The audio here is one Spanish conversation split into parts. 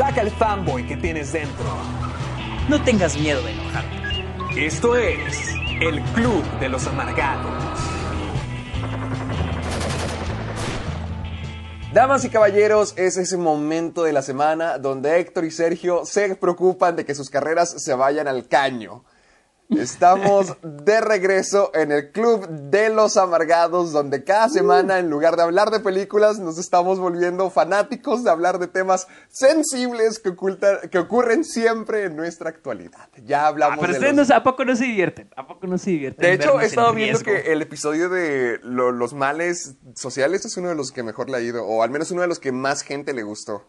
Saca el fanboy que tienes dentro. No tengas miedo de enojarte. Esto es el Club de los Amargados. Damas y caballeros, es ese momento de la semana donde Héctor y Sergio se preocupan de que sus carreras se vayan al caño. Estamos de regreso en el Club de los Amargados, donde cada semana, en lugar de hablar de películas, nos estamos volviendo fanáticos de hablar de temas sensibles que, ocultan, que ocurren siempre en nuestra actualidad. Ya hablamos Ah, pero de ustedes los- no- ¿a poco no se divierten? ¿A poco no se divierten? De hecho, he estado viendo que el episodio de lo- los males sociales es uno de los que mejor le ha ido, o al menos uno de los que más gente le gustó.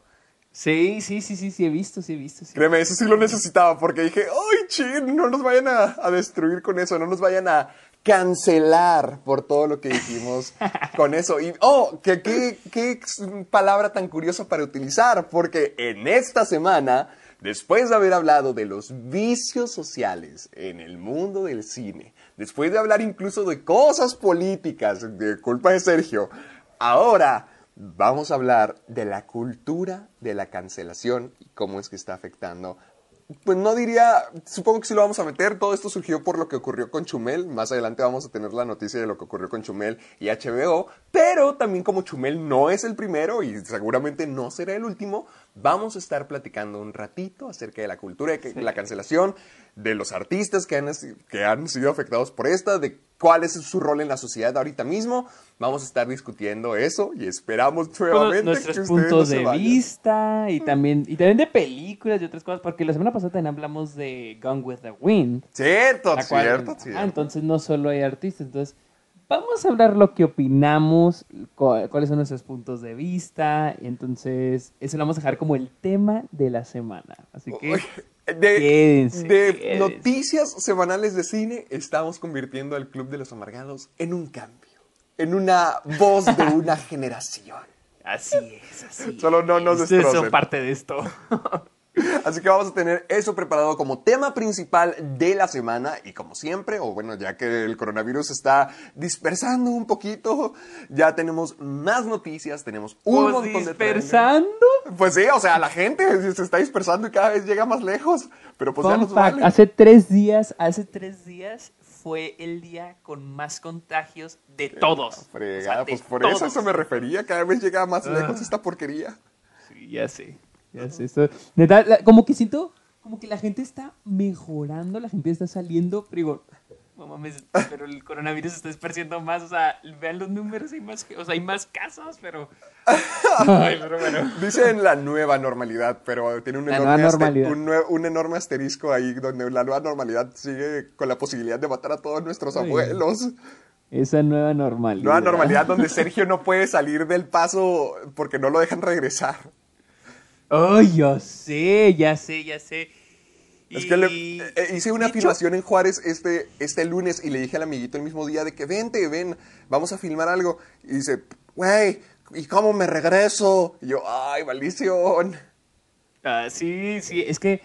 Sí, sí, sí, sí, sí, he visto, sí he visto. Sí. Créeme, eso sí lo necesitaba, porque dije, ¡ay, chin! No nos vayan a, a destruir con eso, no nos vayan a cancelar por todo lo que dijimos con eso. Y, oh, que qué qué palabra tan curiosa para utilizar, porque en esta semana, después de haber hablado de los vicios sociales en el mundo del cine, después de hablar incluso de cosas políticas, de culpa de Sergio, ahora vamos a hablar de la cultura de la cancelación y cómo es que está afectando. Pues no diría, supongo que sí lo vamos a meter, todo esto surgió por lo que ocurrió con Chumel, más adelante vamos a tener la noticia de lo que ocurrió con Chumel y HBO, pero también como Chumel no es el primero y seguramente no será el último, vamos a estar platicando un ratito acerca de la cultura de la cancelación, de los artistas que han, que han sido afectados por esta, de cuál es su rol en la sociedad ahorita mismo. Vamos a estar discutiendo eso y esperamos Bueno, nuevamente nuestros que no puntos de vayan. vista y también, y también de películas y otras cosas, porque la semana pasada también hablamos de Gone with the Wind. Cierto, la cual- cierto, ah, cierto. entonces no solo hay artistas, entonces vamos a hablar lo que opinamos, cu- cuáles son nuestros puntos de vista, y entonces eso lo vamos a dejar como el tema de la semana. Así que De, noticias semanales de cine, estamos convirtiendo al Club de los Amargados en un cambio, en una voz de una generación. así es, así Solo no nos Ustedes son parte de esto. Así que vamos a tener eso preparado como tema principal de la semana y como siempre, o bueno, ya que el coronavirus está dispersando un poquito, ya tenemos más noticias, tenemos un montón de trailers. dispersando. Pues sí, o sea, la gente se está dispersando y cada vez llega más lejos, pero pues ya Fun nos fact, vale. hace tres días, hace tres días fue el día con más contagios de todos. O sea, Fregada, de pues por eso, todos. eso me refería, cada vez llega más Ah. lejos esta porquería. Sí, ya sé, ya sé. esto- neta, la- como que siento, como que la gente está mejorando, la gente está saliendo, pero digo, no mames, pero el coronavirus está esparciendo más, o sea, vean los números, hay más, o sea, hay más casos, pero... Ay, pero bueno. Dicen la nueva normalidad, pero tiene un enorme, normalidad. un, enorme asterisco ahí donde la nueva normalidad sigue con la posibilidad de matar a todos nuestros Ay. abuelos. Esa nueva normalidad. Nueva normalidad donde Sergio no puede salir del paso porque no lo dejan regresar. Ay, ya sé, ya sé, ya sé. Es que le- eh, eh, hice una afirmación en Juárez este, este lunes y le dije al amiguito el mismo día de que vente, ven, vamos a filmar algo. Y dice, güey, ¿y cómo me regreso? Y yo, ay, maldición. Ah, sí, sí, es que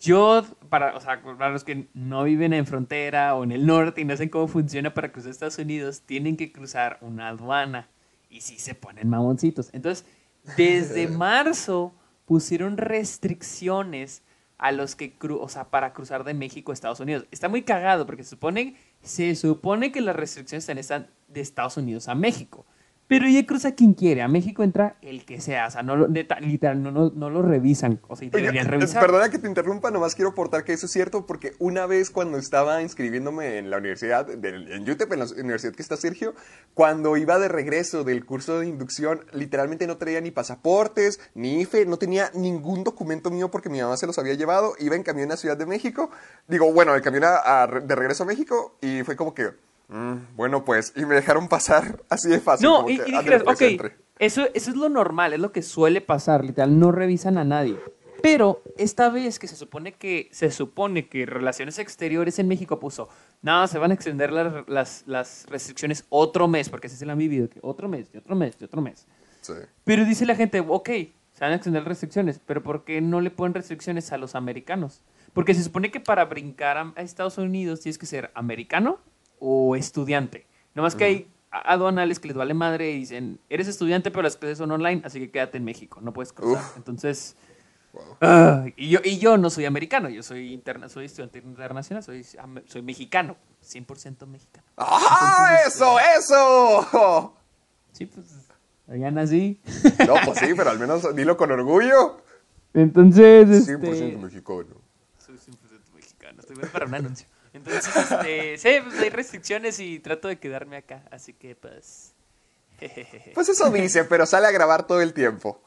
yo, para, o sea, para los que no viven en frontera o en el norte y no saben cómo funciona para cruzar Estados Unidos, tienen que cruzar una aduana y sí se ponen mamoncitos. Entonces, desde marzo pusieron restricciones a los que, cru o sea, para cruzar de México a Estados Unidos. Está muy cagado porque se supone, se supone que las restricciones están, de Estados Unidos a México. Pero ya cruza quien quiere. A México entra el que sea. O sea, no lo, neta, literal, no, no, no lo revisan. O sea, deberían revisar. Perdona que te interrumpa, nomás quiero aportar que eso es cierto, porque una vez cuando estaba inscribiéndome en la universidad, en UTEP, en la universidad que está Sergio, cuando iba de regreso del curso de inducción, literalmente no traía ni pasaportes, ni IFE, no tenía ningún documento mío porque mi mamá se los había llevado, iba en camión a Ciudad de México, digo, bueno, el camión a- a- de regreso a México, y fue como que, mm, bueno, pues, y me dejaron pasar así de fácil. No, y, que, y dijeras, pues, ok, eso, eso es lo normal, es lo que suele pasar, literal, no revisan a nadie. Pero esta vez que se supone que se supone que Relaciones Exteriores en México puso, no, se van a extender las, las, las restricciones otro mes, porque así se la han vivido, que otro mes, y otro mes, y otro mes. Sí. Pero dice la gente, ok, se van a extender restricciones, pero ¿por qué no le ponen restricciones a los americanos? Porque se supone que para brincar a Estados Unidos tienes que ser americano o estudiante. No más que hay a- aduanales que les vale madre y dicen, eres estudiante, pero las clases son online, así que quédate en México, no puedes cruzar. Uf. Entonces, Wow. y, yo, y yo no soy americano, yo soy, interna soy estudiante internacional, soy, soy mexicano, 100% mexicano. ¡Ah, eso, eso! Sí, pues, allá nací. No, pues sí, pero al menos dilo con orgullo. Entonces, 100% este... mexicano. Soy 100% mexicano, estoy bien para un anuncio. Entonces, este, sí, pues hay restricciones y trato de quedarme acá, así que pues... jejeje. Pues eso dice, pero sale a grabar todo el tiempo.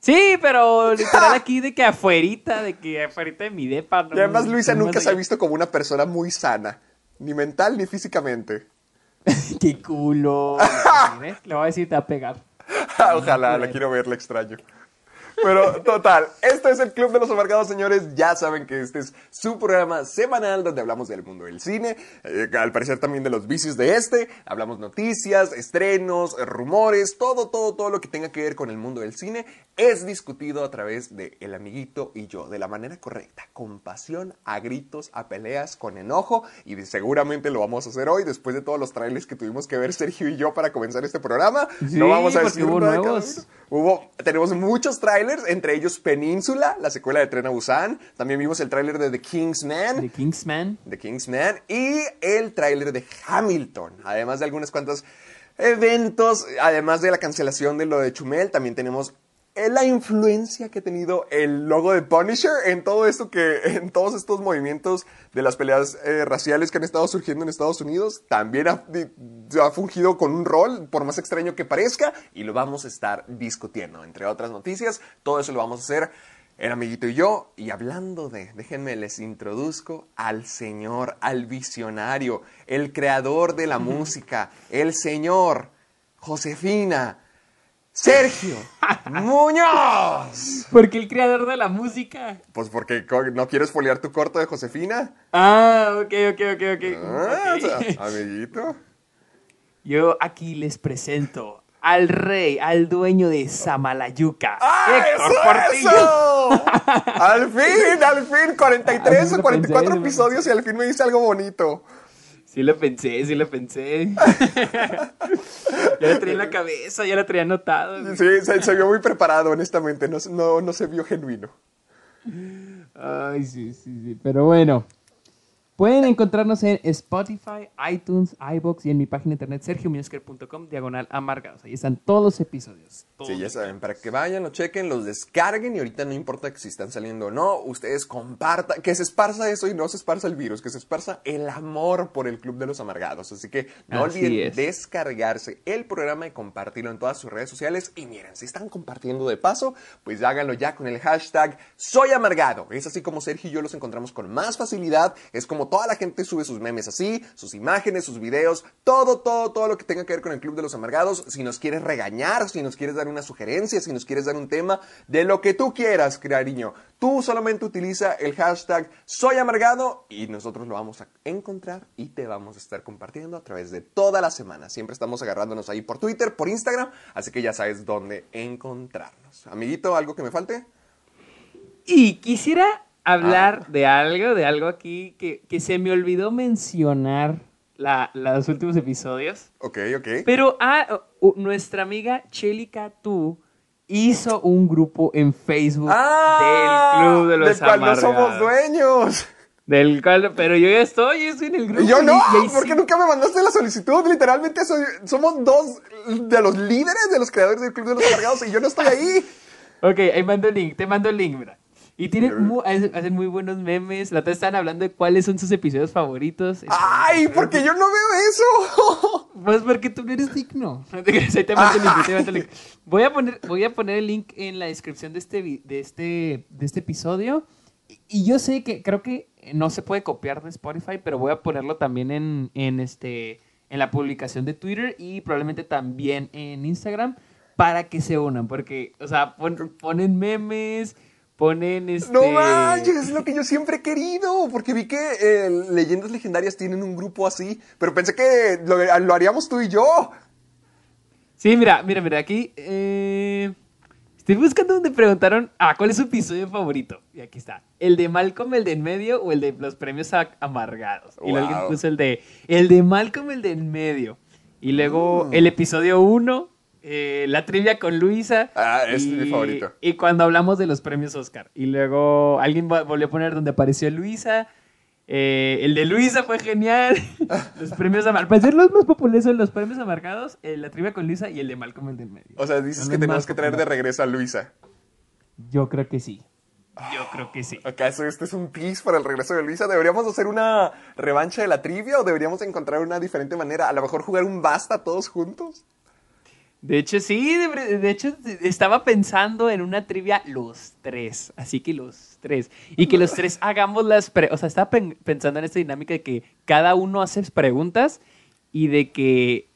Sí, pero literal aquí de que afuerita, de que afuerita de mi depa. no- Y además Luisa no nunca se ha visto como una persona muy sana, ni mental ni físicamente. ¡Qué culo! ¿Ves? Le voy a decir, te va a pegar. Ojalá, la quiero ver, la extraño. Pero total, esto es el Club de los Amargados, señores. Ya saben que este es su programa semanal donde hablamos del mundo del cine, eh, al parecer también de los vicios de este. Hablamos noticias, estrenos, rumores, todo, todo, todo lo que tenga que ver con el mundo del cine es discutido a través de El Amiguito y yo, de la manera correcta, con pasión, a gritos, a peleas, con enojo y seguramente lo vamos a hacer hoy después de todos los trailers que tuvimos que ver Sergio y yo para comenzar este programa. Sí, no vamos a decir hubo nuevos. Hubo, tenemos muchos trailers, entre ellos Península, la secuela de Tren a Busan. También vimos el trailer de The Kingsman. De Kingsman. The Kingsman y el tráiler de Hamilton, además de algunas cuantas eventos, además de la cancelación de lo de Chumel, también tenemos la influencia que ha tenido el logo de Punisher en todo esto que en todos estos movimientos de las peleas eh, raciales que han estado surgiendo en Estados Unidos, también ha, ha fungido con un rol, por más extraño que parezca, y lo vamos a estar discutiendo, entre otras noticias, todo eso lo vamos a hacer el amiguito y yo, y hablando de, déjenme les introduzco al señor, al visionario, el creador de la música, el señor Josefina, Sergio Muñoz. Porque el creador de la música. Pues porque no quieres foliar tu corto de Josefina. Ah, ok, ok, ok, ok. Ah, Ok. o sea, amiguito. Yo aquí les presento al rey, al dueño de Samalayuca. ¡Ah, Héctor eso, Portillo. eso! Al fin, al fin, 43 Así o lo 44 pensé, lo episodios y al fin me dice algo bonito. Sí lo pensé, sí lo pensé. ya lo traía en la cabeza, ya lo traía anotado. güey. Sí, se, se vio muy preparado, honestamente, no, no, no se vio genuino. Ay, sí, sí, sí. Pero bueno. Pueden encontrarnos en Spotify, iTunes, iBox y en mi página de internet sergiomuñozquer.com diagonal amargados. Ahí están todos los episodios. Sí, ya saben, para que vayan, lo chequen, los descarguen y ahorita no importa que si están saliendo o no, ustedes compartan, que se esparza eso y no se esparza el virus, que se esparza el amor por el Club de los Amargados. Así que no Así olviden es. descargarse el programa y compartirlo en todas sus redes sociales. Y miren, si están compartiendo de paso, pues háganlo ya con el hashtag Soy Amargado. Es así como Sergio y yo los encontramos con más facilidad. Es como toda la gente sube sus memes así, sus imágenes, sus videos, todo, todo, todo lo que tenga que ver con el Club de los Amargados. Si nos quieres regañar, si nos quieres dar una sugerencia, si nos quieres dar un tema, de lo que tú quieras, cariño. Tú solamente utiliza el hashtag Soy Amargado y nosotros lo vamos a encontrar y te vamos a estar compartiendo a través de toda la semana. Siempre estamos agarrándonos ahí por Twitter, por Instagram, así que ya sabes dónde encontrarnos. Amiguito, ¿algo que me falte? Y quisiera hablar Ah. de algo, de algo aquí que, que se me olvidó mencionar la, los últimos episodios. Ok, ok. Pero ah, nuestra amiga Chelika Tu hizo un grupo en Facebook ¡Ah! del Club de los Del cual no somos dueños. Del cual, pero yo ya estoy, yo estoy en el grupo. Yo no, y- y porque sí. nunca me mandaste la solicitud. Literalmente soy- somos dos de los líderes de los creadores del Club de los Amargados y yo no estoy ahí. Ok, ahí mando el link, te mando el link, mira. Y tienen mu- hacen muy buenos memes. La otra están hablando de cuáles son sus episodios favoritos. Ay, porque yo no veo eso. Pues porque tú no eres digno. Voy a poner, voy a poner el link en la descripción de este, de este, de este episodio. Y, y yo sé que creo que no se puede copiar de Spotify, pero voy a ponerlo también en, en este, en la publicación de Twitter y probablemente también en Instagram para que se unan. Porque, o sea, pon- ponen memes, ponen este. No manches, es lo que yo siempre he querido. Porque vi que eh, Leyendas Legendarias tienen un grupo así. Pero pensé que lo, lo haríamos tú y yo. Sí, mira, mira, mira, aquí eh, estoy buscando donde preguntaron, ah, ¿cuál es su episodio favorito? Y aquí está, el de Malcolm, el de en medio o el de los premios a- amargados. Y luego alguien puso el de, el de Malcolm, el de en medio. Y luego Mm. el episodio 1, la trivia con Luisa. Ah, es y, mi favorito. Y cuando hablamos de los premios Oscar. Y luego alguien vo- volvió a poner donde apareció Luisa. Eh, el de Luisa fue genial. los premios amargados. Para ser los más populares son los premios amargados, eh, la trivia con Luisa y el de Malcolm el del medio. O sea, dices que tenemos que traer de regreso a Luisa. Yo creo que sí. Yo creo que sí. ¿Acaso este es un tease para el regreso de Luisa? ¿Deberíamos hacer una revancha de la trivia o deberíamos encontrar una diferente manera? A lo mejor jugar un basta todos juntos. De hecho, sí, de, de hecho, estaba pensando en una trivia los tres. Así que los tres. Y que los tres hagamos las... pre- o sea, estaba pen- pensando en esta dinámica de que cada uno hace preguntas y de que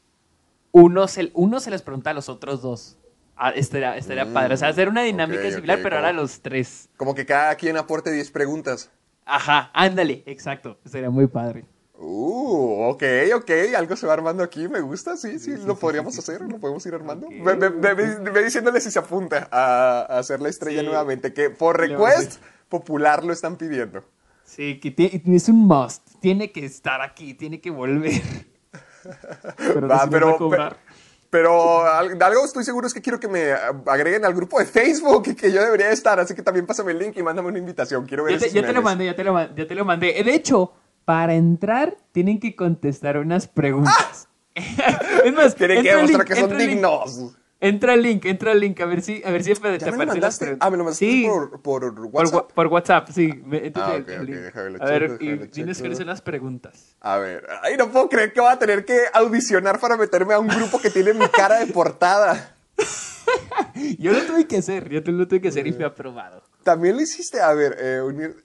uno se, uno se las pregunta a los otros dos. Ah, estaría, estaría padre. O sea, hacer una dinámica similar, pero como- ahora los tres. Como que cada quien aporte 10 preguntas. Ajá, ándale, exacto. Estaría muy padre. Uh, ok, ok, algo se va armando aquí, me gusta, sí, sí, lo podríamos hacer, lo podemos ir armando. Ve, ve- ve- ve- ve diciéndole si se apunta a, a hacer la estrella Sí. nuevamente, que por request popular lo están pidiendo. Sí, que es un must. Tiene que estar aquí, tiene que volver. Pero Va, pero, cobrar. pero de algo estoy seguro es que quiero que me agreguen al grupo de Facebook que yo debería estar, así que también pásame el link y mándame una invitación, quiero ver Ya te, ya te lo mandé, ya te lo, ya te lo mandé. De hecho, para entrar tienen que contestar unas preguntas. es más, Tienen que demostrar link, que son link. dignos. Entra el link, entra el link, a ver si, a ver si te ¿Ya me lo aparecen las mandaste? preguntas. Ah, me lo mandaste Sí, por, WhatsApp. por WhatsApp, sí. Ah, ok, ok, déjame a ver, y tienes que hacer las preguntas. A ver, ay, no puedo creer que voy a tener que audicionar para meterme a un grupo que tiene mi cara de portada. Yo lo tuve que hacer, yo lo tuve que hacer y fui aprobado. También lo hiciste, a ver, eh, unir-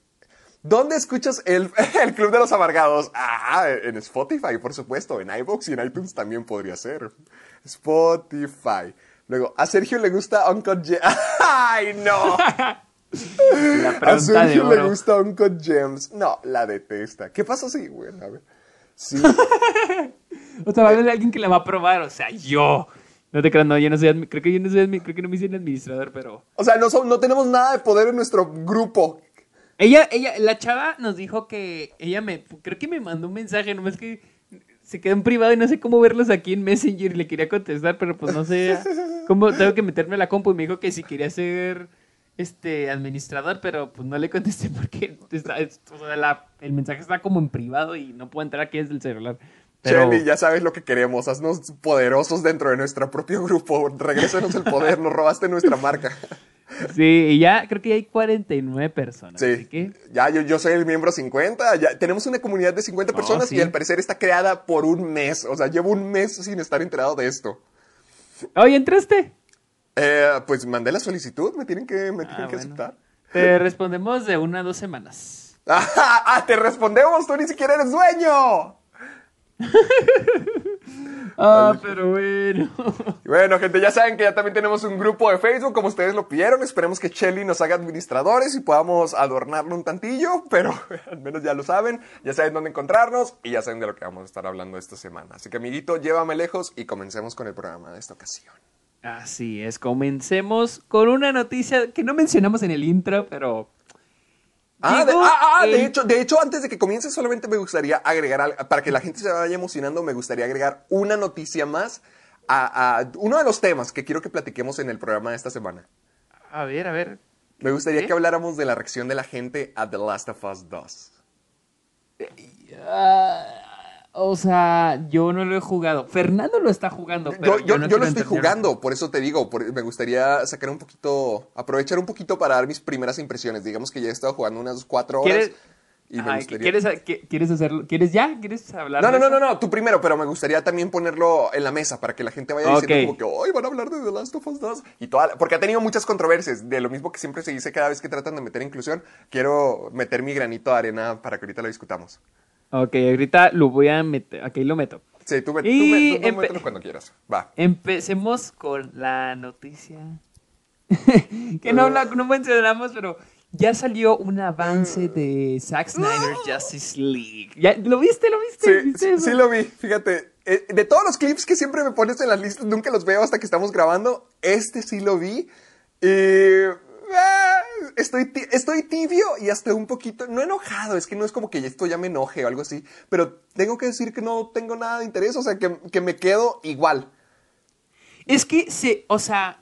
¿Dónde escuchas el, el Club de los Amargados? Ah, en Spotify, por supuesto. En iVoox y en iTunes también podría ser. Spotify. Luego, a Sergio le gusta Uncut Gems. ¡Ay, no! La A de Sergio le gusta Uncut Gems. No, la detesta. ¿Qué pasa si? Bueno, a ver. Sí. O sea, va a haber alguien que la va a probar, o sea, yo. No te creas, no, yo no soy, creo que yo no soy, creo que no me hicieron administrador, pero... O sea, no, son- no tenemos nada de poder en nuestro grupo. Ella, ella, la chava nos dijo que ella me, creo que me mandó un mensaje, nomás que se quedó en privado y no sé cómo verlos aquí en Messenger y le quería contestar, pero pues no sé cómo, tengo que meterme a la compu y me dijo que si quería ser este administrador, pero pues no le contesté porque está- es- o sea, la- el mensaje está como en privado y no puedo entrar aquí desde el celular. Pero, ya sabes lo que queremos. Haznos poderosos dentro de nuestro propio grupo. Regrésanos el poder. Nos robaste nuestra marca. sí, y ya creo que ya hay 49 personas, así Sí. que... Ya, yo, yo soy el miembro 50. Ya, tenemos una comunidad de 50 No, personas sí. y al parecer está creada por un mes. O sea, llevo un mes sin estar enterado de esto. Oye, ¿entraste? Eh, pues mandé la solicitud. Me tienen que, me tienen Ah, que bueno. aceptar. Te respondemos de una a dos semanas. ¡Ah, te respondemos! ¡Tú ni siquiera eres dueño! Ah, pero bueno. Bueno, gente, ya saben que ya también tenemos un grupo de Facebook, como ustedes lo pidieron. Esperemos que Shelly nos haga administradores y podamos adornarlo un tantillo, pero al menos ya lo saben. Ya saben dónde encontrarnos y ya saben de lo que vamos a estar hablando esta semana. Así que, amiguito, llévame lejos y comencemos con el programa de esta ocasión. Así es, comencemos con una noticia que no mencionamos en el intro, pero... Ah, de, ah, ah, de hecho, de hecho, antes de que comience, solamente me gustaría agregar, para que la gente se vaya emocionando, me gustaría agregar una noticia más a, a uno de los temas que quiero que platiquemos en el programa de esta semana. A ver, a ver. Me gustaría ¿Qué? que habláramos de la reacción de la gente a The Last of Us 2. Ah, o sea, yo no lo he jugado. Fernando lo está jugando. Pero yo, yo, no yo quiero lo estoy jugando, por eso te digo, por- me gustaría sacar un poquito, aprovechar un poquito para dar mis primeras impresiones. Digamos que ya he estado jugando unas cuatro horas. ¿Quieres, Y me gustaría... ¿quieres, qui- ¿Quieres hacerlo? ¿Quieres ya? ¿Quieres hablar? No, no, no, no, no, tú primero, pero me gustaría también ponerlo en la mesa para que la gente vaya diciendo como que hoy van a hablar de The Last of Us 2 y toda, la- porque ha tenido muchas controversias, de lo mismo que siempre se dice cada vez que tratan de meter inclusión, quiero meter mi granito de arena para que ahorita lo discutamos. Ok, ahorita lo voy a meter. Aquí lo meto. Sí, tú, me- tú, Y me- tú mételo cuando quieras. Va. Empecemos con la noticia. que no, la- no mencionamos, pero ya salió un avance de Zack Snyder Justice League. ¿Ya, ¿Lo viste? ¿Lo viste? Sí, ¿Viste sí, sí lo vi, fíjate. eh, de todos los clips que siempre me pones en las listas, nunca los veo hasta que estamos grabando. Este sí lo vi. Y. estoy, estoy tibio y hasta un poquito. No enojado, es que no es como que esto ya me enoje o algo así. Pero tengo que decir que no tengo nada de interés, o sea, que, que me quedo igual. Es que se, o sea,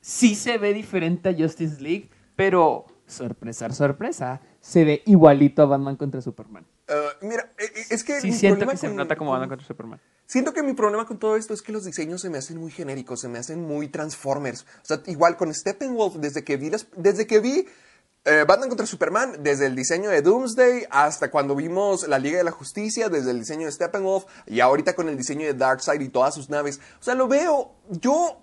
sí se ve diferente a Justice League, pero sorpresa, sorpresa, se ve igualito a Batman contra Superman. Ah, mira, eh, eh, es que. Sí siento problema que se con- nota como Batman contra Superman. Siento que mi problema con todo esto es que los diseños se me hacen muy genéricos, se me hacen muy Transformers. O sea, igual con Steppenwolf, desde que vi, las- desde que vi eh, Batman contra Superman, desde el diseño de Doomsday hasta cuando vimos la Liga de la Justicia, desde el diseño de Steppenwolf y ahorita con el diseño de Darkseid y todas sus naves. O sea, lo veo, yo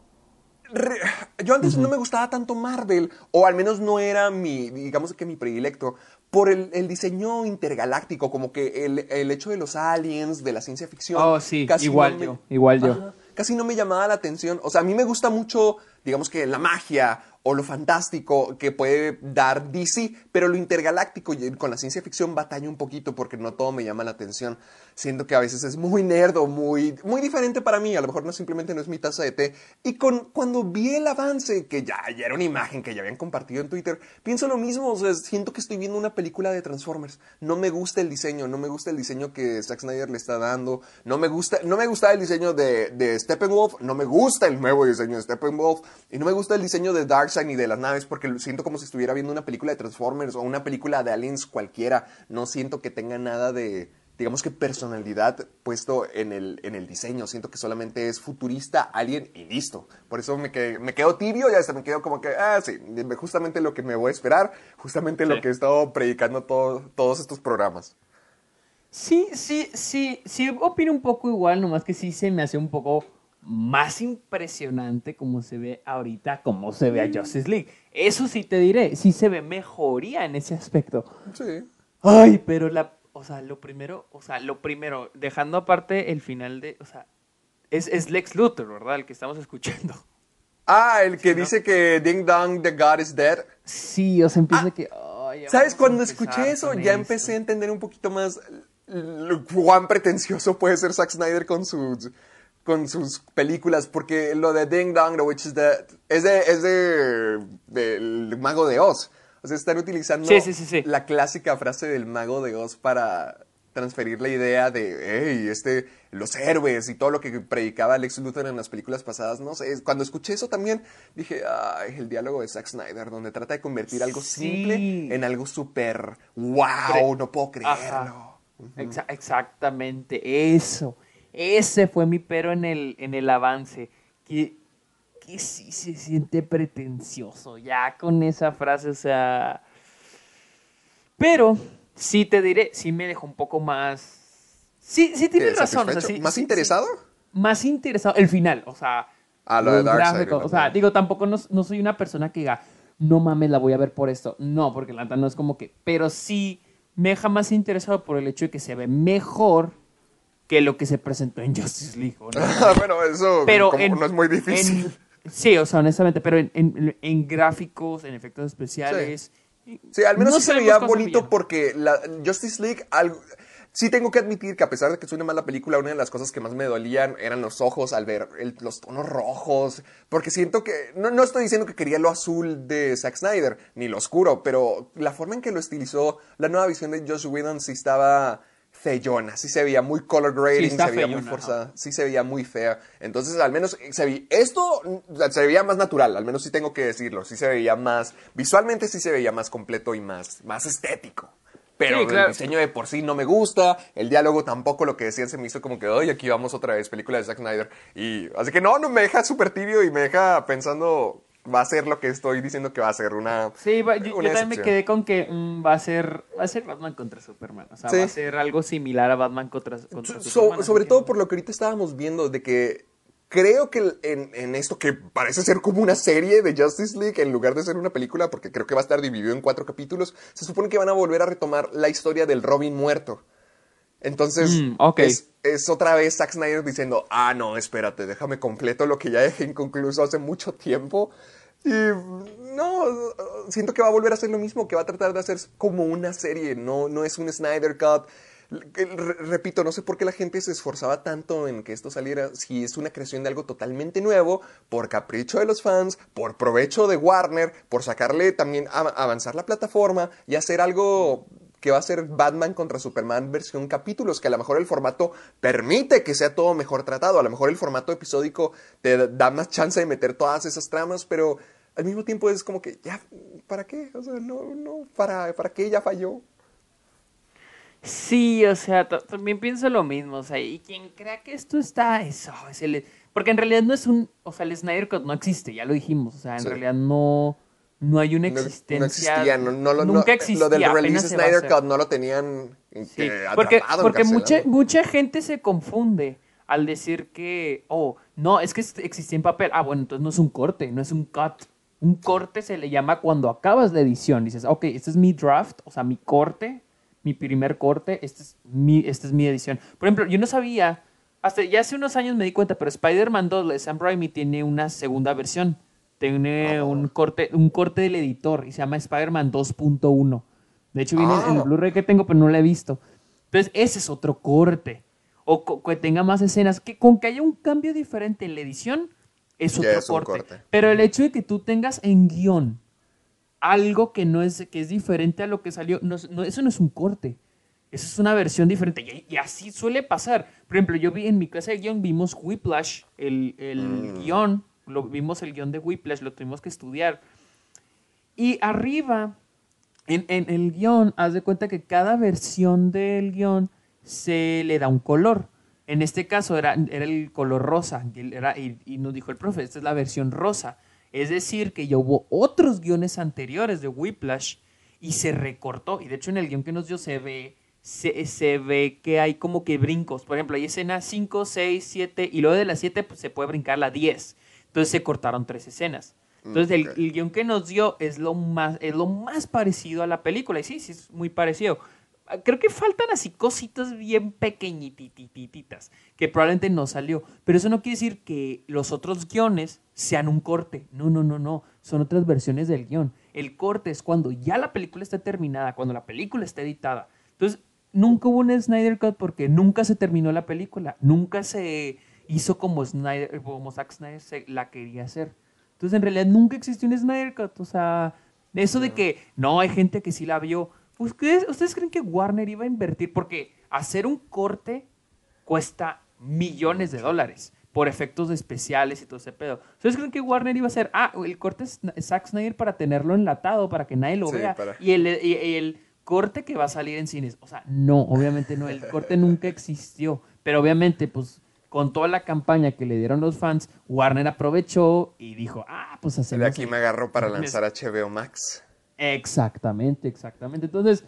yo antes no me gustaba tanto Marvel, o al menos no era mi, digamos que mi predilecto, por el, el diseño intergaláctico, como que el, el hecho de los aliens, de la ciencia ficción. Oh, sí, casi igual no me- yo, igual yo. Ajá, casi no me llamaba la atención. O sea, a mí me gusta mucho, digamos que la magia o lo fantástico que puede dar DC, pero lo intergaláctico y con la ciencia ficción batalla un poquito porque no todo me llama la atención. Siento que a veces es muy nerdo, muy, muy diferente para mí. A lo mejor no simplemente no es mi taza de té. Y con, cuando vi el avance, que ya, ya era una imagen que ya habían compartido en Twitter, pienso lo mismo. O sea, siento que estoy viendo una película de Transformers. No me gusta el diseño, no me gusta el diseño que Zack Snyder le está dando. No me gusta, no me gusta el diseño de, de Steppenwolf, no me gusta el nuevo diseño de Steppenwolf. Y no me gusta el diseño de Darkseid ni de las naves porque siento como si estuviera viendo una película de Transformers o una película de Aliens cualquiera. No siento que tenga nada de, digamos que personalidad puesto en el, en el diseño. Siento que solamente es futurista, alien y listo. Por eso me, quedé- me quedo tibio y hasta me quedo como que, ah, sí, justamente lo que me voy a esperar, justamente lo que he estado predicando todo- todos estos programas. Sí, sí, sí, sí, opino un poco igual, nomás que sí se me hace un poco más impresionante como se ve ahorita, como se ve a Justice League. Eso sí te diré, sí se ve mejoría en ese aspecto. Sí. Ay, pero la, o sea, lo primero, o sea, lo primero, dejando aparte el final de, o sea, es, es Lex Luthor, ¿verdad? El que estamos escuchando. Ah, el que dice que Ding Dong, the God is dead. Sí, o sea, empieza que, ay, ya ¿Sabes? Cuando escuché eso, ya esto. empecé a entender un poquito más cuán pretencioso puede ser Zack Snyder con sus, con sus películas, porque lo de Ding Dong, The Witch is Dead, es de, es de, del Mago de Oz. O sea, están utilizando Sí, sí, sí, sí. la clásica frase del Mago de Oz para transferir la idea de, hey, este, los héroes y todo lo que predicaba Lex Luthor en las películas pasadas, no sé, cuando escuché eso también dije, ay, el diálogo de Zack Snyder, donde trata de convertir algo Sí. simple en algo súper, wow, no puedo creerlo. Exa- exactamente, eso. Ese fue mi pero en el, en el avance. Que, que sí se siente pretencioso ya con esa frase, o sea. Pero sí te diré, sí me dejó un poco más. Sí, sí tienes ¿Qué, razón. o sea, satisfecho? sí- ¿Más interesado? sí. más interesado. El final, o sea. Ah, lo de ¿no? O sea, digo, tampoco no, no soy una persona que diga, no mames, la voy a ver por esto. No, porque la no es como que. Pero sí me deja más interesado por el hecho de que se ve mejor que lo que se presentó en Justice League. ¿o no? bueno, eso Pero como en- no es muy difícil. en- sí, o sea, honestamente, pero en, en- en gráficos, en efectos especiales. Sí, al menos no sí se veía bonito bien. porque la Justice League, algo- sí tengo que admitir que a pesar de que es una mala película, una de las cosas que más me dolían eran los ojos al ver el- los tonos rojos, porque siento que, no, no estoy diciendo que quería lo azul de Zack Snyder, ni lo oscuro, pero la forma en que lo estilizó la nueva visión de Josh Whedon sí estaba feyona, sí se veía muy color grading, se veía muy forzada, sí se veía muy fea. Entonces, al menos se vi- esto mm, se veía más natural, al menos sí tengo que decirlo, sí se veía más, visualmente sí se veía más completo y más, más estético. pero Sí, claro. el diseño de por sí no me gusta, el diálogo tampoco, lo que decían se me hizo como que, oye, aquí vamos otra vez, película de Zack Snyder. Y así que no, no me deja súper tibio y me deja pensando, va a ser lo que estoy diciendo que va a ser una. Sí, va- yo, yo una también me quedé con que mm, va a ser va a ser Batman contra Superman. O sea, Sí. va a ser algo similar a Batman contra, contra So- Superman. sobre que- todo por lo que ahorita estábamos viendo, de que creo que en, en esto que parece ser como una serie de Justice League en lugar de ser una película, porque creo que va a estar dividido en cuatro capítulos, se supone que van a volver a retomar la historia del Robin muerto. Entonces, Mm, es, es otra vez Zack Snyder diciendo, ah, no, espérate, déjame completo lo que ya dejé inconcluso hace mucho tiempo. Y no, siento que va a volver a hacer lo mismo, que va a tratar de hacer como una serie, no, no es un Snyder Cut. Re- repito, no sé por qué la gente se esforzaba tanto en que esto saliera, si es una creación de algo totalmente nuevo, por capricho de los fans, por provecho de Warner, por sacarle también, av- avanzar la plataforma y hacer algo que va a ser Batman contra Superman versión capítulos, que a lo mejor el formato permite que sea todo mejor tratado, a lo mejor el formato episódico te da más chance de meter todas esas tramas, pero al mismo tiempo es como que ya, ¿para qué? O sea, no, no, ¿para, para qué? Ya falló. Sí, o sea, ta- también pienso lo mismo, o sea, y quien crea que esto está, eso, es el, porque en realidad no es un, o sea, el Snyder Cut no existe, ya lo dijimos, o sea, en Sí. realidad no, no hay una No, no existencia, existía, no, no lo- no- nunca existía, Lo del release Snyder. Cut no lo tenían eh, Sí, que porque, porque mucha, mucha gente se confunde al decir que, oh, no, es que existía en papel. Ah, bueno, entonces no es un corte, no es un cut. Un corte se le llama cuando acabas la edición. Dices, ok, este es mi draft, o sea, mi corte, mi primer corte, este es mi, esta es mi edición. Por ejemplo, yo no sabía, hasta ya hace unos años me di cuenta, pero Spider-Man 2 de Sam Raimi tiene una segunda versión. Tiene un corte, un corte del editor y se llama Spider-Man 2.1. De hecho, viene en el Ah. Blu-ray que tengo, pero no lo he visto. Entonces, ese es otro corte. O que tenga más escenas. Que con que haya un cambio diferente en la edición, es Ya otro es corte. corte. Pero el hecho de que tú tengas en guion algo que no es, que es diferente a lo que salió, no, es- no, eso no es un corte. Eso es una versión diferente. Y, y así suele pasar. Por ejemplo, yo vi en mi clase de guion, vimos Whiplash, el, el Mm. guion, lo, vimos el guion de Whiplash, lo tuvimos que estudiar. Y arriba, en, en el guion, haz de cuenta que cada versión del guion se le da un color. En este caso era, era el color rosa. Y, nos dijo el profe, esta es la versión rosa. Es decir, que ya hubo otros guiones anteriores de Whiplash y se recortó. Y de hecho en el guion que nos dio se ve, se, se ve que hay como que brincos. Por ejemplo, hay escena 5, 6, 7 y luego de las 7 pues, se puede brincar la 10. Entonces se cortaron tres escenas. Entonces el, el guion que nos dio es lo más, es lo más parecido a la película. Y sí, sí, es muy parecido. Creo que faltan así cositas bien pequeñitititas que probablemente no salió. Pero eso no quiere decir que los otros guiones sean un corte. No, no, no, no. Son otras versiones del guion. El corte es cuando ya la película está terminada, cuando la película está editada. Entonces, nunca hubo un Snyder Cut porque nunca se terminó la película. Nunca se hizo como Snyder, como Zack Snyder se la quería hacer. Entonces, en realidad, nunca existió un Snyder Cut. O sea, eso de que no hay gente que sí la vio. ¿Ustedes, ¿Ustedes creen que Warner iba a invertir? Porque hacer un corte cuesta millones de dólares por efectos especiales y todo ese pedo. ¿Ustedes creen que Warner iba a hacer, ah, el corte es Zack Snyder para tenerlo enlatado, para que nadie lo Sí, vea? para- Y, el, y- y el corte que va a salir en cines. O sea, no, obviamente no. El corte nunca existió. Pero obviamente, pues, con toda la campaña que le dieron los fans, Warner aprovechó y dijo, ah, pues De hacemos... aquí me agarró para lanzar HBO Max. Exactamente, exactamente. Entonces,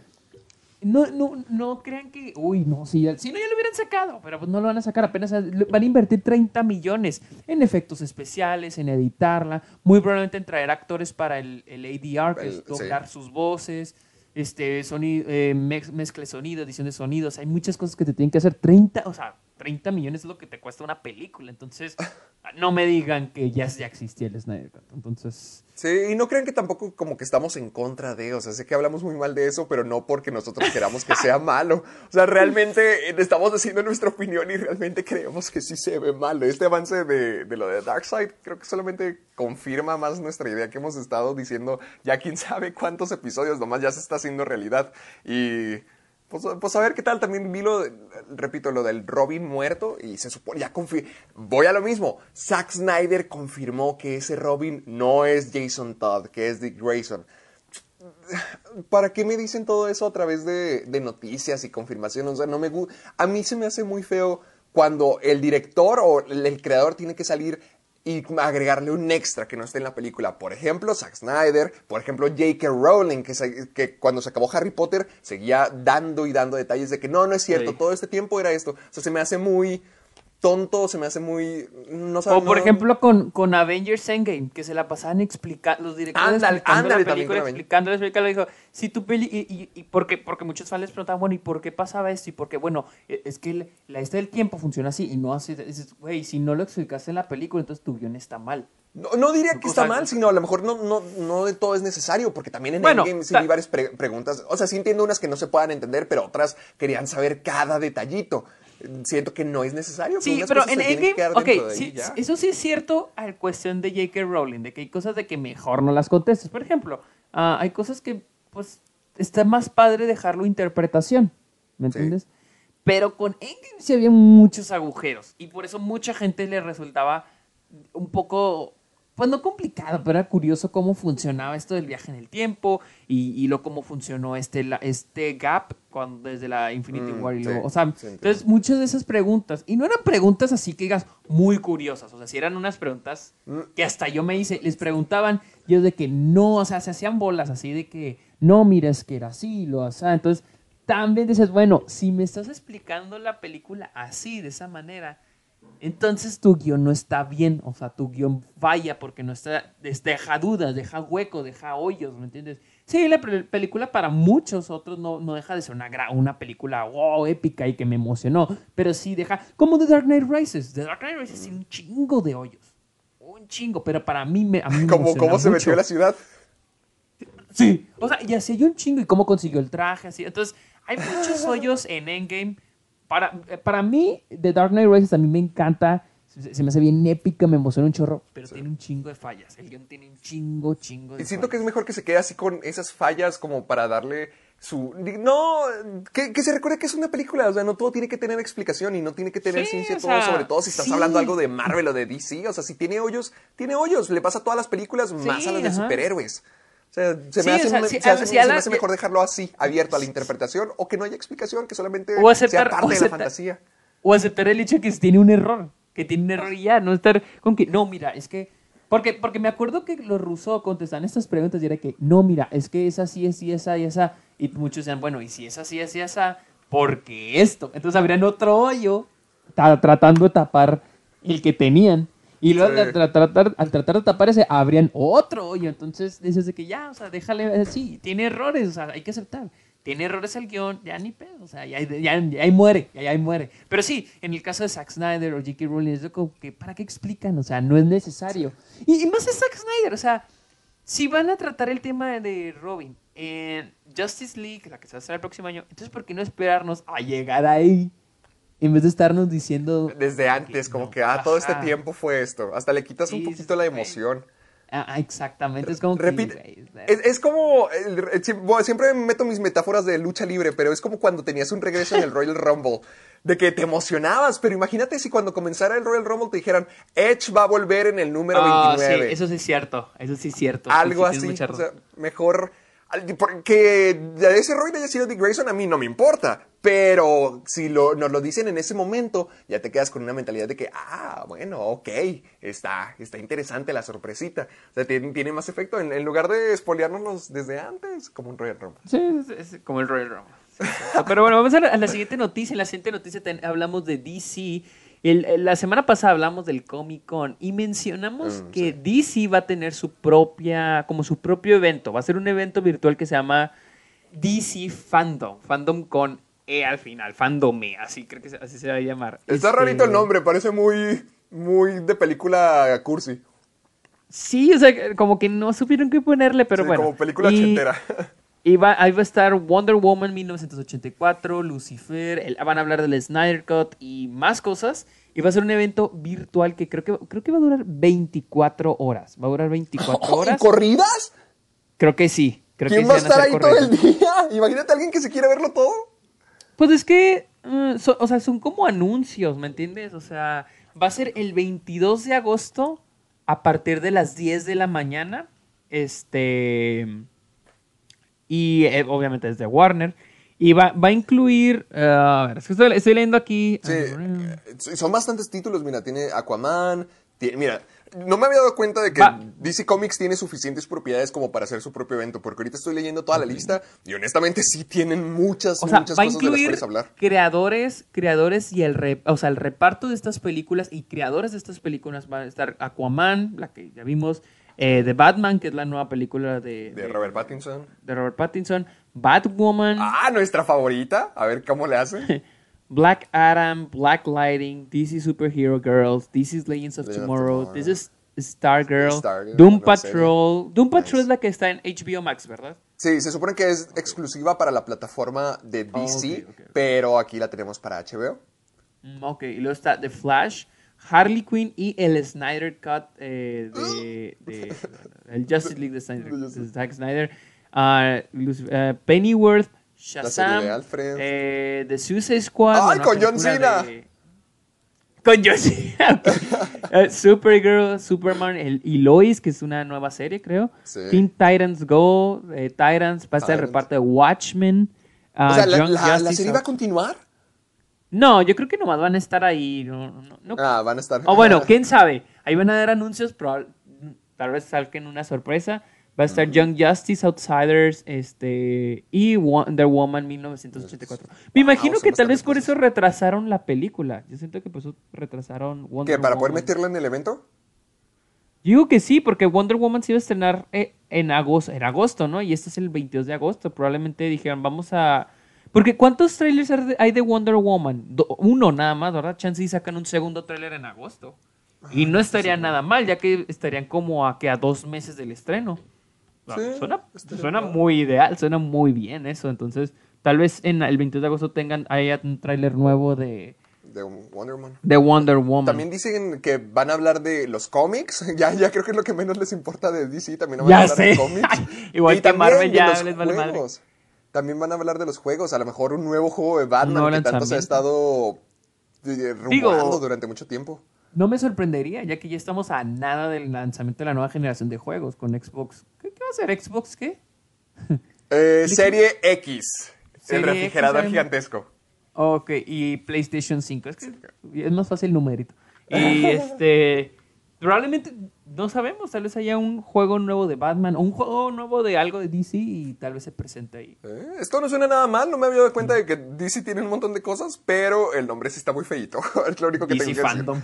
no, no, no crean que, uy, no, si, si no ya lo hubieran sacado, pero pues no lo van a sacar, apenas van a invertir 30 millones en efectos especiales, en editarla, muy probablemente en traer actores para el, el ADR, que El- es doblar sí. sus voces, este, sonido, eh, mez- mezcla de sonido, edición de sonidos, hay muchas cosas que te tienen que hacer, 30, o sea, 30 millones es lo que te cuesta una película, entonces, no me digan que ya, ya existía el Snyder entonces... Sí, y no crean que tampoco como que estamos en contra de, o sea, sé que hablamos muy mal de eso, pero no porque nosotros queramos que sea malo. O sea, realmente eh, estamos diciendo nuestra opinión y realmente creemos que sí se ve malo. Este avance de, de lo de Darkseid creo que solamente confirma más nuestra idea que hemos estado diciendo ya quién sabe cuántos episodios, nomás ya se está haciendo realidad. Y pues, pues a ver qué tal, también vi lo, repito, lo del Robin muerto y se supone, ya confi- voy a lo mismo, Zack Snyder confirmó que ese Robin no es Jason Todd, que es Dick Grayson. ¿para qué me dicen todo eso a través de, de noticias y confirmaciones? O sea, no me gu- A mí se me hace muy feo cuando el director o el creador tiene que salir y agregarle un extra que no esté en la película. Por ejemplo, Zack Snyder, por ejemplo, J.K. Rowling, que, se- que cuando se acabó Harry Potter seguía dando y dando detalles de que no, no es cierto, Sí. todo este tiempo era esto. O sea, se me hace muy tonto, se me hace muy... No sabe- O por no- ejemplo con, con Avengers Endgame, que se la pasaban explicando, los directores Ándale, explicando ándale la película, explicando, explicando, dijo, si tu peli, y, y, y porque, porque muchos fans les preguntaban, bueno, ¿y por qué pasaba esto? Y porque, bueno, e- es que el- la esta del tiempo funciona así, y no así, dices, güey, si no lo explicaste en la película, entonces tu guion está mal. No, no diría que O está sea, mal, sino a lo mejor no, no, no de todo es necesario, porque también en Bueno, Endgame sí vi varias pre- preguntas. O sea, sí entiendo unas que no se puedan entender, pero otras querían saber cada detallito. Siento que no es necesario. Sí, pero en Endgame, quedar ok, dentro de sí, ahí, eso sí es cierto a cuestión de J.K. Rowling, de que hay cosas de que mejor no las contestes. Por ejemplo, ah, hay cosas que, pues, está más padre dejarlo interpretación, ¿me Sí. entiendes? Pero con Endgame sí había muchos agujeros y por eso mucha gente le resultaba un poco, pues no complicado, pero era curioso cómo funcionaba esto del viaje en el tiempo y, y lo cómo funcionó este, la- este gap cuando, desde la Infinity Mm, War y sí, luego, o sea, sí, entonces muchas de esas preguntas, y no eran preguntas así que digas muy curiosas, o sea, si eran unas preguntas Mm. que hasta yo me hice, les preguntaban, y yo de que no, o sea, se hacían bolas así de que, no, mira, es que era así, lo así, entonces también dices, bueno, si me estás explicando la película así, de esa manera, entonces tu guion no está bien, o sea, tu guion falla porque no está, es- deja dudas, deja hueco, deja hoyos, ¿me entiendes? Sí, la pel- película para muchos otros no, no deja de ser una, una película wow, épica y que me emocionó, pero sí deja, como The Dark Knight Rises, The Dark Knight Rises tiene un chingo de hoyos, un chingo, pero para mí me, a mí me cómo se metió a la ciudad. Sí. O sea, y así hay un chingo. Y cómo consiguió el traje, así. Entonces, hay muchos hoyos en Endgame. Para, eh, para mí, The Dark Knight Rises a mí me encanta. Se, se me hace bien épica, me emociona un chorro. Pero tiene un chingo de fallas. El guion tiene un chingo, chingo de Y siento que es mejor que se quede así con esas fallas como para darle su... No, que, que se recuerde que es una película, o sea, no todo tiene que tener explicación y no tiene que tener Sí, ciencia o todo, sea, sobre todo si estás sí. hablando algo de Marvel o de DC, o sea, si tiene hoyos, tiene hoyos, le pasa a todas las películas, más a las de ajá. superhéroes. O sea, se Sí, me hace, o sea, me- sí, se a- hace- si a se me la- hace mejor dejarlo así, abierto a la interpretación, o que no haya explicación, que solamente O aceptar- sea parte o de la fantasía. O aceptar el hecho de que tiene un error. Que tiene un error y ya. No estar con que. No, mira, es que. Porque, porque me acuerdo que los rusos contestaban estas preguntas y era que, no, mira, es que esa sí, es y esa y esa. Y muchos decían, bueno, y si es así, así, esa, ¿por qué esto? Entonces habrían otro hoyo ta- tratando de tapar el que tenían. Y luego Sí. al, tra- tratar, al tratar de tapar ese, abrían otro hoyo. Entonces dices de que ya, o sea, déjale así. Tiene errores, o sea, hay que aceptar. Tiene errores el guion, ya ni pedo, o sea, ya, ya, ya ahí muere, ya, ya ahí muere. Pero sí, en el caso de Zack Snyder o J.K. Rowling, es como que, ¿para qué explican? O sea, no es necesario. Y, y más es Zack Snyder, o sea, si van a tratar el tema de Robin en Justice League, la que se va a hacer el próximo año, entonces ¿por qué no esperarnos a llegar ahí? En vez de estarnos diciendo... Desde antes, como no, que, ah, todo este tiempo fue esto. Hasta le quitas un poquito sí, la emoción. Ah, ah, exactamente, es como que... Repite. Es, es como. el- el- sie- bueno, siempre meto mis metáforas de lucha libre, pero es como cuando tenías un regreso en el Royal Rumble. De que te emocionabas, pero imagínate si cuando comenzara el Royal Rumble te dijeran, Edge va a volver en el número ah, 29. sí, eso sí es cierto, eso sí es cierto. Algo así. O sea, mejor. De ese Roy haya sido Dick Grayson, a mí no me importa. Pero si nos lo dicen en ese momento, ya te quedas con una mentalidad de que, ah, bueno, ok, está, está interesante la sorpresita. O sea, tiene, más efecto en, lugar de espoleárnoslos desde antes, como un Royal Rumble. Sí, es, es como el Royal Rumble. Pero bueno, vamos a la, a la siguiente noticia. En la siguiente noticia hablamos de DC. El- el- la semana pasada hablamos del Comic Con y mencionamos Mm, que DC va a tener su propia, como su propio evento. Va a ser un evento virtual que se llama DC Fandom. Fandom con E al final, Fandome, así creo que se- así se va a llamar. Está Este, rarito el nombre, parece muy, muy de película cursi. Sí, o sea, como que no supieron qué ponerle, pero Sí, bueno. Como película Y-. Y va, ahí va a estar Wonder Woman 1984, Lucifer, el- van a hablar del Snyder Cut y más cosas. Y va a ser un evento virtual que creo que, creo que va a durar 24 horas. Va a durar 24 ¿Y horas. corridas? Creo que sí. Creo ¿Quién que va a estar ahí todo el día? Imagínate a alguien que se quiera verlo todo. Pues es que, mm, so- o sea, son como anuncios, ¿me entiendes? O sea, va a ser el 22 de agosto a partir de las 10 de la mañana. Este. Y eh, obviamente es de Warner. Y va, va a incluir. eh, a ver, es que estoy, estoy leyendo aquí. Sí, eh, son bastantes títulos, mira, tiene Aquaman, tiene- mira, no me había dado cuenta de que Va. DC Comics tiene suficientes propiedades como para hacer su propio evento, porque ahorita estoy leyendo toda la lista y honestamente sí tienen muchas, O sea, muchas va a cosas de las incluir cuales hablar. creadores, creadores y el, re- o sea, el reparto de estas películas y creadores de estas películas van a estar Aquaman, la que ya vimos, eh, The Batman, que es la nueva película de, De Robert Pattinson. de Robert Pattinson, Batwoman, Ah, nuestra favorita. A ver cómo le hace. Black Adam, Black Lighting, DC Superhero Girls, DC's Legends of Tomorrow, Tomorrow. This is Stargirl, Stargirl, Doom serie. Patrol. Doom Patrol Nice. es la que está en HBO Max, ¿verdad? Sí, se supone que es exclusiva para la plataforma de DC, pero aquí la tenemos para HBO. Mm, ok, y luego está The Flash, Harley Quinn y el Snyder Cut eh, de, de- el Justice League de Snyder, de Zack Snyder, ah, eh, Pennyworth, Shazam, eh, The Suicide Squad, ¡Ay, con John Cena! Con John Cena. Supergirl, Superman el- y Lois, que es una nueva serie, creo. Sí. Teen Titans Go, eh, Titans, va a estar el reparto de Watchmen. ah, o sea, la, Young la- serie va a continuar. No, yo creo que nomás van a estar ahí. No, no, no- Ah, van a estar. O bueno, quién sabe. Ahí van a dar anuncios, probable- tal vez salgan una sorpresa. Va a estar Young Justice, Outsiders, este y Wonder Woman 1984. Me imagino que tal vez por eso retrasaron la película. Yo siento que por eso retrasaron Wonder ¿Qué? ¿Para poder meterla en el evento? Yo digo que sí, porque Wonder Woman se iba a estrenar eh, en agosto, en agosto, ¿no? Y este es el 22 de agosto. Probablemente dijeron, vamos a... Porque ¿cuántos trailers hay de- Wonder Woman? Uno nada más, ¿verdad? Chance y sacan un segundo trailer en agosto. Y no estaría nada mal, ya que estarían como a que a dos meses del estreno. O sea, Sí, suena suena muy ideal, suena muy bien eso. Entonces, tal vez en el 22 de agosto tengan haya un tráiler nuevo de, De Wonder Woman. de Wonder Woman. También dicen que van a hablar de los cómics. Ya, ya creo que es lo que menos les importa de DC. También van Ya a hablar de cómics. Igual Y que también Marvel de ya los les vale madre. También van a hablar de los juegos. A lo mejor un nuevo juego de Batman nuevo que tanto se ha estado eh, Digo- rumorando durante mucho tiempo. No me sorprendería, ya que ya estamos a nada del lanzamiento de la nueva generación de juegos con Xbox. ¿Qué, qué va a ser Xbox? ¿Qué? Eh, serie X. Serie el refrigerador X, gigantesco. Ok, y PlayStation 5. Es que es más fácil numerito. Y este. Probablemente, no sabemos, tal vez haya un juego nuevo de Batman o un juego nuevo de algo de DC y tal vez se presente ahí. Eh, Esto no suena nada mal, no me había dado cuenta de que DC tiene un montón de cosas, pero el nombre sí está muy feito. es lo único que DC tengo que decir.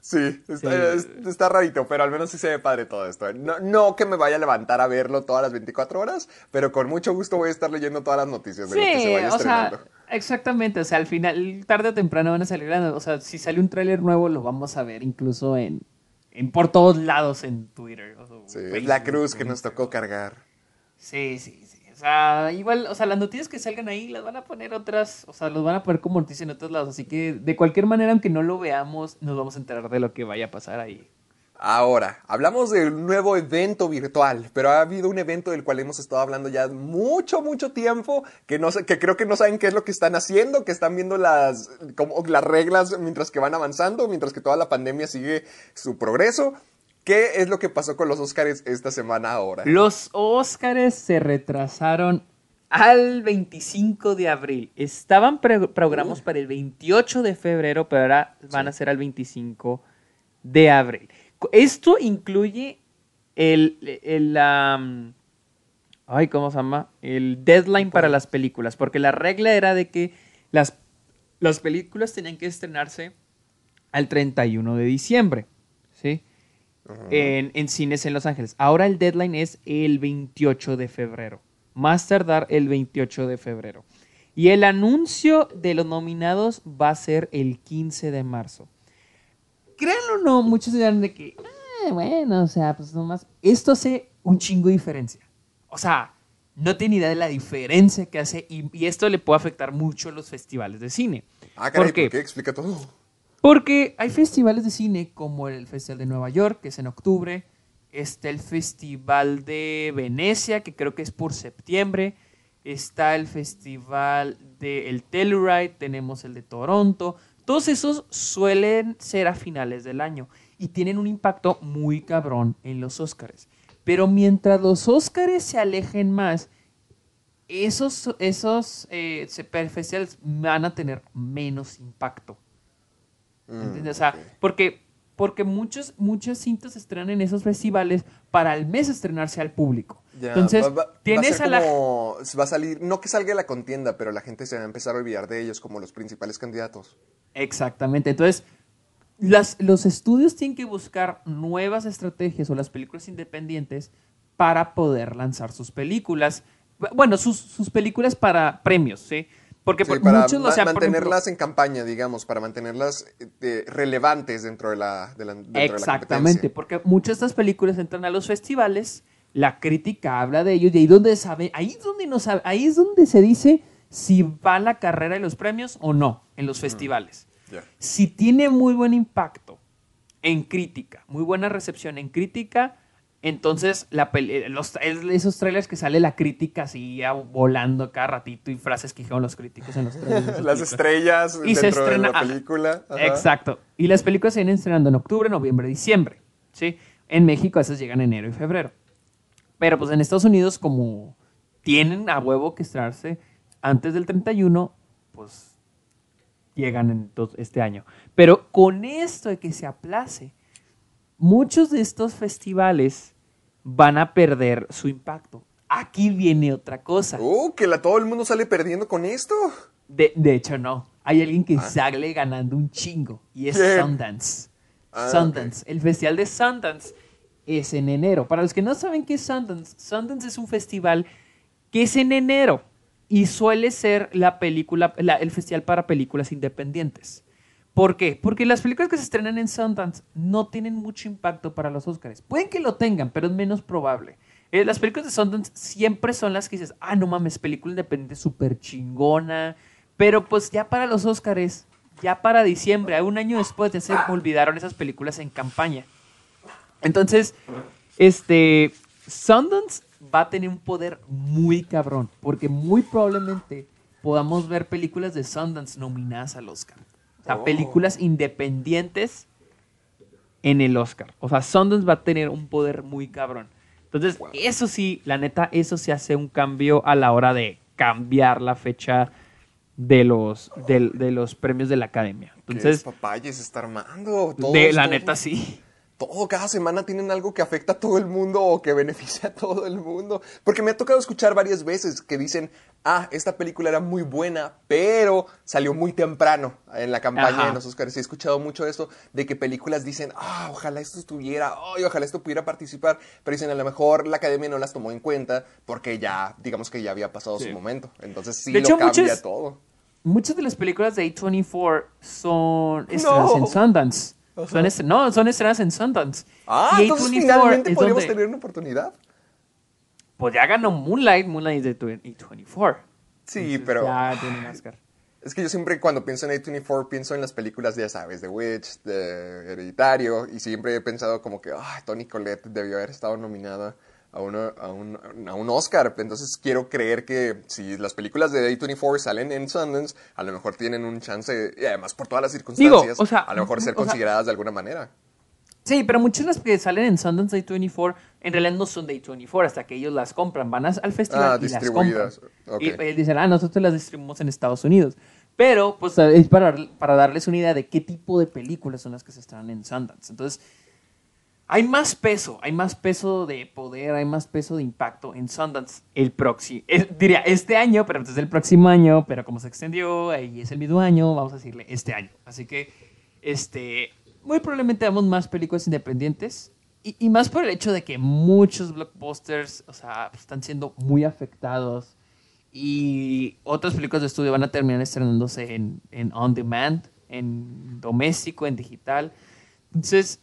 Sí, está, Sí. es- está rarito, pero al menos sí se ve padre todo esto. No, no que me vaya a levantar a verlo todas las 24 horas, pero con mucho gusto voy a estar leyendo todas las noticias de lo que se Sí, vaya o sea, estrenando. exactamente. O sea, al final, tarde o temprano van a salir. O sea, si sale un tráiler nuevo, lo vamos a ver incluso en, en por todos lados en Twitter. o Sí, Facebook, la cruz que nos tocó cargar. Sí, sí, sí. O sea, igual, o sea, las noticias que salgan ahí las van a poner otras, o sea, los van a poner como noticia en otros lados. Así que, de cualquier manera, aunque no lo veamos, nos vamos a enterar de lo que vaya a pasar ahí. Ahora, hablamos de un nuevo evento virtual, pero ha habido un evento del cual hemos estado hablando ya mucho, mucho tiempo, que, no que creo que no saben qué es lo que están haciendo, que están viendo las, como, las reglas mientras que van avanzando, mientras que toda la pandemia sigue su progreso. ¿Qué es lo que pasó con los Oscars esta semana ahora? Los Óscares se retrasaron al 25 de abril. Estaban programados para el 28 de febrero, pero ahora van a ser al 25 de abril. Esto incluye el, el, am, ay, ¿cómo se llama? El deadline para las películas, porque la regla era de que las, las películas tenían que estrenarse al 31 de diciembre, ¿sí? en, en cines en Los Ángeles. Ahora el deadline es el 28 de febrero. Más tardar el 28 de febrero. Y el anuncio de los nominados va a ser el 15 de marzo. Créanlo o no, muchos dirán de que, "Ah, bueno, o sea, pues nomás. Esto hace un chingo de diferencia. O sea, no tiene idea de la diferencia que hace y, y esto le puede afectar mucho a los festivales de cine. Ah, caray, ¿Por qué? ¿por qué? Explica todo. Porque hay festivales de cine como el Festival de Nueva York, que es en octubre. Está el Festival de Venecia, que creo que es por septiembre. Está el Festival de el Telluride, tenemos el de Toronto. Todos esos suelen ser a finales del año y tienen un impacto muy cabrón en los Óscares. Pero mientras los Óscares se alejen más, esos, esos eh, festivales van a tener menos impacto. Mm, ¿Entiendes? O sea, porque, porque muchos, muchos cintas se estrenan en esos festivales para al mes estrenarse al público. Ya, Entonces, va- va- va tienes ser a la... como- Va a salir, no que salga de la contienda, pero la gente se va a empezar a olvidar de ellos como los principales candidatos. Exactamente. Entonces, las, los estudios tienen que buscar nuevas estrategias o las películas independientes para poder lanzar sus películas. Bueno, sus, sus películas para premios, ¿sí? Porque Sí, por- para muchos, ma- o sea, por ejemplo- mantenerlas en campaña, digamos, para mantenerlas eh, eh, relevantes dentro de la, de la, dentro de la Exactamente, porque muchas de estas películas entran a los festivales, la crítica habla de ellos y ahí donde sabe, ahí es donde no sabe, ahí es donde se dice si va la carrera de los premios o no en los festivales. Si tiene muy buen impacto en crítica, muy buena recepción en crítica, entonces la eh, los, es- esos trailers que sale la crítica así volando cada ratito y frases que dijeron los críticos en los trailers. Las estrellas Y se dentro estrena- de la película. ajá. Exacto. Y las películas se vienen estrenando en octubre, noviembre, diciembre. ¿sí? En México esas llegan en enero y febrero. Pero pues en Estados Unidos, como tienen a huevo que estrenarse antes del 31, pues llegan en este año. Pero con esto de que se aplace, muchos de estos festivales van a perder su impacto. Aquí viene otra cosa. Uh, que la, todo el mundo sale perdiendo con esto. De, de hecho, no. Hay alguien que sale ganando un chingo y es. Sundance. Ah, Sundance. El festival de Sundance es en enero. Para los que no saben qué es Sundance, Sundance es un festival que es en enero y suele ser la película, la- el festival para películas independientes. ¿Por qué? Porque las películas que se estrenan en Sundance no tienen mucho impacto para los Oscars. Pueden que lo tengan, pero es menos probable. Eh, las películas de Sundance siempre son las que dices, ah, no mames, película independiente súper chingona. Pero pues ya para los Oscars, ya para diciembre, un año después ya se olvidaron esas películas en campaña. Entonces, este, Sundance va a tener un poder muy cabrón, porque muy probablemente podamos ver películas de Sundance nominadas al Oscar. O sea, Oh. películas independientes en el Oscar. O sea, Sundance va a tener un poder muy cabrón. Entonces, eso sí, la neta, eso sí hace un cambio a la hora de cambiar la fecha de los, del- de, los premios de la academia. Entonces, se está armando. De la neta sí. Todo, cada semana tienen algo que afecta a todo el mundo o que beneficia a todo el mundo. Porque me ha tocado escuchar varias veces que dicen, ah, esta película era muy buena, pero salió muy temprano en la campaña Ajá. de los Oscars. Y he escuchado mucho esto de que películas dicen, ah, ojalá esto estuviera, ay, ojalá esto pudiera participar. Pero dicen, a lo mejor la academia no las tomó en cuenta porque ya, digamos que ya había pasado Sí. su momento. Entonces sí De lo hecho, cambia muchas- todo. Muchas de las películas de A24 son estrenadas No. en Sundance. Son est- no, son estrenadas en Sundance. Ah, Y entonces A24 finalmente podríamos donde- tener una oportunidad. Pues ya ganó Moonlight. Moonlight es de A24. Sí, Entonces pero... Ya tiene un Oscar. Es que yo siempre cuando pienso en A24 pienso en las películas, ya sabes, de Witch, de Hereditario, y siempre he pensado como que, ay, Tony Collette debió haber estado nominada a, uno, a, un, a un Oscar. Entonces quiero creer que si las películas de A24 salen en Sundance, a lo mejor tienen un chance, y además por todas las circunstancias, o sea, a lo mejor ser o sea- consideradas de alguna manera. Sí, pero muchas de las que salen en Sundance de A24 en realidad no son de A24 hasta que ellos las compran. Van al festival Ah, y las compran. distribuidas. Ok. Y ellos dicen, ah, nosotros las distribuimos en Estados Unidos. Pero, pues, es para, para darles una idea de qué tipo de películas son las que se estrenan en Sundance. Entonces, hay más peso, hay más peso de poder, hay más peso de impacto en Sundance el próximo, diría este año, pero pues es el próximo año, pero como se extendió y es el mismo año, vamos a decirle este año. Así que, este, muy probablemente veamos más películas independientes y, y más por el hecho de que muchos blockbusters, o sea, están siendo muy afectados y otras películas de estudio van a terminar estrenándose en, en on demand, en doméstico, en digital. Entonces,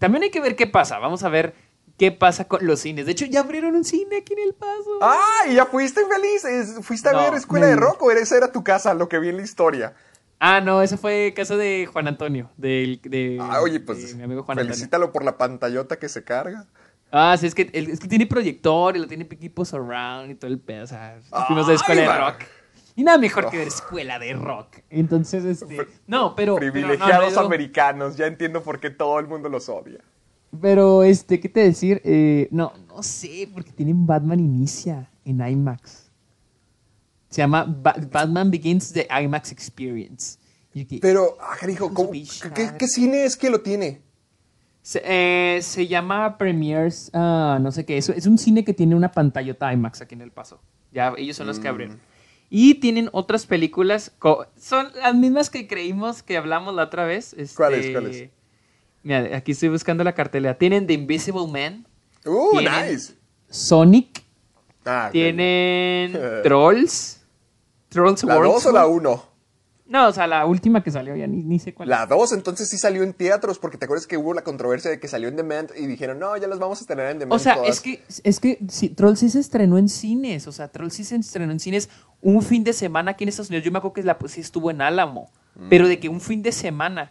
también hay que ver qué pasa. Vamos a ver qué pasa con los cines. De hecho, ya abrieron un cine aquí en El Paso. ¡Ah! ¿Y ya fuiste feliz? ¿Fuiste a No, ver Escuela de Rock o esa era tu casa, lo que vi en la historia? Ah, no, ese fue casa de Juan Antonio. Del, de, Ah, oye, de pues mi amigo Juan Antonio. felicítalo por la pantallota que se carga. Ah, sí, es que, el- es que tiene proyector y lo tiene equipo surround y todo el pedo. O sea, fuimos de Ay, escuela de rock. Y nada mejor que ver escuela de rock. Entonces, este. No, pero. pero no, Privilegiados no, no, americanos, ya entiendo por qué todo el mundo los odia. Pero, este, ¿qué te decir? Eh, no, no sé, porque tienen Batman Inicia en IMAX. Se llama Ba- Batman Begins the IMAX Experience. Que- Pero, ah, carijo, ¿cómo- Bichar. ¿qué, qué cine es que lo tiene? Se, eh, se llama Premiers, ah, no sé qué, es, es un cine que tiene una pantallota IMAX aquí en El Paso. Ya, ellos son los Mm. que abrieron. Y tienen otras películas, son las mismas que creímos que hablamos la otra vez. este, ¿Cuáles, cuáles? Mira, aquí estoy buscando la cartelera. Tienen The Invisible Man, Uh, nice. Sonic, Ah, tienen Trolls, Trolls ¿La World 2 o la 1? No, o sea, la última que salió, ya ni, ni sé cuál. La 2, entonces sí salió en teatros, porque te acuerdas que hubo la controversia de que salió en Demand y dijeron, no, ya las vamos a estrenar en Demand. O sea, todas". es que, es que sí, Troll sí se estrenó en cines. O sea, Troll sí se estrenó en cines un fin de semana aquí en Estados Unidos. Yo me acuerdo que la, pues, sí estuvo en Álamo. Mm. Pero de que un fin de semana.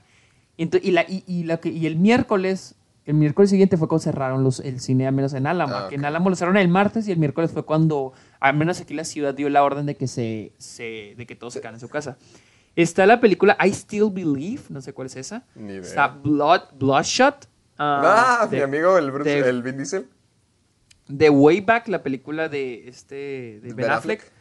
Ento- y, la, y, y la y el miércoles, el miércoles siguiente fue cuando cerraron los, el cine, al menos en Álamo. Ah, en Álamo lo cerraron el martes y el miércoles fue cuando, al menos aquí la ciudad dio la orden de que, se, se, de que todos se quedan en su casa. Está la película I Still Believe, no sé cuál es esa. Ni idea. Está Blood, Bloodshot. Ah, mi de- amigo, el, Bruce- de- el Vin Diesel. The Way Back, la película de este de Ben, Ben Affleck, Affleck.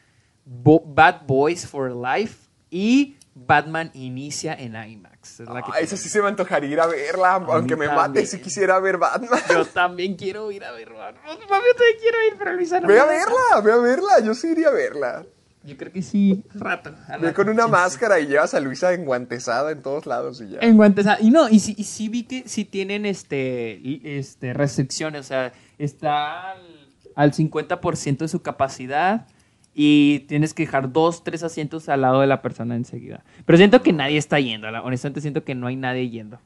Bo- Bad Boys for Life y Batman inicia en IMAX. Es la que Ah, esa sí se me antojaría ir a verla, aunque me mate también. si quisiera ver Batman. Yo también quiero ir a ver Batman. Mami, yo también quiero ir, pero Luisa no Ve a verla, ve a verla, yo sí iría a verla. Yo creo que sí, rato. Ve con una Sí, sí. máscara y llevas a Luisa enguantezada en todos lados y ya. En guantes. ah, Y no, y sí, y sí vi que sí tienen este, este restricciones. O sea, está al, al 50% de su capacidad y tienes que dejar dos, tres asientos al lado de la persona enseguida. Pero siento que nadie está yendo. Honestamente, siento que no hay nadie yendo.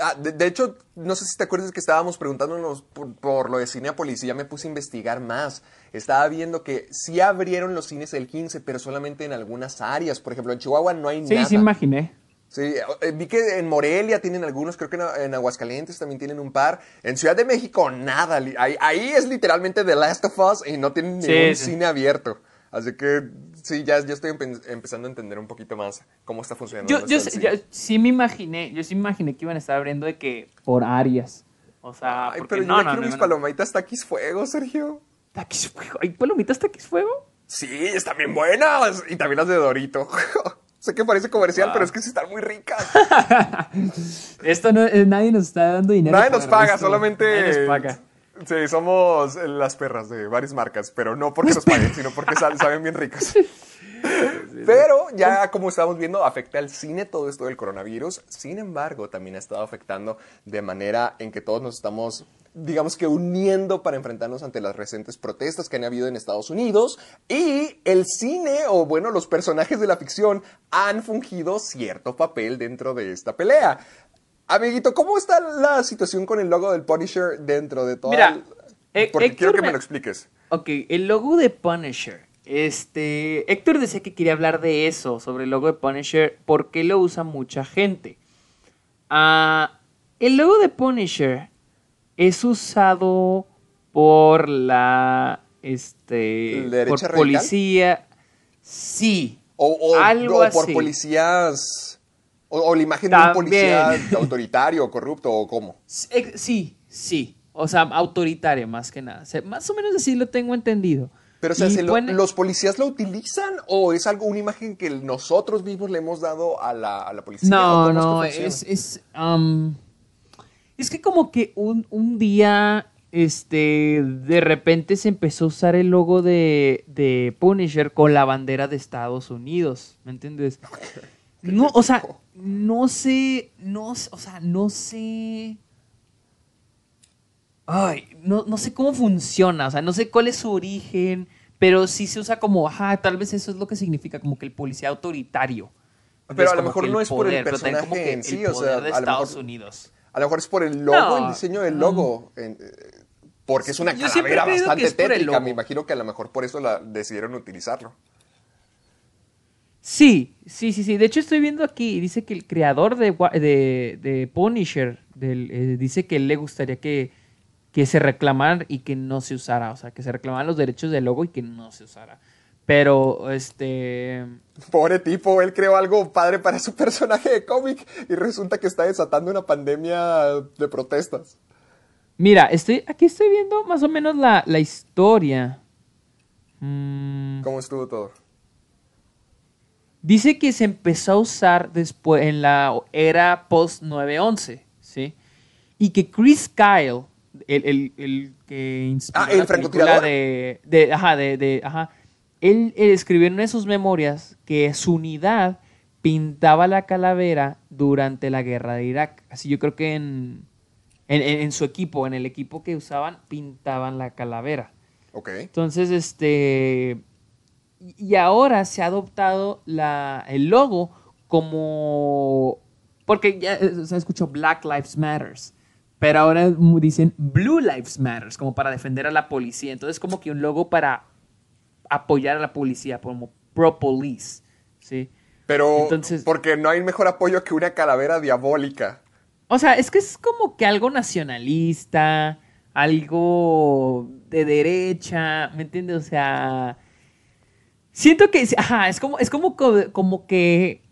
Ah, de, de hecho, no sé si te acuerdas que estábamos preguntándonos por, por lo de Cinepolis y ya me puse a investigar más. Estaba viendo que sí abrieron los cines el 15, pero solamente en algunas áreas. Por ejemplo, en Chihuahua no hay Sí, nada. sí, imaginé. Sí, eh, vi que en Morelia tienen algunos, creo que en, en Aguascalientes también tienen un par. En Ciudad de México, nada. Ahí, ahí es literalmente The Last of Us y no tienen Sí, ningún sí. cine abierto. Así que sí, ya, ya estoy empe- empezando a entender un poquito más cómo está funcionando. Yo, yo, yo sí me imaginé, yo sí me imaginé que iban a estar abriendo de que por áreas. O sea, Ay, pero yo no, ya no, quiero no, mis palomitas taquis fuego, Sergio. Taquis fuego. ¿Hay palomitas taquis fuego? Sí, están bien buenas. Y también las de Dorito. sé que parece comercial, Wow. pero es que sí están muy ricas. Esto no, eh, nadie nos está dando dinero. Nadie nos paga, esto. solamente. Nadie nos paga. Sí, somos las perras de varias marcas, pero no porque nos paguen, sino porque saben bien ricas. Pero ya como estamos viendo, afecta al cine todo esto del coronavirus. Sin embargo, también ha estado afectando de manera en que todos nos estamos, digamos que uniendo para enfrentarnos ante las recientes protestas que han habido en Estados Unidos. Y el cine, o bueno, los personajes de la ficción, han fungido cierto papel dentro de esta pelea. Amiguito, ¿cómo está la situación con el logo del Punisher dentro de todo? Mira, eh, Porque Héctor quiero que me me- lo expliques. Ok, el logo de Punisher. Este, Héctor decía que quería hablar de eso, sobre el logo de Punisher, porque lo usa mucha gente. Ah, el logo de Punisher es usado por la, este, ¿La derecha por radical? policía. Sí. O, o- algo o por así. policías. O, o la imagen de un policía autoritario, corrupto, o cómo. Sí, ex- Sí, sí. O sea, autoritario más que nada. O sea, más o menos así lo tengo entendido. Pero, o sea, Y ¿se lo- pone- ¿los policías lo utilizan o es algo, una imagen que nosotros mismos le hemos dado a la, a la policía? ¿O No, no, es, es, um, es que como que un, un día, este, de repente se empezó a usar el logo de, de Punisher con la bandera de Estados Unidos, ¿me entiendes? No, o sea, no sé, no, o sea, no sé... Ay, no, no sé cómo funciona, o sea, no sé cuál es su origen, pero sí se usa como, ajá, tal vez eso es lo que significa, como que el policía autoritario. Pero a lo mejor no es por el como personaje que en el sí, o sea, de Estados mejor- Unidos. A lo mejor es por el logo, No. el diseño del logo. en- eh, porque es una calavera bastante tétrica. Me imagino que a lo mejor por eso la decidieron utilizarlo. Sí, sí, sí, sí. De hecho, estoy viendo aquí, dice que el creador de, de, de Punisher del, eh, dice que él le gustaría que, que se reclamaran y que no se usara. O sea, que se reclamaran los derechos del logo y que no se usara. Pero, este. Pobre tipo, él creó algo padre para su personaje de cómic y resulta que está desatando una pandemia de protestas. Mira, estoy, aquí estoy viendo más o menos la, la historia. Mm, ¿Cómo estuvo todo? Dice que se empezó a usar después en la era post 911, ¿sí? Y que Chris Kyle, el, el- el que inspiró Ah, ¿el la francotirador? de, de- ajá, de, de- ajá, él, él escribió en una de sus memorias que su unidad pintaba la calavera durante la guerra de Irak. Así yo creo que en, en, en- en su equipo, en el equipo que usaban, pintaban la calavera. Ok. Entonces, este. Y- ahora se ha adoptado la, el logo como. Porque ya eh, se escuchó Black Lives Matters. Pero ahora dicen Blue Lives Matters, como para defender a la policía. Entonces, como que un logo para apoyar a la policía, como Pro Police. ¿sí? Pero, Entonces- porque no hay mejor apoyo que una calavera diabólica. O sea, es que es como que algo nacionalista, algo de derecha, ¿me entiendes? O sea, siento que, ajá, es como, es como, co- como que,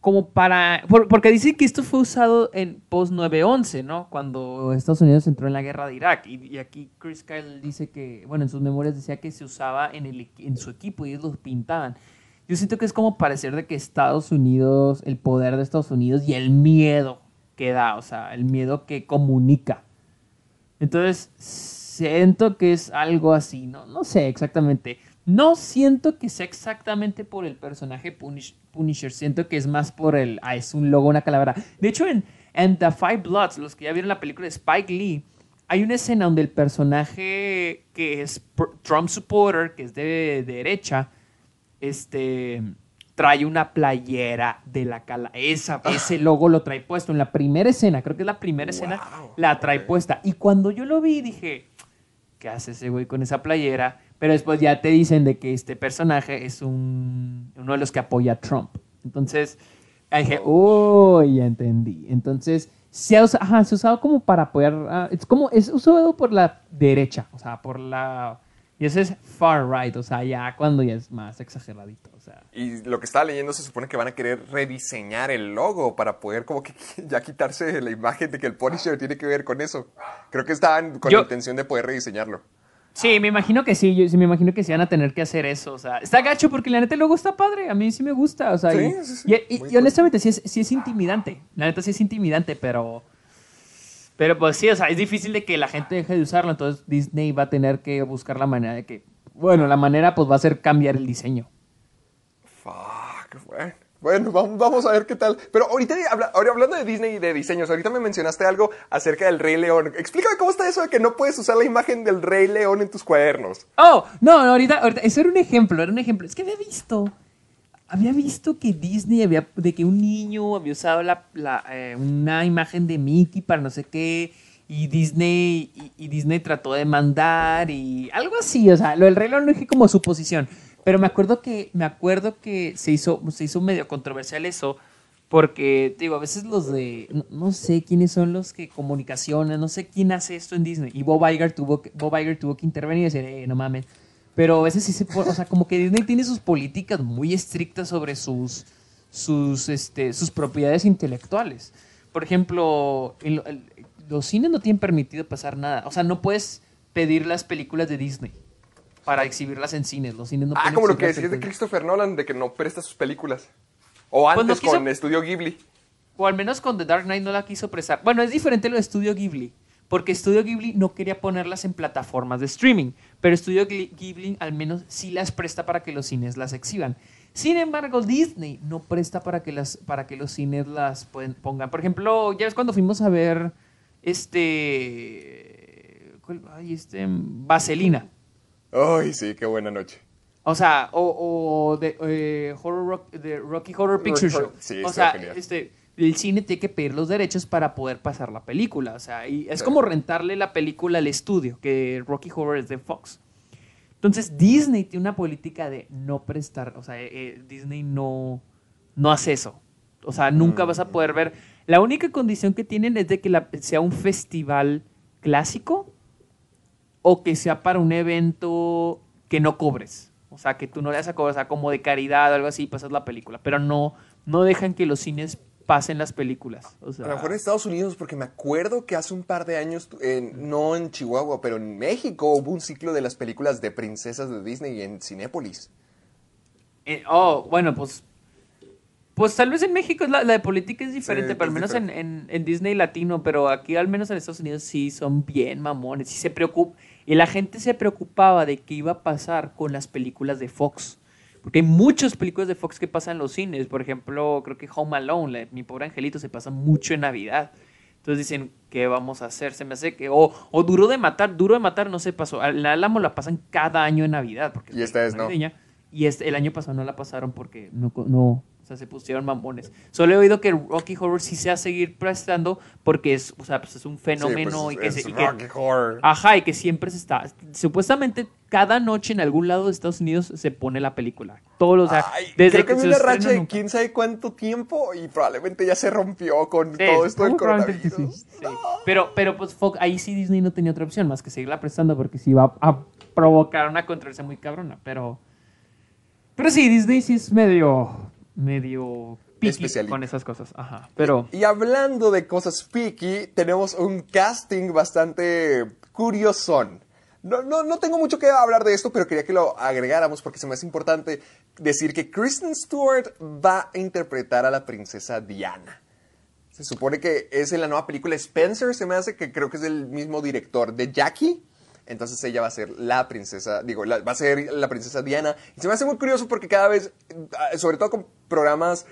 como para, por- porque dicen que esto fue usado en post 9-11, ¿no? Cuando Estados Unidos entró en la guerra de Irak. Y, aquí Chris Kyle dice que, bueno, en sus memorias decía que se usaba en, el, en su equipo y ellos los pintaban. Yo siento que es como parecer de que Estados Unidos, el poder de Estados Unidos y el miedo que da, o sea, el miedo que comunica. Entonces, siento que es algo así, ¿no? No sé exactamente. No siento que sea exactamente por el personaje Punish- Punisher, siento que es más por el, ah, es un logo, una calavera. De hecho, en, en The Five Bloods, los que ya vieron la película de Spike Lee, hay una escena donde el personaje que es Trump supporter, que es de, derecha, este trae una playera de la cala esa ese logo lo trae puesto en la primera escena creo que es la primera escena la trae puesta. Y cuando yo lo vi dije qué hace ese güey con esa playera pero después ya te dicen de que este personaje es un uno de los que apoya a Trump entonces ahí dije oh ya entendí entonces se ha, usa- ajá, se ha usado como para apoyar es como es usado por la derecha o sea por la y ese es far right o sea ya cuando ya es más exageradito o sea Y lo que estaba leyendo se supone que van a querer rediseñar el logo para poder como que ya quitarse la imagen de que el Punisher tiene que ver con eso. Creo que estaban con Yo- la intención de poder rediseñarlo. Sí, me imagino que sí, yo sí me imagino que sí van a tener que hacer eso, o sea, está gacho porque la neta el logo está padre, a mí sí me gusta, o sea, Sí, y, sí, sí, y- y- honestamente sí es, sí es intimidante, la neta sí es intimidante, pero, pero pues sí, o sea, es difícil de que la gente deje de usarlo, entonces Disney va a tener que buscar la manera de que, bueno, la manera pues va a ser cambiar el diseño. Fuck, bueno. Bueno, vamos, a ver qué tal. Pero ahorita, ahora hablando de Disney y de diseños, ahorita me mencionaste algo acerca del Rey León. Explícame cómo está eso de que no puedes usar la imagen del Rey León en tus cuadernos. Oh, no, no, ahorita, ahorita, eso era un ejemplo, era un ejemplo. Es que había visto, había visto que Disney había, de que un niño había usado la, eh, una imagen de Mickey para no sé qué, y Disney, y, Disney trató de mandar, y algo así, o sea, lo del Rey León lo dije como suposición. Pero me acuerdo que, me acuerdo que se hizo, se hizo medio controversial eso, porque, digo, a veces los de, no, sé quiénes son los que comunicaciones, no sé quién hace esto en Disney. Y Bob Iger tuvo que, Bob Iger tuvo que intervenir y decir, eh, no mames. Pero a veces sí se o sea, como que Disney tiene sus políticas muy estrictas sobre sus, sus, este, sus propiedades intelectuales. Por ejemplo, los cines no tienen permitido pasar nada. O sea, no puedes pedir las películas de Disney para exhibirlas en cines. Los cines no ah, como lo que decías de. Christopher Nolan, de que no presta sus películas. O Pues no antes quiso- con Estudio Ghibli. O al menos con The Dark Knight no la quiso prestar. Bueno, es diferente lo de Studio Ghibli. Porque Studio Ghibli no quería ponerlas en plataformas de streaming. Pero Studio Gli- Ghibli al menos sí las presta para que los cines las exhiban. Sin embargo, Disney no presta para que, las, para que los cines las pueden- pongan. Por ejemplo, ya ves cuando fuimos a ver este... ¿cuál? Ay, este... Vaselina. Ay, sí, qué buena noche. O sea, o, o de, eh, Horror Rock- de Rocky Horror Picture Rocky Show. Sí, o sea, genial. este, el cine tiene que pedir los derechos para poder pasar la película. O sea, y es como rentarle la película al estudio, que Rocky Horror es de Fox. Entonces, Disney tiene una política de no prestar. O sea, eh, eh, Disney no, no hace eso. O sea, nunca vas a Mm. poder ver. La única condición que tienen es de que la- sea un festival clásico o que sea para un evento que no cobres. O sea, que tú no le das a cobrar, o sea, como de caridad o algo así, pasas la película. Pero no, no dejan que los cines pasen las películas. O sea, A lo mejor en Estados Unidos, porque me acuerdo que hace un par de años, no en Chihuahua, pero en México hubo un ciclo de las películas de princesas de Disney en Cinépolis. eh, oh, bueno, pues Pues tal vez en México la, la de política es diferente, Sí, pero al es menos en, en- en Disney Latino, pero aquí al menos en Estados Unidos sí son bien mamones, sí se preocupa. Y la gente se preocupaba de qué iba a pasar con las películas de Fox. Porque hay muchas películas de Fox que pasan en los cines. Por ejemplo, creo que Home Alone, la Mi Pobre Angelito, se pasa mucho en Navidad. Entonces dicen, ¿qué vamos a hacer? Se me hace que... O, o Duro de Matar, Duro de Matar no se pasó. Al Álamo la pasan cada año en Navidad. Porque Y esta vez no. Y este, el año pasado no la pasaron porque no, no, sea, se pusieron mamones. Solo he oído que Rocky Horror sí se va a seguir prestando porque es, o sea, pues es un fenómeno Sí, y pues, que es se, y que- Rocky Horror. Ajá, y que siempre se está. Supuestamente cada noche en algún lado de Estados Unidos se pone la película. Todos los. Ay, desde creo que se vi una racha de quién sabe cuánto tiempo y probablemente ya se rompió con Sí, todo esto del coronavirus. sí, sí. Pero, pero pues Fox- ahí sí Disney no tenía otra opción más que seguirla prestando porque sí va a provocar una controversia muy cabrona. Pero. Pero sí, Disney sí es medio. Medio. picky con esas cosas. Ajá. Pero. Y hablando de cosas picky, tenemos un casting bastante curiosón. No, no, no tengo mucho que hablar de esto, pero quería que lo agregáramos porque se me hace importante decir que Kristen Stewart va a interpretar a la princesa Diana. Se supone que es en la nueva película Spencer, se me hace que creo que es el mismo director de Jackie. Entonces ella va a ser la princesa, digo, va a ser la princesa Diana. Y se me hace muy curioso porque cada vez, eh, sobre todo con programas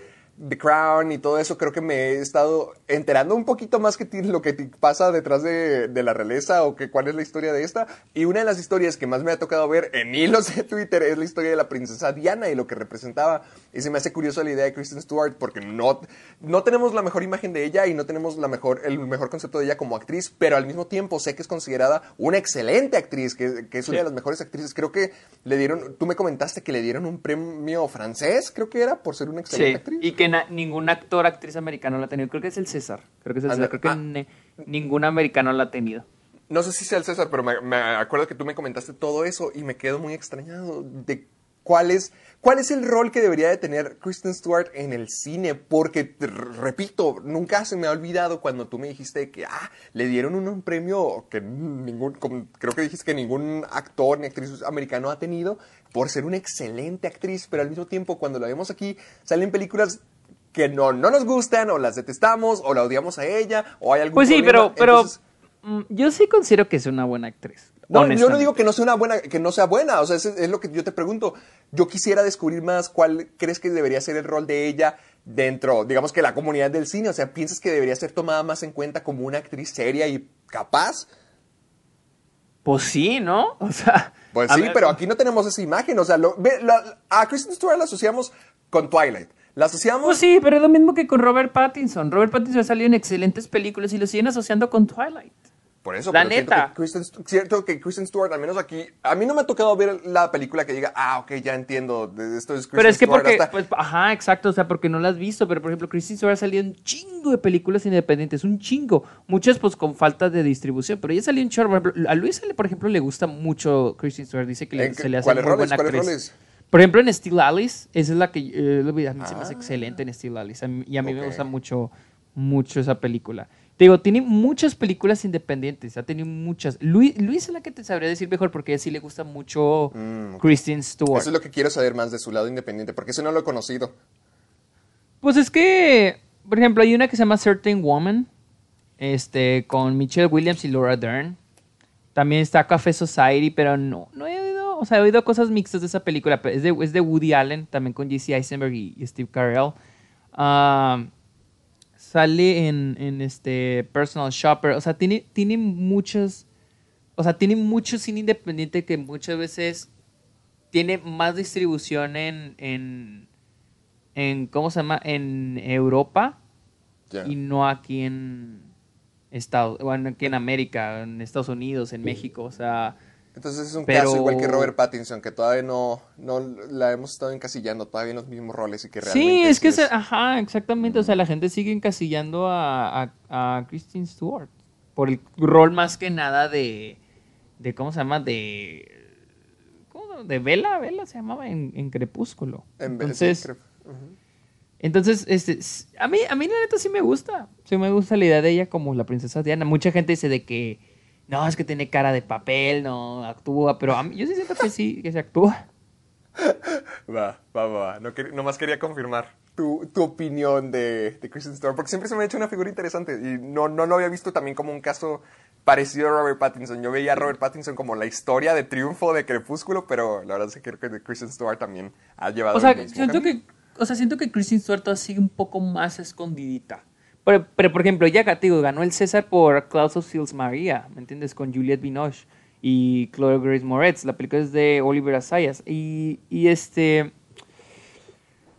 The Crown y todo eso, creo que me he estado enterando un poquito más que lo que pasa detrás de, de la realeza o que cuál es la historia de esta. Y una de las historias que más me ha tocado ver en hilos de Twitter es la historia de la princesa Diana y lo que representaba. Y se me hace curioso la idea de Kristen Stewart porque no, no tenemos la mejor imagen de ella y no tenemos la mejor, el mejor concepto de ella como actriz, pero al mismo tiempo sé que es considerada una excelente actriz, que, que es una Sí. de las mejores actrices. Creo que le dieron, tú me comentaste que le dieron un premio francés, creo que era, por ser una excelente Sí, actriz. y que ningún actor, actriz americano la ha tenido. Creo que es el César. Creo que es el César. Creo que ah. ningún americano la ha tenido. No sé si sea el César, pero me, me acuerdo que tú me comentaste todo eso y me quedo muy extrañado de cuál es, cuál es el rol que debería de tener Kristen Stewart en el cine, porque, repito, nunca se me ha olvidado cuando tú me dijiste que, ah, le dieron un, premio que ningún, como- creo que dijiste que ningún actor ni actriz americano ha tenido por ser una excelente actriz, pero al mismo tiempo cuando la vemos aquí salen películas que no, no nos gustan o las detestamos o la odiamos a ella o hay algún Pues sí, problema. pero, pero Entonces, mm, yo sí considero que es una buena actriz. No, yo no digo que no sea una buena, que no sea buena, o sea, es, es lo que yo te pregunto. Yo quisiera descubrir más cuál crees que debería ser el rol de ella dentro, digamos que la comunidad del cine, o sea, ¿piensas que debería ser tomada más en cuenta como una actriz seria y capaz? Pues sí, ¿no? O sea. Pues sí, ver, pero aquí no tenemos esa imagen, o sea, lo- ve, la- a Kristen Stewart la asociamos con Twilight, la asociamos... Pues sí, pero es lo mismo que con Robert Pattinson. Robert Pattinson ha salido en excelentes películas y lo siguen asociando con Twilight. Por eso, La pero neta. cierto que Kristen Stewart, al menos aquí, a mí no me ha tocado ver la película que diga, ah, ok, ya entiendo, esto es Kristen Pero es que Stewart porque, hasta- pues, ajá, exacto, o sea, porque no la has visto, pero por ejemplo, Kristen Stewart ha salido un chingo de películas independientes, un chingo, muchas pues con falta de distribución, pero ella salió en chorro, por ejemplo, a Luis, por ejemplo, le gusta mucho Kristen Stewart, dice que le- ¿En qué- se le hace muy roles? buena ¿Cuáles actriz. Por ejemplo, en Steel Alice, esa es la que eh, a mí se me hace Ah. excelente en Steel Alice, y a mí me gusta mucho, mucho esa película. Te digo, tiene muchas películas independientes, ha tenido muchas. Luis, Luis es la que te sabría decir mejor porque a ella sí le gusta mucho Mm. Kristen Stewart. Eso es lo que quiero saber más de su lado independiente, porque eso no lo he conocido. Pues es que, por ejemplo, hay una que se llama Certain Woman, este, con Michelle Williams y Laura Dern. También está Café Society, pero no, no he oído, o sea, he oído cosas mixtas de esa película. pero Es de, es de Woody Allen, también con Jesse Eisenberg y, y Steve Carell. Ah, sale en, en este Personal Shopper, o sea, tiene, tiene muchos, o sea, tiene mucho cine independiente que muchas veces tiene más distribución en, en, en ¿cómo se llama? En Europa y no aquí en Estados, bueno, aquí en América, en Estados Unidos, en México, o sea, Entonces es un Pero- caso igual que Robert Pattinson, que todavía no, no la hemos estado encasillando todavía en los mismos roles y que realmente sí, es que, se- ajá, exactamente, o sea, la gente sigue encasillando a, a, a Kristen Stewart por el rol más que nada de, de ¿cómo se llama? De, ¿cómo? De Vela, Vela se llamaba en, en Crepúsculo. en Entonces. Entonces, este, a mí, a mí la neta sí me gusta. Sí me gusta la idea de ella como la princesa Diana. Mucha gente dice de que no, es que tiene cara de papel, no actúa, pero a mí, yo sí siento que sí, que se actúa. Va, va, va, va. No quer- nomás quería confirmar. tu, tu opinión de, de Kristen Stewart, porque siempre se me ha hecho una figura interesante y no, no lo había visto también como un caso parecido a Robert Pattinson. Yo veía a Robert Pattinson como la historia de triunfo de Crepúsculo, pero la verdad es que creo que de Kristen Stewart también ha llevado O sea, el mismo siento que, o sea, siento que Kristen Stewart sigue un poco más escondidita. Pero, pero, por ejemplo, ya te digo, ganó el César por Clouds of Sils Maria, ¿me entiendes? Con Juliette Binoche y Chloe Grace Moretz. La película es de Oliver Assayas. Y, y este...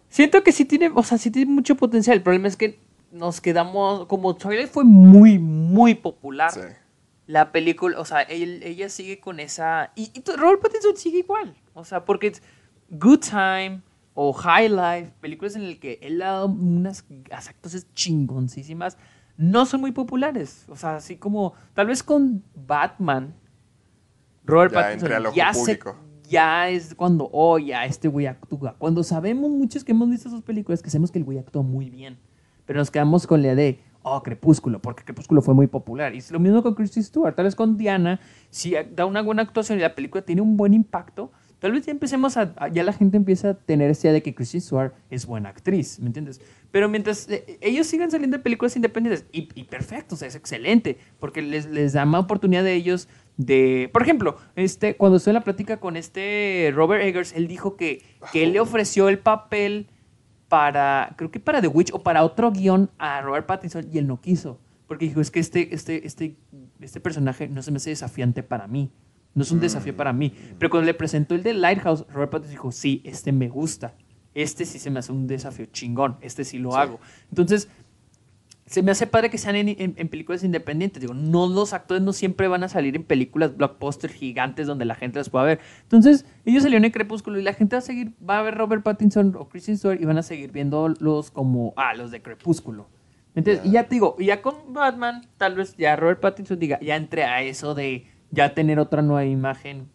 Siento que sí tiene, o sea, sí tiene mucho potencial. El problema es que nos quedamos, como Twilight fue muy, muy popular. Sí. La película, o sea, él- ella sigue con esa... Y, y Robert Pattinson sigue igual. O sea, porque es Good Time o High Life, películas en las que él ha dado unas actuaciones chingoncísimas, no son muy populares. O sea, así como, tal vez con Batman, Robert Ya Pattinson entre al ojo ya, se- ya es cuando, oh, ya este güey actúa. Cuando sabemos muchos que hemos visto esas películas, que sabemos que el güey actúa muy bien. Pero nos quedamos con la de, oh, Crepúsculo, porque Crepúsculo fue muy popular. Y es lo mismo con Kristen Stewart. Tal vez con Diana, si da una buena actuación y la película tiene un buen impacto, tal vez ya empecemos a, ya la gente empieza a tener esa idea de que Kristen Stewart es buena actriz, ¿me entiendes? Pero mientras eh, ellos sigan saliendo de películas independientes, y, y perfecto, o sea, es excelente, porque les, les da más oportunidad de ellos de... Por ejemplo, este, cuando estuve en la plática con este Robert Eggers, él dijo que, que él le ofreció el papel para, creo que para The Witch o para otro guion a Robert Pattinson y él no quiso. Porque dijo, es que este, este, este, este personaje no se me hace desafiante para mí. No es un desafío para mí. Pero cuando le presentó el de Lighthouse, Robert Pattinson dijo, sí, este me gusta. Este sí se me hace un desafío chingón. Este sí lo hago. Entonces, se me hace padre que sean en, en- en películas independientes. Digo, no los actores no siempre van a salir en películas blockbuster gigantes donde la gente las pueda ver. Entonces, ellos salieron en Crepúsculo y la gente va a seguir, va a ver Robert Pattinson o Kristen Stewart y van a seguir viéndolos como, ah, los de Crepúsculo. ¿Entiendes? Y ya te digo, y ya con Batman, tal vez ya Robert Pattinson diga, ya entre a eso de ya tener otra nueva imagen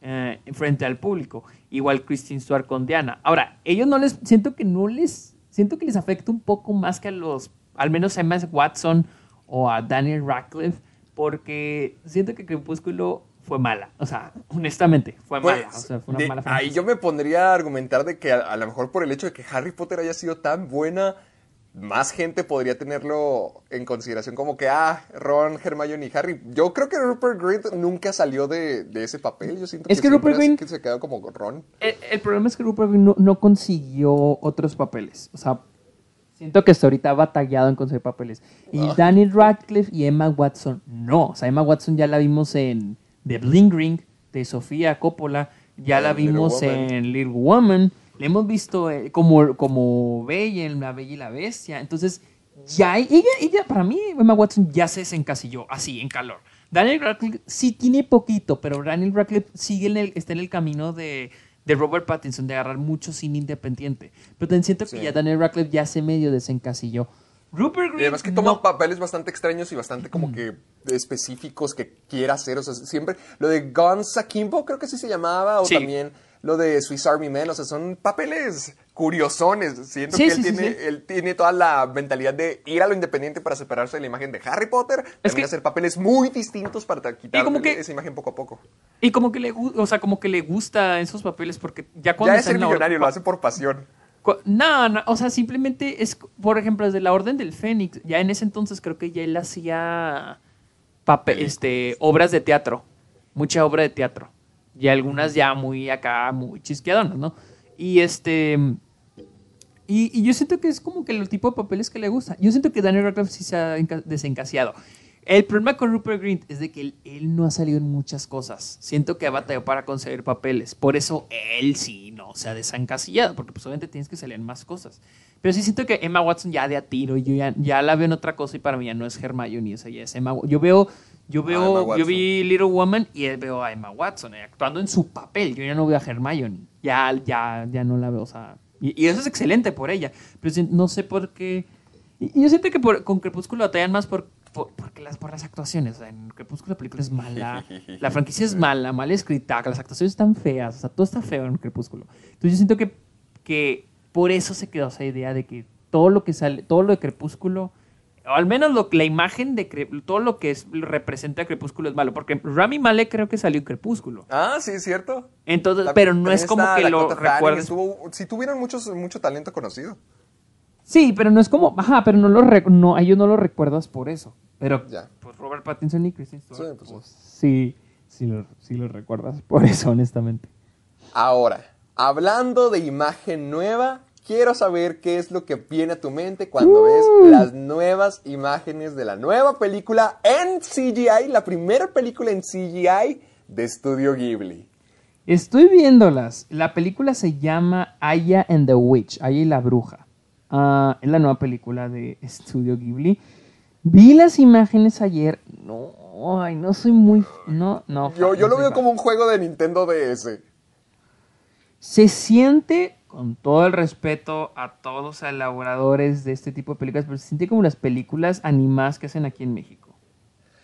eh, frente al público. Igual Kristen Stewart con Diana. Ahora, ellos no les, siento que no les, siento que les afecta un poco más que a los, al menos a Emma Watson o a Daniel Radcliffe, porque siento que Crepúsculo fue mala. O sea, honestamente, fue Pues, mala. O sea, fue una de- mala ahí yo me pondría a argumentar de que a, a lo mejor por el hecho de que Harry Potter haya sido tan buena, más gente podría tenerlo en consideración como que, ah, Ron, Hermione y Harry. Yo creo que Rupert Grint nunca salió de, de ese papel. Yo siento Es que Rupert Grint- que se quedó como Ron. El, el problema es que Rupert Grint no, no consiguió otros papeles. O sea, siento que hasta ahorita ha batallado en conseguir papeles. Y Ah. Daniel Radcliffe y Emma Watson, no. O sea, Emma Watson ya la vimos en The Bling Ring de Sofía Coppola. Ya En la vimos en Little Woman. La hemos visto eh, como, como Bella en La Bella y la Bestia. Entonces, ya ella, ella, para mí, Emma Watson ya se desencasilló así, en calor. Daniel Radcliffe sí tiene poquito, pero Daniel Radcliffe sigue en el, está en el camino de, de Robert Pattinson, de agarrar mucho cine independiente. Pero también siento que Sí. ya Daniel Radcliffe ya se medio desencasilló. Rupert Y Grint, además que toma no. papeles bastante extraños y bastante como que específicos que quiera hacer. O sea, siempre. Lo de Guns Akimbo, creo que así se llamaba. O Sí. también lo de Swiss Army Men. O sea, son papeles curiosones. Siento Sí, que él, sí, tiene, sí. él tiene toda la mentalidad de ir a lo independiente para separarse de la imagen de Harry Potter. Es también que- hacer papeles muy distintos para quitar como que- esa imagen poco a poco. Y como que le o sea, como que le gusta esos papeles porque ya cuando Ya es or- millonario, lo hace por pasión. No, no, o sea, simplemente es, por ejemplo, desde la Orden del Fénix, ya en ese entonces creo que ya él hacía pape- este, obras de teatro, mucha obra de teatro, y algunas ya muy acá, muy chisqueadonas, ¿no? Y este, y, y yo siento que es como que el tipo de papeles que le gusta. Yo siento que Daniel Radcliffe sí se ha enca- desencasiado. El problema con Rupert Grint es de que él, él no ha salido en muchas cosas. Siento que ha batallado para conseguir papeles. Por eso él sí no se ha desencasillado, porque pues obviamente tienes que salir en más cosas. Pero sí siento que Emma Watson ya de a tiro, yo ya, ya la veo en otra cosa y para mí ya no es Hermione, o sea, ya es Emma Yo veo, yo veo, yo vi Little Woman y veo a Emma Watson eh, actuando en su papel. Yo ya no veo a Hermione. Ya, ya, ya no la veo, o sea. Y, y eso es excelente por ella. Pero no sé por qué. Y, y yo siento que por- con Crepúsculo batallan más por, por, porque las, por las actuaciones. O sea, en Crepúsculo la película es mala. La franquicia es mala, mal escrita. Las actuaciones están feas. O sea, todo está feo en Crepúsculo. Entonces yo siento que, que por eso se quedó esa idea de que todo lo que sale, todo lo de Crepúsculo, o al menos lo, la imagen de Cre- todo lo que es, representa Crepúsculo es malo. Porque Rami Malek creo que salió en Crepúsculo. Ah, sí, es cierto. Entonces, pero no es como que lo Dakota recuerdes. sí tuvieron muchos, mucho talento conocido. Sí, pero no es como, ajá, pero no lo no, a ellos no lo recuerdas por eso. Pero Ya. pues Robert Pattinson y Kristen Stewart, Sí, pues, pues, sí, sí lo, sí lo recuerdas por eso, honestamente. Ahora, hablando de imagen nueva, quiero saber qué es lo que viene a tu mente cuando ves las nuevas imágenes de la nueva película en CGI, la primera película en CGI de Estudio Ghibli. Estoy viéndolas. La película se llama Aya and the Witch, Aya y la bruja. Ah, es la nueva película de Studio Ghibli. Vi las imágenes ayer. No, ay, no soy muy. No, no. Yo, yo lo veo como un juego de Nintendo DS. Se siente, con todo el respeto a todos los elaboradores de este tipo de películas, pero se siente como las películas animadas que hacen aquí en México.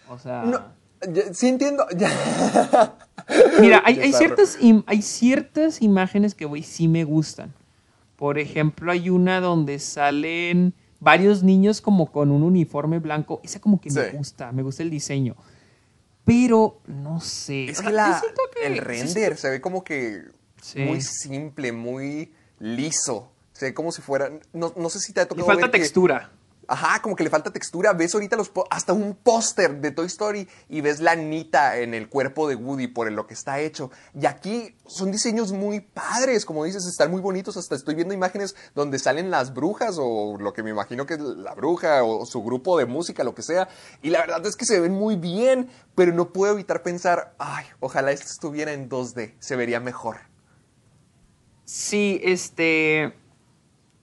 O sea. No, sí entiendo. Mira, hay, hay ciertas, im- hay ciertas imágenes que, güey, sí me gustan. Por ejemplo, hay una donde salen varios niños como con un uniforme blanco. Esa como que me gusta, me gusta el diseño. Pero, no sé. Es que la- el render se ve como que Sí. muy simple, muy liso. Se ve como si fuera. No, no sé si te ha Le tocado. falta ver que- textura. Ajá, como que le falta textura. Ves ahorita los hasta un póster de Toy Story y ves la Anita en el cuerpo de Woody por lo que está hecho. Y aquí son diseños muy padres, como dices, están muy bonitos. Hasta estoy viendo imágenes donde salen las brujas o lo que me imagino que es la bruja o su grupo de música, lo que sea. Y la verdad es que se ven muy bien, pero no puedo evitar pensar, ay, ojalá esto estuviera en 2D, se vería mejor. Sí, este.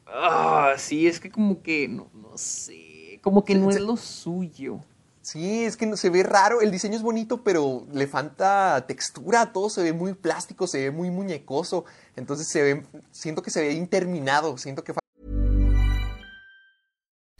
Ah, sí, es que como que. No, no sé. Como que Sí, no es lo suyo. Sí, es que no- se ve raro, el diseño es bonito, pero le falta textura, todo se ve muy plástico, se ve muy muñecoso, entonces se ve, siento que se ve interminado, siento que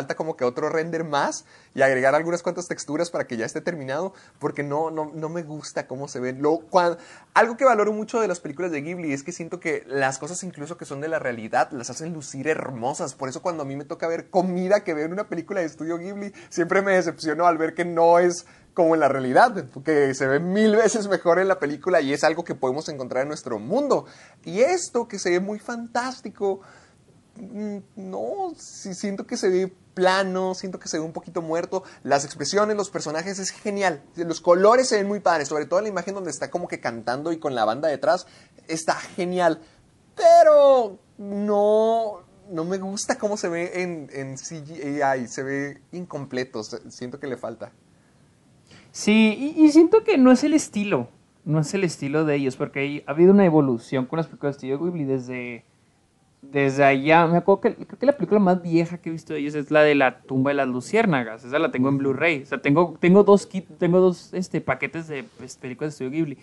Falta como que otro render más y agregar algunas cuantas texturas para que ya esté terminado, porque no, no, no me gusta cómo se ven. Lo, cuan- algo que valoro mucho de las películas de Ghibli es que siento que las cosas incluso que son de la realidad las hacen lucir hermosas. Por eso cuando a mí me toca ver comida que veo en una película de estudio Ghibli, siempre me decepciono al ver que no es como en la realidad, que se ve mil veces mejor en la película y es algo que podemos encontrar en nuestro mundo. Y esto que se ve muy fantástico, Mm, No, sí, siento que se ve plano, siento que se ve un poquito muerto. Las expresiones, los personajes es genial. Los colores se ven muy padres, sobre todo la imagen donde está como que cantando y con la banda detrás. Está genial. Pero no, no me gusta cómo se ve en, en CGI. Se ve incompleto. Siento que le falta. Sí, y, siento que no es el estilo. No es el estilo de ellos, porque ha habido una evolución con las películas de Studio Ghibli desde, desde allá. Me acuerdo que creo que la película más vieja que he visto de ellos es la de la tumba de las luciérnagas. Esa la tengo en Blu-ray. O sea, tengo, tengo dos, kit, tengo dos este, paquetes de pues, películas de Studio Ghibli.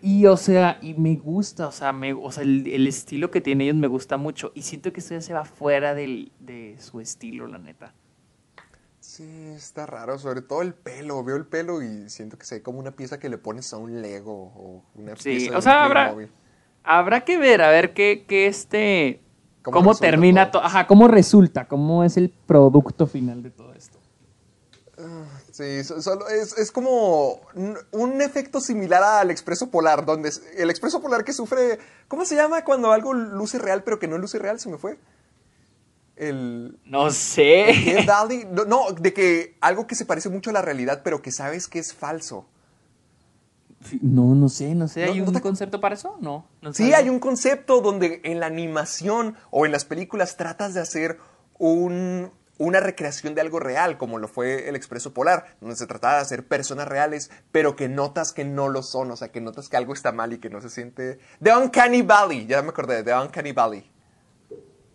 Y, o sea, y me gusta, o sea, me, o sea el, el estilo que tienen ellos me gusta mucho. Y siento que esto ya se va fuera del, de su estilo, la neta. Sí, está raro, sobre todo el pelo. Veo el pelo y siento que se ve como una pieza que le pones a un Lego o una Sí, pieza de o sea, habrá, Playmobil. habrá que ver, a ver qué, qué este, ¿Cómo termina todo? ajá, cómo resulta, cómo es el producto final de todo esto. Sí, so- solo es, es como un- efecto similar al expreso polar, donde el expreso polar que sufre, ¿cómo se llama cuando algo luce real pero que no luce real? Se me fue. El No sé. ¿qué, Dali? No, no, de que algo que se parece mucho a la realidad pero que sabes que es falso. No, no sé, no sé, ¿hay no un te- concepto para eso? No. no Sí, hay un concepto donde en la animación o en las películas tratas de hacer un- una recreación de algo real, como lo fue el Expreso Polar, donde se trataba de hacer personas reales, pero que notas que no lo son, o sea, que notas que algo está mal y que no se siente... The Uncanny Valley, ya me acordé, The Uncanny Valley.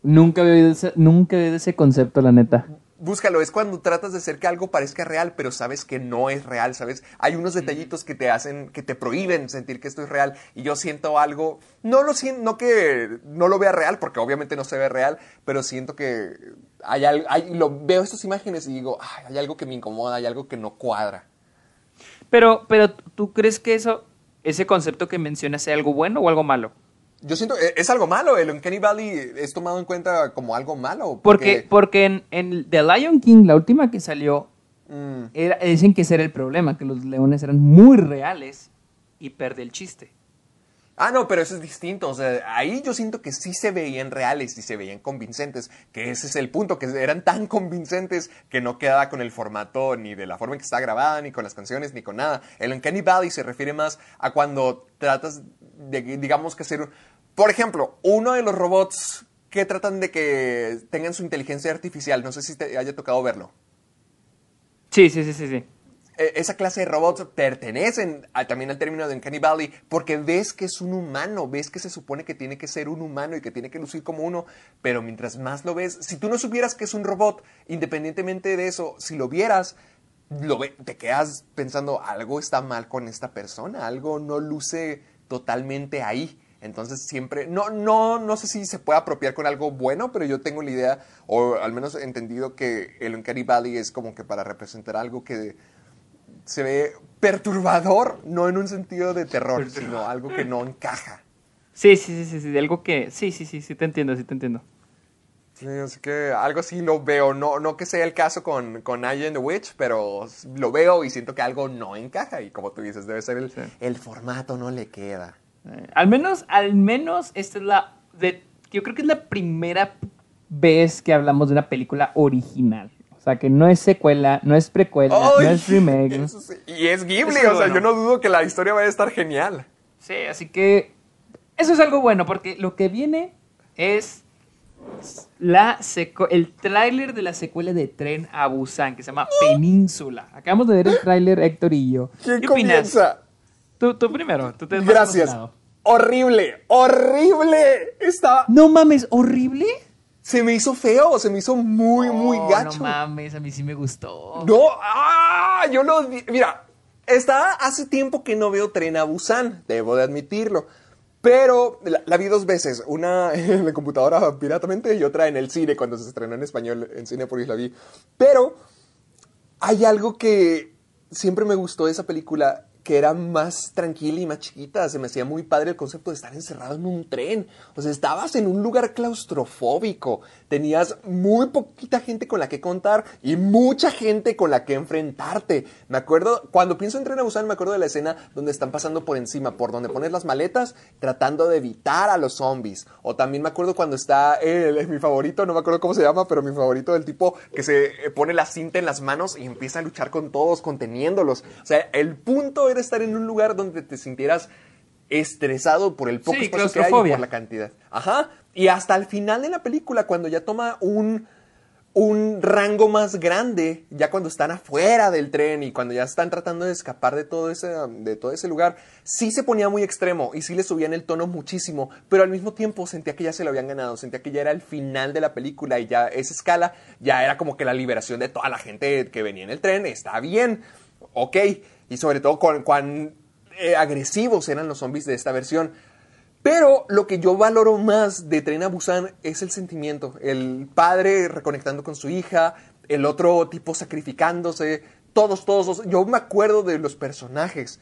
Nunca había oído ese, nunca había oído ese concepto, la neta. Búscalo, es cuando tratas de hacer que algo parezca real, pero sabes que no es real, ¿sabes? Hay unos detallitos que te hacen, que te prohíben sentir que esto es real, y yo siento algo, no lo siento, no que no lo vea real, porque obviamente no se ve real, pero siento que hay, hay lo, veo estas imágenes y digo, hay algo que me incomoda, hay algo que no cuadra. Pero, pero, ¿tú crees que eso, ese concepto que mencionas, sea algo bueno o algo malo? Yo siento, e, es algo malo, el Uncanny Valley es tomado en cuenta como algo malo. Porque, porque, en, en, The Lion King, la última que salió, mm. dicen que ese era el problema, que los leones eran muy reales y perde el chiste. Ah, no, pero eso es distinto. O sea, ahí yo siento que sí se veían reales y se veían convincentes. Que ese es el punto, que eran tan convincentes que no quedaba con el formato ni de la forma en que está grabada, ni con las canciones, ni con nada. El Uncanny Valley se refiere más a cuando tratas de, digamos, que ser... Por ejemplo, uno de los robots que tratan de que tengan su inteligencia artificial. No sé si te haya tocado verlo. Sí, sí, sí, sí, sí. E, esa clase de robots pertenecen también al término de Uncanny Valley porque ves que es un humano, ves que se supone que tiene que ser un humano y que tiene que lucir como uno, pero mientras más lo ves, si tú no supieras que es un robot, independientemente de eso, si lo vieras, lo te quedas pensando algo está mal con esta persona, algo no luce totalmente ahí. Entonces siempre, no, no, no sé si se puede apropiar con algo bueno, pero yo tengo la idea, o al menos he entendido que el Uncanny Valley es como que para representar algo que se ve perturbador, no en un sentido de terror, sino algo que no encaja. Sí, sí, sí, sí, sí, algo que, sí, sí, sí, sí te entiendo, sí te entiendo. Sí, así que algo sí lo veo, no, no que sea el caso con, con the Witch, pero lo veo y siento que algo no encaja y como tú dices, debe ser el, el formato no le queda. Eh, al menos, al menos esta es la, de, yo creo que es la primera vez que hablamos de una película original. O sea, que no es secuela, no es precuela, no es remake. Y es Ghibli, o sea, yo no dudo que la historia vaya a estar genial. Sí, así que eso es algo bueno, porque lo que viene es la el tráiler de la secuela de Tren a Busan, que se llama Península. Acabamos de ver el tráiler, Héctor y yo. ¿Quién ¿Qué comienza? Tú, tú primero, tú te Gracias. Horrible, horrible. Está... No mames, horrible se me hizo feo, se me hizo muy, muy gacho. No mames, a mí sí me gustó. No, ah, yo lo. Mira, está hace tiempo que no veo Tren a Busan, debo de admitirlo. Pero la, vi dos veces, una en la computadora piratamente y otra en el cine cuando se estrenó en español en Cinepolis la vi. Pero hay algo que siempre me gustó de esa película que era más tranquila y más chiquita. Se me hacía muy padre el concepto de estar encerrado en un tren. O sea, estabas en un lugar claustrofóbico. Tenías muy poquita gente con la que contar y mucha gente con la que enfrentarte. Me acuerdo, cuando pienso en Tren a Busan, me acuerdo de la escena donde están pasando por encima, por donde pones las maletas, tratando de evitar a los zombies. O también me acuerdo cuando está el, mi favorito, no me acuerdo cómo se llama, pero mi favorito del tipo que se pone la cinta en las manos y empieza a luchar con todos, conteniéndolos. O sea, el punto era estar en un lugar donde te sintieras estresado por el poco espacio que hay y por la cantidad. Ajá. Y hasta el final de la película, cuando ya toma un, un rango más grande, ya cuando están afuera del tren y cuando ya están tratando de escapar de todo ese, de todo ese lugar, sí se ponía muy extremo y sí le subían el tono muchísimo, pero al mismo tiempo sentía que ya se lo habían ganado, sentía que ya era el final de la película y ya esa escala ya era como que la liberación de toda la gente que venía en el tren, está bien, ok y sobre todo cuán eh, agresivos eran los zombies de esta versión. Pero lo que yo valoro más de Tren a Busan es el sentimiento. El padre reconectando con su hija, el otro tipo sacrificándose, todos, todos. Yo me acuerdo de los personajes.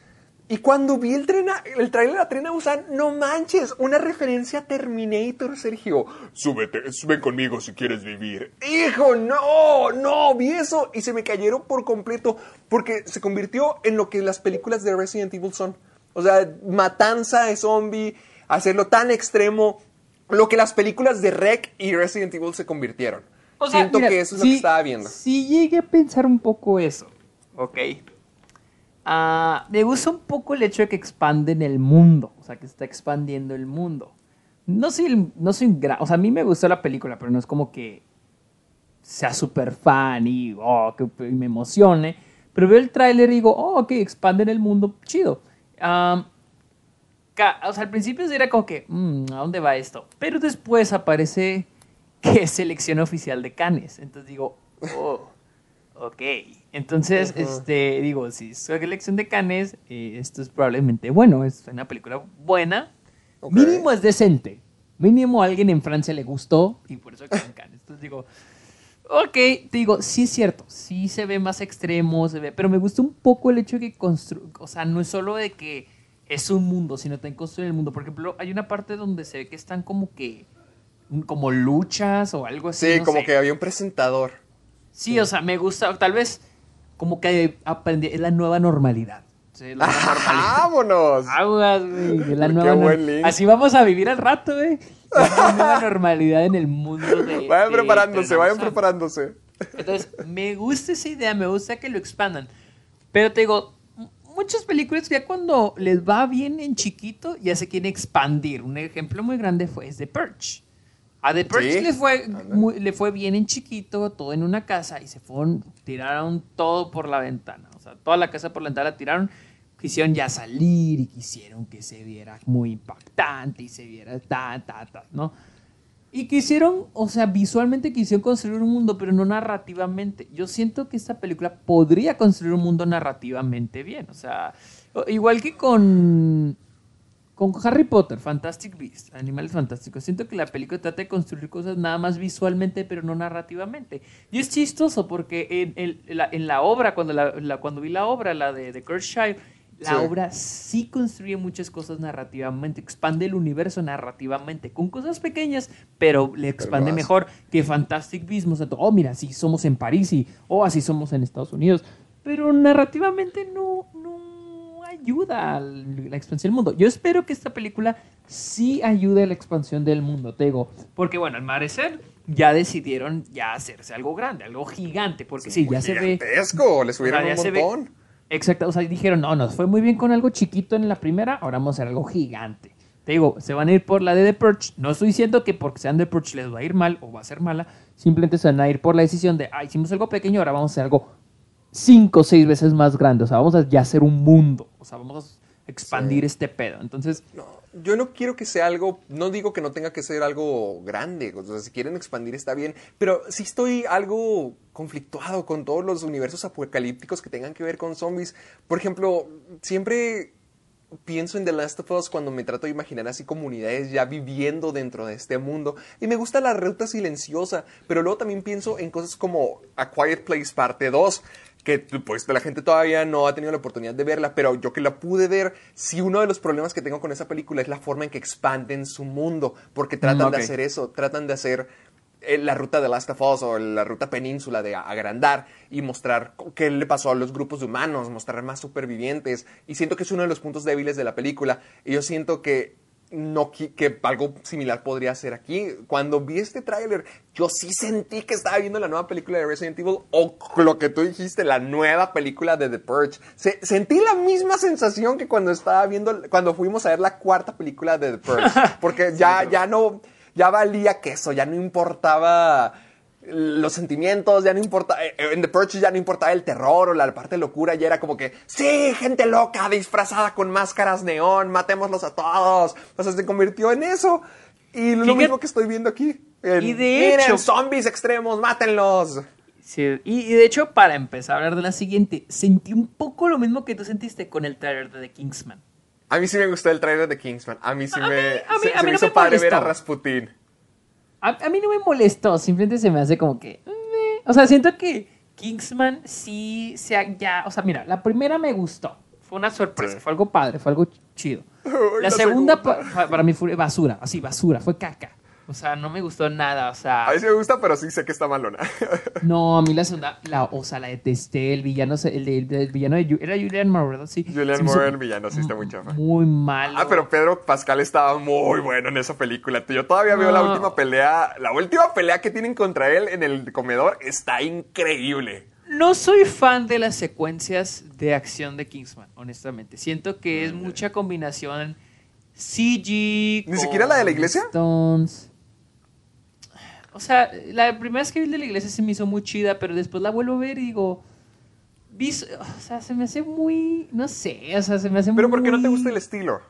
Y cuando vi el, trena, el trailer de la Trena Busan, no manches, una referencia a Terminator, Sergio. Súbete, sube conmigo si quieres vivir. Hijo, no, no, vi eso y se me cayeron por completo porque se convirtió en lo que las películas de Resident Evil son. O sea, matanza de zombie, hacerlo tan extremo, lo que las películas de Rec y Resident Evil se convirtieron. Siento que eso es lo que estaba viendo. Sí llegué a pensar un poco eso, ¿ok? Ah, me gusta un poco el hecho de que expanden el mundo, o sea, que está expandiendo el mundo. No soy, no soy un gran, o sea, a mí me gustó la película, pero no es como que sea súper fan y oh, que me emocione. Pero veo el tráiler y digo, oh, ok, expanden el mundo, chido. o sea, al principio era como que, mm, ¿a dónde va esto? Pero después aparece que es selección oficial de Cannes. Entonces digo, Oh, ok. Entonces, este, digo, si es la elección de Canes, eh, esto es probablemente bueno. Es una película buena. Mínimo es decente. Mínimo a alguien en Francia le gustó y por eso quedó en Cannes. Entonces digo, ok, te digo, sí es cierto, sí se ve más extremo, se ve, pero me gusta un poco el hecho de que constru, o sea, no es solo de que es un mundo, sino también construye el mundo. Por ejemplo, hay una parte donde se ve que están como que, como luchas o algo así. Sí, no como sé. que había un presentador. Sí, o sea, me gusta, tal vez como que aprendí, es la nueva normalidad. Sí, la nueva normalidad. ¡Vámonos! Aguas, güey. la Qué nueva buen link. Así vamos a vivir al rato, güey. La nueva normalidad en el mundo de. Vayan de preparándose, vayan Ternauza. preparándose. Entonces, me gusta esa idea, me gusta que lo expandan. Pero te digo, muchas películas ya cuando les va bien en chiquito, ya se quieren expandir. Un ejemplo muy grande fue es The Purge. A The Purge Sí, le, fue, muy- le fue bien en chiquito, todo en una casa, y se fueron, tiraron todo por la ventana. O sea, toda la casa por la ventana la tiraron. Quisieron ya salir y quisieron que se viera muy impactante y se viera ta, ta, ta, ¿no? Y quisieron, o sea, visualmente quisieron construir un mundo, pero no narrativamente. Yo siento que esta película podría construir un mundo narrativamente bien. O sea, igual que con, con Harry Potter, Fantastic Beasts, Animales Fantásticos. Siento que la película trata de construir cosas nada más visualmente, pero no narrativamente. Y es chistoso porque en, el- la, en la obra, cuando, la, la- cuando vi la obra, la de, de Kurt Shire, la Sí. obra sí construye muchas cosas narrativamente, expande el universo narrativamente, con cosas pequeñas, pero le expande hace. mejor que Fantastic Beasts. O sea, oh, mira, así somos en París y, oh, así somos en Estados Unidos. Pero narrativamente no, no ayuda a la expansión del mundo. Yo espero que esta película sí ayude a la expansión del mundo, te digo. Porque, bueno, al parecer ya decidieron ya hacerse algo grande, algo gigante, porque sí, ya se ve... Le subieron un ya se ve- montón. Exacto, o sea, dijeron, no, nos fue muy bien con algo chiquito en la primera, ahora vamos a hacer algo gigante. Te digo, se van a ir por la de The Purge. No estoy diciendo que porque sean The Purge les va a ir mal o va a ser mala. Simplemente se van a ir por la decisión de, ah, hicimos algo pequeño, ahora vamos a hacer algo cinco o seis veces más grande. O sea, vamos a ya hacer un mundo. O sea, vamos a expandir Sí. este pedo. Entonces, No, yo no quiero que sea algo, no digo que no tenga que ser algo grande, o sea, si quieren expandir está bien, pero sí estoy algo conflictuado con todos los universos apocalípticos que tengan que ver con zombies. Por ejemplo, siempre pienso en The Last of Us cuando me trato de imaginar así comunidades ya viviendo dentro de este mundo. Y me gusta la ruta silenciosa, pero luego también pienso en cosas como A Quiet Place parte 2, que pues la gente todavía no ha tenido la oportunidad de verla, pero yo que la pude ver, sí uno de los problemas que tengo con esa película es la forma en que expanden su mundo, porque tratan Mm, de hacer eso, tratan de hacer eh, la ruta de Last of Us o la ruta península de agrandar y mostrar qué le pasó a los grupos de humanos, mostrar más supervivientes. Y siento que es uno de los puntos débiles de la película. Y yo siento que no que algo similar podría ser aquí. Cuando vi este tráiler, yo sí sentí que estaba viendo la nueva película de Resident Evil o lo que tú dijiste, la nueva película de The Purge. Se- sentí la misma sensación que cuando estaba viendo, cuando fuimos a ver la cuarta película de The Purge. Porque ya, ya no, ya valía queso, ya no importaba los sentimientos, ya no importa, eh, en The Purge ya no importaba el terror o la parte de locura, ya era como que, sí, gente loca, disfrazada con máscaras neón, matémoslos a todos. O sea, se convirtió en eso. Y lo Fíjate- mismo que estoy viendo aquí. En, Y de Miren, hecho- zombies extremos, mátenlos. sí, y, y de hecho, para empezar a hablar de la siguiente, sentí un poco lo mismo que tú sentiste con el trailer de The Kingsman. A mí sí me gustó el trailer de Kingsman. A mí sí A me, mí- a mí- se, a se mí me no hizo me padre ver a. Rasputin. A, a mí no me molestó, simplemente se me hace como que... meh. O sea, siento que Kingsman sí se ha- ya... O sea, mira, la primera me gustó. Fue una sorpresa, Sí. fue algo padre, fue algo chido. La, la segunda, segunda. pa- pa- para mí fue basura, así, basura, fue caca. O sea, no me gustó nada, o sea... A mí sí me gusta, pero sí sé que está malona. No, a mí la segunda, la, o sea, la detesté, el villano, el, de- el, del villano de... Era Julian Moore, ¿verdad? Sí. Julian Moore, el villano, sí está muy chafa. Muy malo. Ah, pero Pedro Pascal estaba muy bueno en esa película. Yo todavía veo la última pelea. La última pelea que tienen contra él en el comedor está increíble. No soy fan de las secuencias de acción de Kingsman, honestamente. Siento que es mucha combinación CG. ¿Ni siquiera la de la iglesia? Stones. O sea, la primera vez que vi de la iglesia se me hizo muy chida, pero después la vuelvo a ver y digo. vis- o sea, se me hace muy. No sé, o sea, se me hace muy. Pero ¿por qué no te gusta el estilo?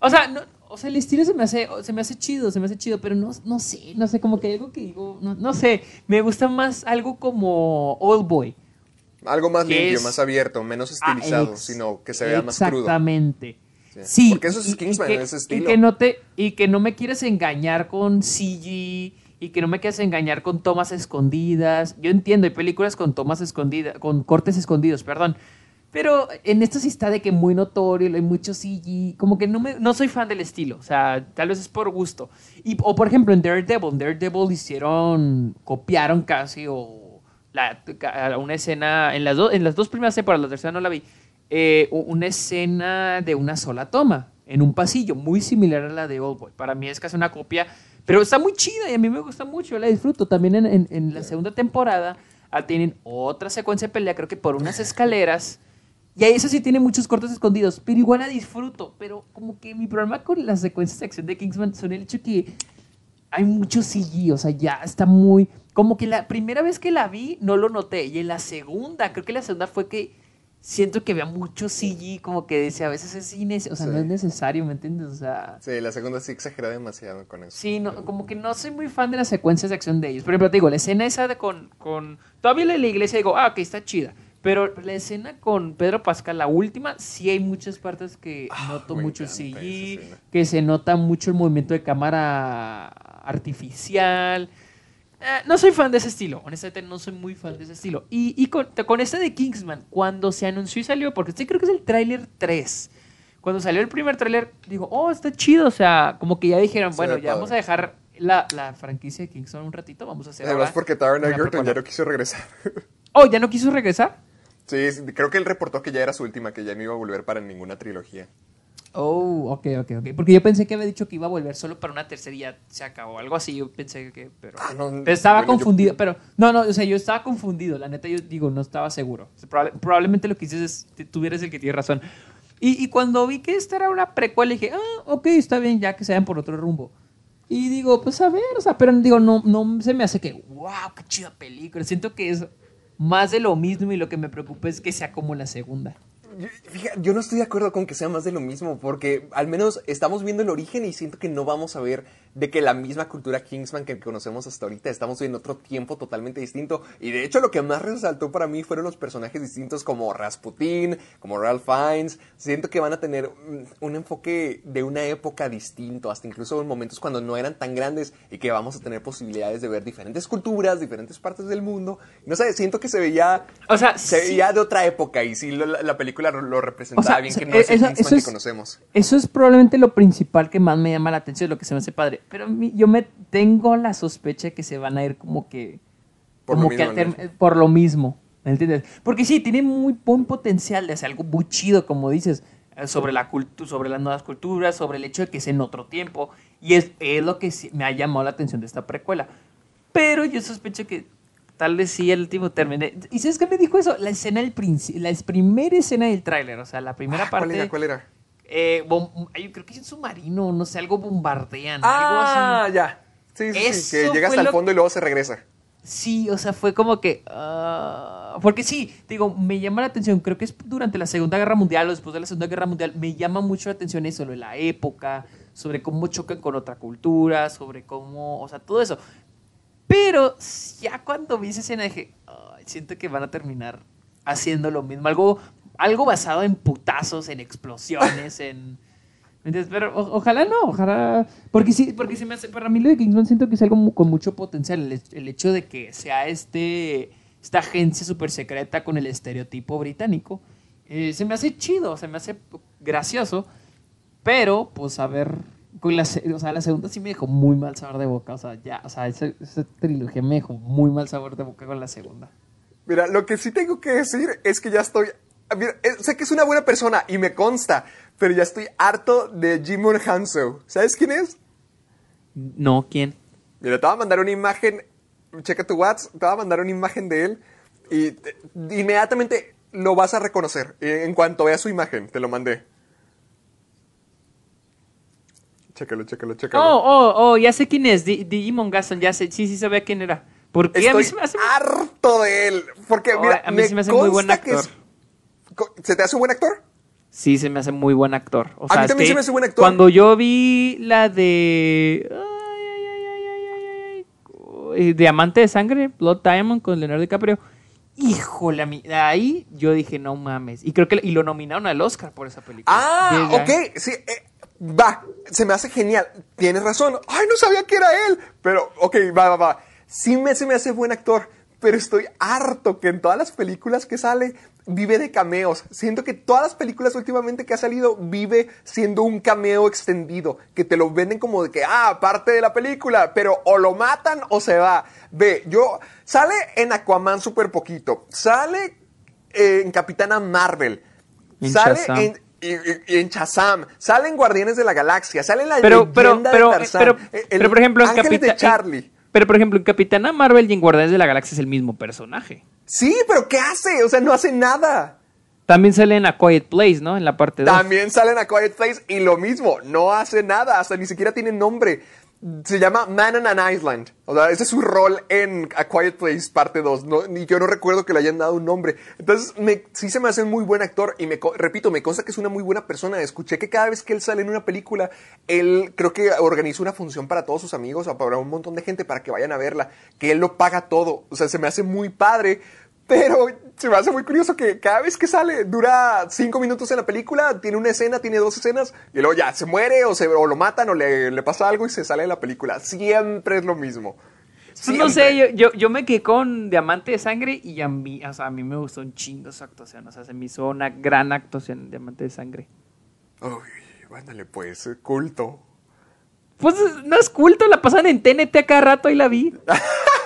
O sea, no- o sea, el estilo se me hace, se me hace chido, se me hace chido, pero no, no sé, no sé, como que hay algo que digo, no, no sé, me gusta más algo como Old Boy. Algo más limpio, es- más abierto, menos Ah, estilizado, ex- sino que se vea más crudo. Exactamente. Sí. Sí. Porque eso es y- y Kingsman, que- ese Y estilo. que, no te, y que no me quieres engañar con CG y que no me quieres engañar con tomas escondidas. Yo entiendo, hay películas con tomas escondidas, con cortes escondidos, perdón. Pero en esto sí está de que muy notorio, hay mucho CG, como que no, me, no soy fan del estilo, o sea, tal vez es por gusto. Y, o por ejemplo en Daredevil, en Daredevil hicieron, copiaron casi o la, una escena, en las, dos en las dos primeras temporadas, la tercera no la vi, eh, una escena de una sola toma, en un pasillo, muy similar a la de Old Boy. Para mí es casi una copia, pero está muy chida y a mí me gusta mucho, yo la disfruto. También en, en- en la segunda temporada ah, tienen otra secuencia de pelea, creo que por unas escaleras. Y ahí eso sí tiene muchos cortes escondidos, pero igual la disfruto. Pero como que mi problema con las secuencias de acción de Kingsman son el hecho que hay mucho CG, o sea, ya está muy... Como que la primera vez que la vi no lo noté, y en la segunda, creo que la segunda fue que siento que había mucho CG, como que decía, a veces es innecesario, o sea, Sí. no es necesario, ¿me entiendes? O sea... Sí, la segunda sí exagera demasiado con eso. Sí, no, como que no soy muy fan de las secuencias de acción de ellos. Por ejemplo, te digo, la escena esa de con, con... Todavía la de la iglesia digo, ah, ok, está chida. Pero la escena con Pedro Pascal, la última, sí hay muchas partes que noto Ah, me mucho CG, que se nota mucho el movimiento de cámara artificial. Eh, no soy fan de ese estilo, honestamente no soy muy fan de ese estilo. Y, y con, con este de Kingsman, cuando se anunció y salió, porque este creo que es el tráiler 3, cuando salió el primer tráiler, digo, oh, está chido, o sea, como que ya dijeron, bueno, ya vamos a dejar la, la franquicia de Kingsman un ratito, vamos a hacer Además porque Taron Egerton ya precuela". no quiso regresar. Oh, ¿ya no quiso regresar? sí, creo que él reportó que ya era su última, que ya no iba a volver para ninguna trilogía. Oh, ok, ok, ok. Porque yo pensé que había dicho que iba a volver solo para una tercera y ya se acabó. Algo así, yo pensé que... Pero, Ah, no, pero estaba bueno, yo- confundido, pero... No, no, o sea, yo estaba confundido. La neta, yo digo, no estaba seguro. O sea, probable- probablemente lo que dices es, eres el que tiene razón. Y, y cuando vi que esta era una precuela, dije, ah, ok, está bien, ya que se vayan por otro rumbo. Y digo, pues a ver, o sea, pero digo, no, no se me hace que, wow, qué chida película. Siento que es más de lo mismo y lo que me preocupa es que sea como la segunda. Yo, fíjate, yo no estoy de acuerdo con que sea más de lo mismo, porque al menos estamos viendo el origen y siento que no vamos a ver de que la misma cultura Kingsman que conocemos hasta ahorita, estamos en otro tiempo totalmente distinto. Y de hecho lo que más resaltó para mí fueron los personajes distintos como Rasputin, como Ralph Fiennes. Siento que van a tener un enfoque de una época distinto, hasta incluso en momentos cuando no eran tan grandes y que vamos a tener posibilidades de ver diferentes culturas, diferentes partes del mundo. No sé, siento que se veía O sea, se sí. veía de otra época y sí lo- la, la película lo, representaba O sea, bien, que no es el eso- Kingsman eso que conocemos. Eso es probablemente lo principal que más me llama la atención, lo que se me hace padre. Pero mí- yo me tengo la sospecha que se van a ir como que. Por como lo que mismo, por lo mismo. ¿Me entiendes? Porque sí, tiene muy buen potencial de hacer algo muy chido, como dices, eh, sobre, la sobre las nuevas culturas, sobre el hecho de que es en otro tiempo. Y es, es lo que me ha llamado la atención de esta precuela. Pero yo sospecho que tal vez sí el último termine. ¿Y sabes qué me dijo eso? La escena del la primera escena del tráiler, o sea, la primera Ah, parte. ¿Cuál era? ¿Cuál era? Eh, creo que es un submarino, no sé, algo bombardean, Ah, algo así. ya. Sí, sí, sí, que llega hasta el fondo y luego se regresa. Sí, o sea, fue como que... ah, porque sí, digo, me llama la atención, creo que es durante la Segunda Guerra Mundial o después de la Segunda Guerra Mundial, me llama mucho la atención eso, lo de la época, sobre cómo chocan con otra cultura, sobre cómo, o sea, todo eso. Pero ya cuando vi esa escena dije, "Ay, siento que van a terminar haciendo lo mismo, algo, algo basado en putazos, en explosiones, en... Pero o- ojalá no, ojalá... Porque sí, porque se me hace, para mí lo de Kingsman siento que es algo mu- con mucho potencial, el, el hecho de que sea este, esta agencia súper secreta con el estereotipo británico, eh, se me hace chido, se me hace gracioso, pero pues a ver, con la, o sea, la segunda sí me dejó muy mal sabor de boca, o sea, ya, o sea, esa, esa trilogía me dejó muy mal sabor de boca con la segunda. Mira, lo que sí tengo que decir es que ya estoy... ah, mira, eh, sé que es una buena persona y me consta, pero ya estoy harto de Jimon Hanso. ¿Sabes quién es? No, ¿quién? Mira, te voy a mandar una imagen, checa tu WhatsApp, te voy a mandar una imagen de él y te- inmediatamente lo vas a reconocer. eh, En cuanto veas su imagen, te lo mandé. Chécalo, chécalo, chécalo. Oh, oh, oh, ya sé quién es, Di- Digimon Gaston, ya sé, sí, sí sabía quién era. Porque a mí Estoy se me hace... harto de él. Porque, Oh, mira, a mí me se me hace muy buen que actor. es- co- ¿Se te hace un buen actor? sí se me hace muy buen actor. O A sea, mí también se me hace buen actor. Cuando yo vi la de. ay, ay, Diamante de Sangre, Blood Diamond con Leonardo DiCaprio. Híjole, a mí- ahí yo dije, no mames. Y creo que y lo nominaron al Oscar por esa película. Ah, Llega- ok, sí, eh, va, se me hace genial, tienes razón, ay, no sabía que era él, pero, ok, va, va, va, sí me, se me hace buen actor, pero estoy harto que en todas las películas que sale vive de cameos, siento que todas las películas últimamente que ha salido vive siendo un cameo extendido, que te lo venden como de que, ah, parte de la película, pero o lo matan o se va, ve, yo, sale en Aquaman súper poquito, sale eh, en Capitana Marvel, En sale Shazam. en y, en Shazam, salen Guardianes de la Galaxia, sale la pero, pero, pero, de Tarzán, pero, el- pero, por ejemplo, en de Charlie. Pero, por ejemplo, en Capitana Marvel y en Guardianes de la Galaxia es el mismo personaje. Sí, pero ¿qué hace? O sea, no hace nada. También sale en A Quiet Place, ¿no? En la parte 2. También sale en A Quiet Place y lo mismo, no hace nada, hasta ni siquiera tiene nombre. Se llama Man on an Island. O sea, ese es su rol en A Quiet Place parte 2. No, ni yo no recuerdo que le hayan dado un nombre. Entonces, sí se me hace un muy buen actor y me, repito, me consta que es una muy buena persona. Escuché que cada vez que él sale en una película, él creo que organiza una función para todos sus amigos o para un montón de gente para que vayan a verla. Que él lo paga todo. O sea, se me hace muy padre. Pero se me hace muy curioso que cada vez que sale dura cinco minutos en la película, tiene una escena, tiene dos escenas, y luego ya se muere o, se, o lo matan o le, le pasa algo y se sale de la película. Siempre es lo mismo. Pues no sé, yo, yo, yo me quedé con Diamante de Sangre y a mí, o sea, a mí me gustó un chingo su actuación. O sea, se me hizo una gran actuación en Diamante de Sangre. Uy, ándale pues, culto. Pues no es culto, la pasan en TNT a cada rato y la vi.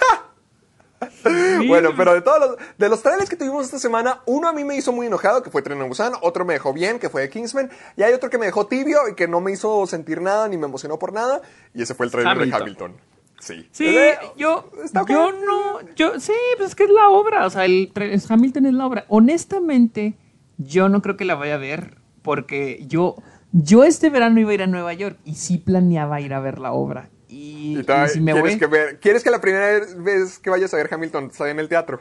Sí. Bueno, pero de todos los, de los trailers que tuvimos esta semana, uno a mí me hizo muy enojado, que fue Tren a Busan, otro me dejó bien, que fue Kingsman, y hay otro que me dejó tibio y que no me hizo sentir nada ni me emocionó por nada, y ese fue el trailer de Hamilton. Sí. Sí, yo, está ok. yo no, yo, sí, pues es que es la obra, o sea, el, Hamilton es la obra. Honestamente, yo no creo que la vaya a ver, porque yo, yo este verano iba a ir a Nueva York y sí planeaba ir a ver la obra. Y, Y todavía y si me ¿quieres, voy, que ver- ¿Quieres que la primera vez que vayas a ver Hamilton sea en el teatro?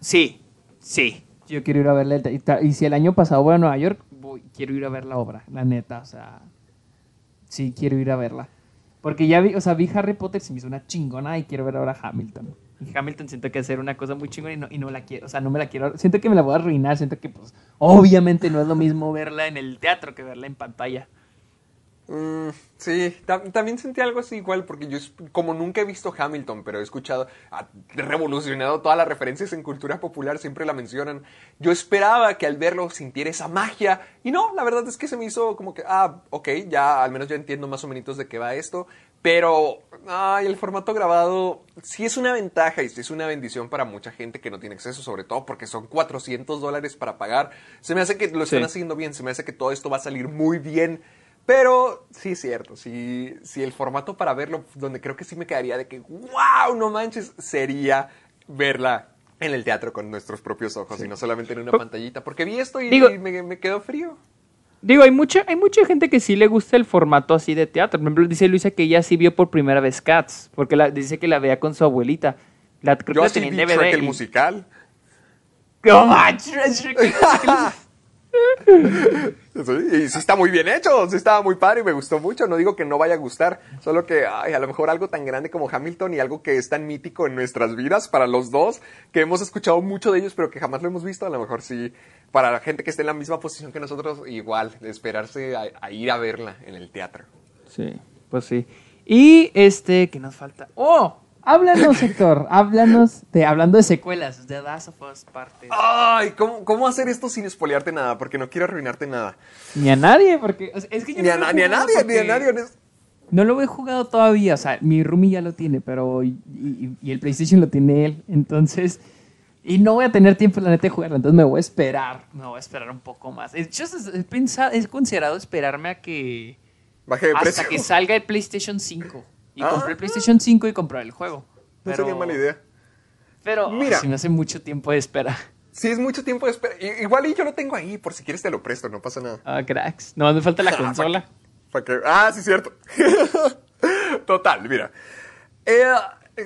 sí, sí, yo quiero ir a verla. Y, y si el año pasado voy a Nueva York, voy, quiero ir a ver la obra, la neta, o sea, sí, quiero ir a verla. Porque ya vi, o sea, vi Harry Potter, se me hizo una chingona y quiero ver ahora Hamilton. Y Hamilton siento que hacer una cosa muy chingona y no, y no la quiero, o sea, no me la quiero, siento que me la voy a arruinar, siento que pues obviamente no es lo mismo verla en el teatro que verla en pantalla. Mm, sí, tam- también sentí algo así igual, porque yo, como nunca he visto Hamilton, pero he escuchado, ha revolucionado todas las referencias en cultura popular, siempre la mencionan. Yo esperaba que al verlo sintiera esa magia, y no, la verdad es que se me hizo como que, ah, ok, ya al menos ya entiendo más o menos de qué va esto, pero, ay, el formato grabado sí es una ventaja y sí es una bendición para mucha gente que no tiene acceso, sobre todo porque son 400 dólares para pagar. Se me hace que lo están Sí. haciendo bien, se me hace que todo esto va a salir muy bien. Pero sí es cierto, sí, sí el formato para verlo, donde creo que sí me quedaría de que, wow, no manches, sería verla en el teatro con nuestros propios ojos y no solamente en una pantallita. Porque vi esto y, Digo- y me, me quedó frío. Digo, hay mucha, hay mucha gente que sí le gusta el formato así de teatro. Por ejemplo, dice Luisa que ella sí vio por primera vez Cats, porque la, dice que la veía con su abuelita. La, creo que Yo la sí vi DVD. Shrek el y- musical. ¡No manches! Shrek- Sí, y sí está muy bien hecho, sí estaba muy padre y me gustó mucho. No digo que no vaya a gustar, solo que ay, a lo mejor algo tan grande como Hamilton y algo que es tan mítico en nuestras vidas para los dos, que hemos escuchado mucho de ellos, pero que jamás lo hemos visto. A lo mejor sí, para la gente que esté en la misma posición que nosotros, igual, esperarse a, a ir a verla en el teatro. Sí, pues sí. Y este, ¿qué nos falta? ¡Oh! Háblanos, Héctor. háblanos de, hablando de secuelas, de Last of Us parte. Ay, ¿cómo, ¿cómo hacer esto sin espolearte nada? Porque no quiero arruinarte nada. Ni a nadie, porque. o sea, es que yo Ni no a, lo he na- ni a nadie, ni a nadie. No lo he jugado todavía, o sea, mi roomie ya lo tiene, pero. Y, y- y el PlayStation lo tiene él, entonces. Y no voy a tener tiempo, la neta, de jugarlo, entonces me voy a esperar. Me voy a esperar un poco más. Es- he, pensado, he considerado esperarme a que. Baje de hasta precio. que salga el PlayStation 5. Y Ah. compré el PlayStation 5 y comprar el juego. No sería mala idea. Pero Mira. Mira. si me hace mucho tiempo de espera. Sí, es mucho tiempo de espera. Igual y yo lo tengo ahí, por si quieres te lo presto, no pasa nada. Ah, cracks. No, me falta la consola. Pa' que- Ah, sí, cierto. Total, mira. Eh,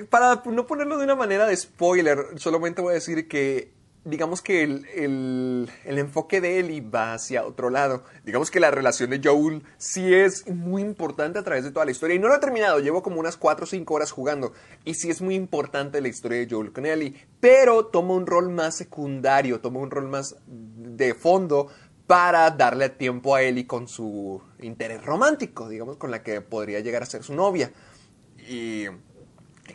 para no ponerlo de una manera de spoiler, solamente voy a decir que digamos que el, el, el, enfoque de Ellie va hacia otro lado. Digamos que la relación de Joel sí es muy importante a través de toda la historia. Y no lo he terminado, llevo como unas 4 o 5 horas jugando. Y sí es muy importante la historia de Joel con Ellie. Pero toma un rol más secundario, toma un rol más de fondo para darle tiempo a Ellie con su interés romántico, digamos, con la que podría llegar a ser su novia. Y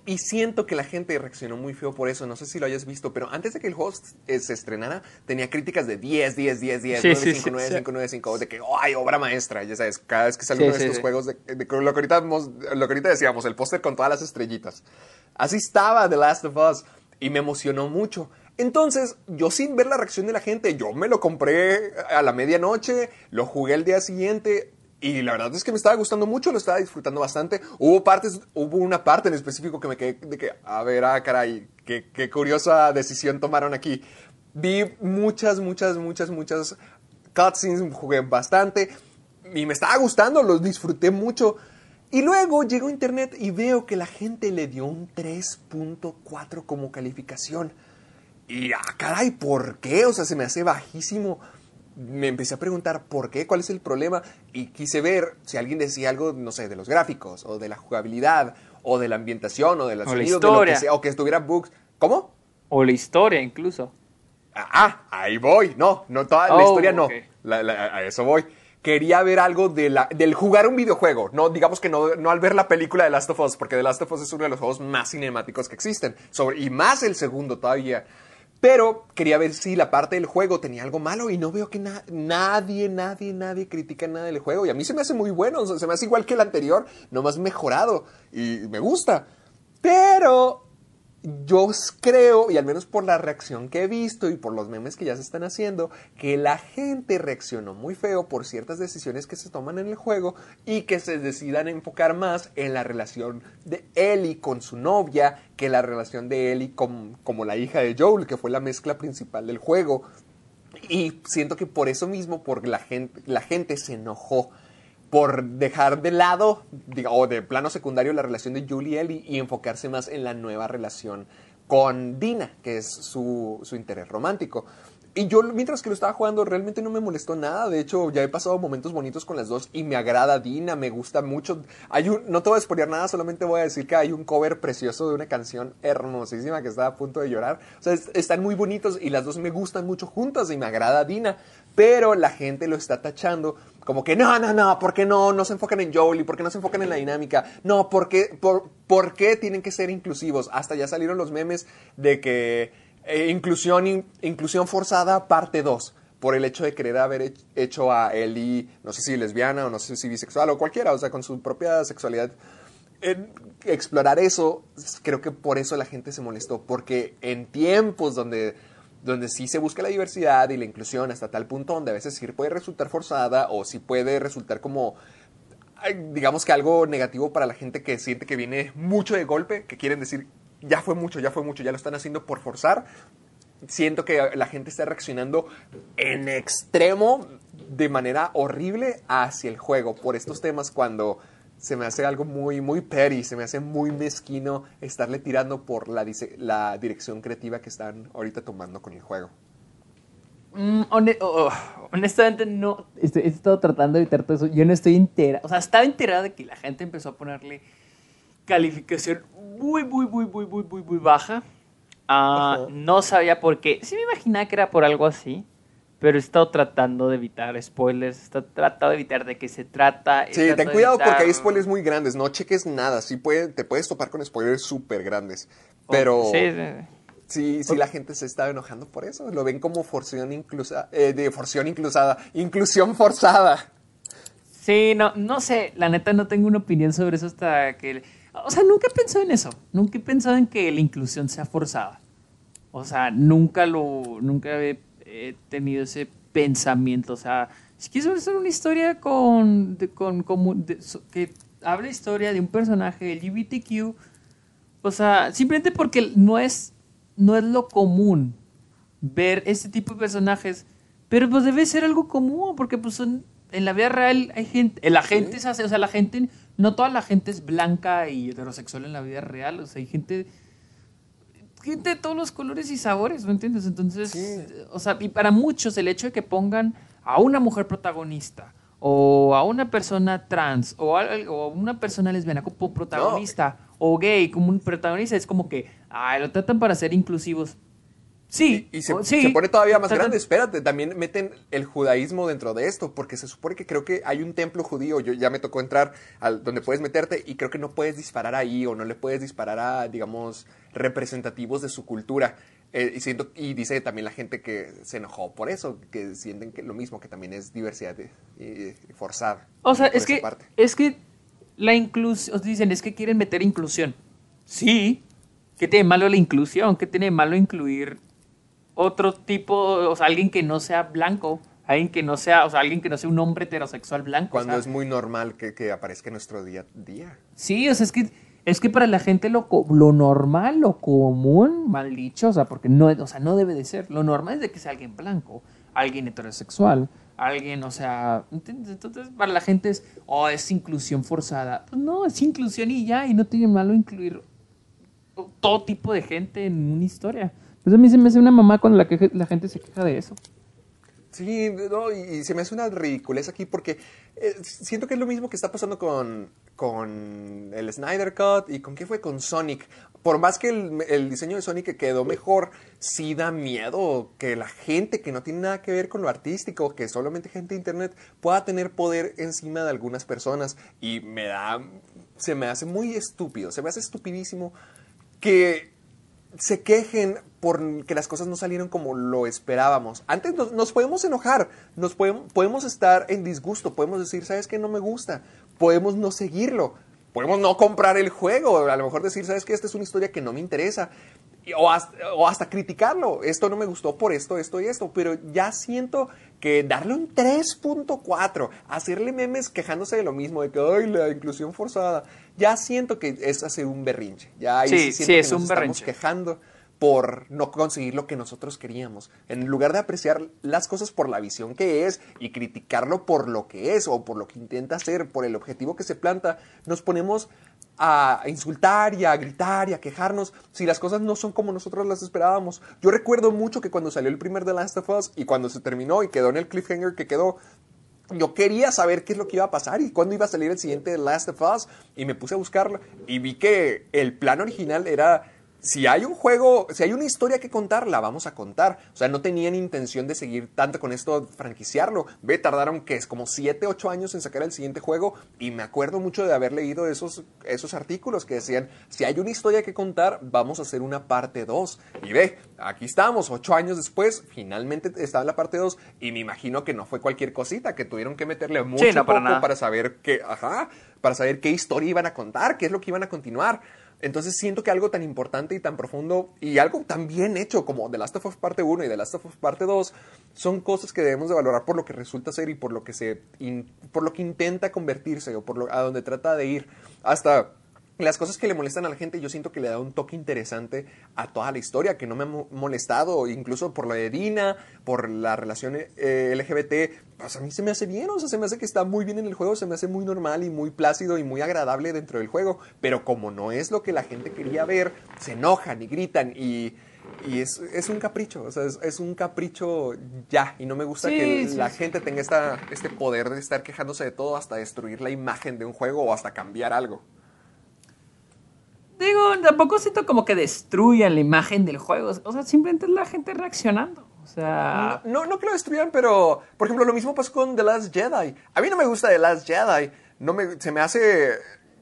y siento que la gente reaccionó muy feo por eso. No sé si lo hayas visto, pero antes de que el juego se estrenara, tenía críticas de 10, 10, 10, 10, 9, 5, 9, 5, 9, 5, de que, ¡ay, obra maestra! Ya sabes, cada vez que sale uno de estos juegos, de, lo, que ahorita, lo que ahorita decíamos, el póster con todas las estrellitas. Así estaba The Last of Us y me emocionó mucho. Entonces, yo sin ver la reacción de la gente, yo me lo compré a la medianoche, lo jugué el día siguiente, y la verdad es que me estaba gustando mucho, lo estaba disfrutando bastante. Hubo partes, hubo una parte en específico que me quedé de que, a ver, ah, caray, qué, qué curiosa decisión tomaron aquí. Vi muchas, muchas, muchas, muchas cutscenes, jugué bastante y me estaba gustando, los disfruté mucho. Y luego llego a internet y veo que la gente le dio un 3.4 como calificación. Y, ah, caray, ¿por qué? O sea, se me hace bajísimo me empecé a preguntar por qué, cuál es el problema y quise ver si alguien decía algo, no sé, de los gráficos o de la jugabilidad o de la ambientación o de la sonido, de lo que sea, o que estuviera bugs. ¿Cómo? O la historia incluso. Ah, ah ahí voy. No, no toda la oh, historia no. a eso voy. Quería ver algo de la, del jugar un videojuego. No, digamos que no, no al ver la película de Last of Us, porque The Last of Us es uno de los juegos más cinemáticos que existen. Sobre, y más el segundo todavía. Pero quería ver si la parte del juego tenía algo malo y no veo que nadie, nadie, nadie critica nada del juego. Y a mí se me hace muy bueno, se me hace igual que el anterior, nomás mejorado. Y me gusta. Pero yo creo, y al menos por la reacción que he visto y por los memes que ya se están haciendo, que la gente reaccionó muy feo por ciertas decisiones que se toman en el juego y que se decidan enfocar más en la relación de Ellie con su novia que la relación de Ellie con, como la hija de Joel, que fue la mezcla principal del juego. Y siento que por eso mismo, por la gente, la gente se enojó por dejar de lado o de plano secundario la relación de Julie y Ellie y enfocarse más en la nueva relación con Dina, que es su, su interés romántico. Y yo, mientras que lo estaba jugando, realmente no me molestó nada. De hecho, ya he pasado momentos bonitos con las dos y me agrada Dina, me gusta mucho. Hay no te voy a exponer nada, solamente voy a decir que hay un cover precioso de una canción hermosísima que estaba a punto de llorar. O sea, están muy bonitos y las dos me gustan mucho juntas y me agrada Dina. Pero la gente lo está tachando como que no, no, no, ¿por qué no, no se enfocan en Jolie? ¿Por qué no se enfocan en la dinámica? No, ¿por qué, por, ¿por qué tienen que ser inclusivos? Hasta ya salieron los memes de que eh, inclusión, inclusión forzada parte 2 por el hecho de querer haber hecho a Ellie, no sé si lesbiana o no sé si bisexual o cualquiera, o sea, con su propia sexualidad. explorar eso, creo que por eso la gente se molestó, porque en tiempos donde, donde sí se busca la diversidad y la inclusión hasta tal punto donde a veces sí puede resultar forzada o sí puede resultar como digamos que algo negativo para la gente que siente que viene mucho de golpe, que quieren decir ya fue mucho, ya fue mucho, ya lo están haciendo por forzar. Siento que la gente está reaccionando en extremo, de manera horrible, hacia el juego por estos temas cuando se me hace algo muy, muy petty, se me hace muy mezquino estarle tirando por la, la dirección creativa que están ahorita tomando con el juego. Mm, oh, honestamente, no. he estado tratando de evitar todo eso. Yo no estoy entera. O sea, estaba enterada de que la gente empezó a ponerle calificación muy, muy, muy, muy, muy, muy, muy baja. Ah, no sabía por qué. Sí me imaginaba que era por algo así. Pero he estado tratando de evitar spoilers. He estado tratando de evitar de qué se trata. Sí, ten cuidado porque hay spoilers muy grandes. No cheques nada. Sí puede, te puedes topar con spoilers súper grandes. Pero... Sí, sí. Sí, la gente se está enojando por eso. Lo ven como forción inclusa, eh, de forción inclusada, inclusión forzada. Sí, no, no sé. La neta no tengo una opinión sobre eso hasta que o sea, nunca he pensado en eso. Nunca he pensado en que la inclusión sea forzada. O sea, nunca lo, nunca he, tenido ese pensamiento. O sea, si quieres hacer una historia con, con, que habla historia de un personaje LGBTQ, o sea, simplemente porque no es, no es lo común ver este tipo de personajes, pero pues debe ser algo común, porque pues son, en la vida real hay gente, la gente se hace, o sea, la gente no toda la gente es blanca y heterosexual en la vida real. O sea, hay gente. Gente de todos los colores y sabores, ¿me entiendes? Entonces, o sea, y para muchos el hecho de que pongan a una mujer protagonista o a una persona trans o a, o una persona lesbiana como protagonista o gay como un protagonista es como que, ay, lo tratan para ser inclusivos. Sí, Y, se, sí, se pone todavía más grande. Espérate, también meten el judaísmo dentro de esto, porque se supone que creo que hay un templo judío. Yo ya me tocó entrar al donde puedes meterte y creo que no puedes disparar ahí o no le puedes disparar a, digamos, representativos de su cultura. Eh, y, siento, y dice también la gente que se enojó por eso, que sienten que lo mismo, que también es diversidad y- y forzada. O sea, es que, parte. es que la inclusión, dicen, es que quieren meter inclusión. Sí. ¿Qué tiene de malo la inclusión? ¿Qué tiene de malo incluir otro tipo, o sea, alguien que no sea blanco? Alguien que no sea, o sea, alguien que no sea un hombre heterosexual blanco. Cuando o sea, es muy normal que, que aparezca en nuestro día a día. Sí, o sea, es que, es que para la gente lo, lo normal, lo común, mal dicho, o sea, porque no, o sea, no debe de ser. Lo normal es de que sea alguien blanco, alguien heterosexual, alguien, o sea. Entonces, para la gente es, oh, es inclusión forzada. Pues no, es inclusión y ya, y no tiene malo incluir todo tipo de gente en una historia. Pues a mí se me hace una mamá cuando la, queje- la gente se queja de eso. Sí, no, y, y se me hace una ridiculez aquí porque eh, siento que es lo mismo que está pasando con, con el Snyder Cut y con qué fue con Sonic. Por más que el, el diseño de Sonic quedó mejor, sí da miedo que la gente que no tiene nada que ver con lo artístico, que solamente gente de internet, pueda tener poder encima de algunas personas. Y me da, se me hace muy estúpido, se me hace estupidísimo que se quejen por que las cosas no salieron como lo esperábamos. Antes nos, podemos enojar, nos podemos, podemos estar en disgusto, podemos decir, ¿sabes qué? No me gusta. Podemos no seguirlo, podemos no comprar el juego, a lo mejor decir, ¿sabes qué? Esta es una historia que no me interesa. O hasta, o hasta criticarlo. Esto no me gustó por esto, esto y esto. Pero ya siento que darle un 3.4, hacerle memes quejándose de lo mismo, de que, ay, la inclusión forzada. Ya siento que es hacer un berrinche. Ya ahí Sí, sí, que es nos un estamos berrinche. quejando por no conseguir lo que nosotros queríamos. En lugar de apreciar las cosas por la visión que es y criticarlo por lo que es o por lo que intenta hacer, por el objetivo que se planta, nos ponemos a insultar y a gritar y a quejarnos si las cosas no son como nosotros las esperábamos. Yo recuerdo mucho que cuando salió el primer The Last of Us y cuando se terminó y quedó en el cliffhanger que quedó, yo quería saber qué es lo que iba a pasar y cuándo iba a salir el siguiente Last of Us. Y me puse a buscarlo y vi que el plan original era. Si hay un juego, si hay una historia que contar, la vamos a contar. O sea, no tenían intención de seguir tanto con esto, franquiciarlo. Ve, tardaron que es como 7, 8 años en sacar el siguiente juego. Y me acuerdo mucho de haber leído esos, esos artículos que decían: si hay una historia que contar, vamos a hacer una parte 2. Y ve, aquí estamos, 8 años después, finalmente está la parte 2. Y me imagino que no fue cualquier cosita, que tuvieron que meterle mucho no, para poco para saber qué, ajá, para saber qué historia iban a contar, qué es lo que iban a continuar. Entonces siento que algo tan importante y tan profundo y algo tan bien hecho como The Last of Us parte 1 y The Last of Us parte 2 son cosas que debemos de valorar por lo que resulta ser y por lo que se por lo que intenta convertirse o por lo, a donde trata de ir. Hasta las cosas que le molestan a la gente, yo siento que le da un toque interesante a toda la historia, que no me ha mo- molestado, incluso por lo de Dina, por la relación eh, LGBT, pues a mí se me hace bien, o sea, se me hace que está muy bien en el juego, se me hace muy normal y muy plácido y muy agradable dentro del juego, pero como no es lo que la gente quería ver, se enojan y gritan y... Y es, es un capricho, o sea, es, es un capricho ya. Y no me gusta Sí, que sí, la sí. gente tenga esta, este poder de estar quejándose de todo hasta destruir la imagen de un juego o hasta cambiar algo. Digo, tampoco siento como que destruyan la imagen del juego. O sea, simplemente es la gente reaccionando. O sea, No, no que lo destruyan, pero por ejemplo, lo mismo pasó con The Last Jedi. A mí no me gusta The Last Jedi. No me, se me hace.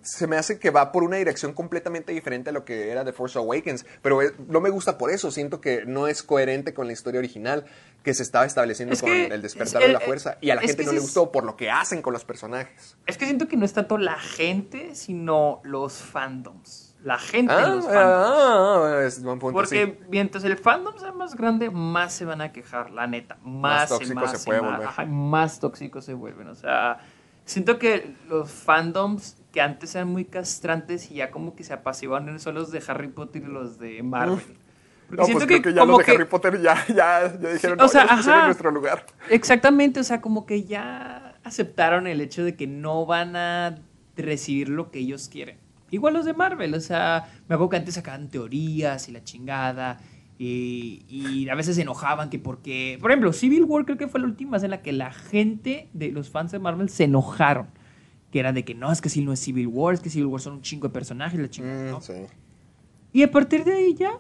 Se me hace que va por una dirección completamente diferente a lo que era The Force Awakens. Pero eh, no me gusta por eso. Siento que no es coherente con la historia original que se estaba estableciendo Es con que el despertar es- de la fuerza. Y a la gente no le gustó por lo que hacen con los personajes. es que siento que no es tanto la gente, sino los fandoms. La gente de Ah, los fandoms. ah, es buen punto. Porque sí. mientras el fandom sea más grande, más se van a quejar, la neta. Más, y tóxico más, se puede más, volver. ajá, más tóxicos se vuelven. O sea, siento que los fandoms que antes eran muy castrantes y ya como que se apaciguaron son los de Harry Potter y los de Marvel. Porque No, siento pues creo que ya como los de Harry Potter ya, ya, ya dijeron, o no, sea, ya ajá. en nuestro lugar. Exactamente, o sea, como que ya aceptaron el hecho de que no van a recibir lo que ellos quieren. Igual los de Marvel, o sea, me acuerdo que antes sacaban teorías y la chingada. Y, y a veces se enojaban que porque, por ejemplo, Civil War creo que fue la última en la que la gente de los fans de Marvel se enojaron. Que era de que no, es que si no es Civil War, es que Civil War son un chingo de personajes, la chingada, Mm, ¿no? sí. Y a partir de ahí ya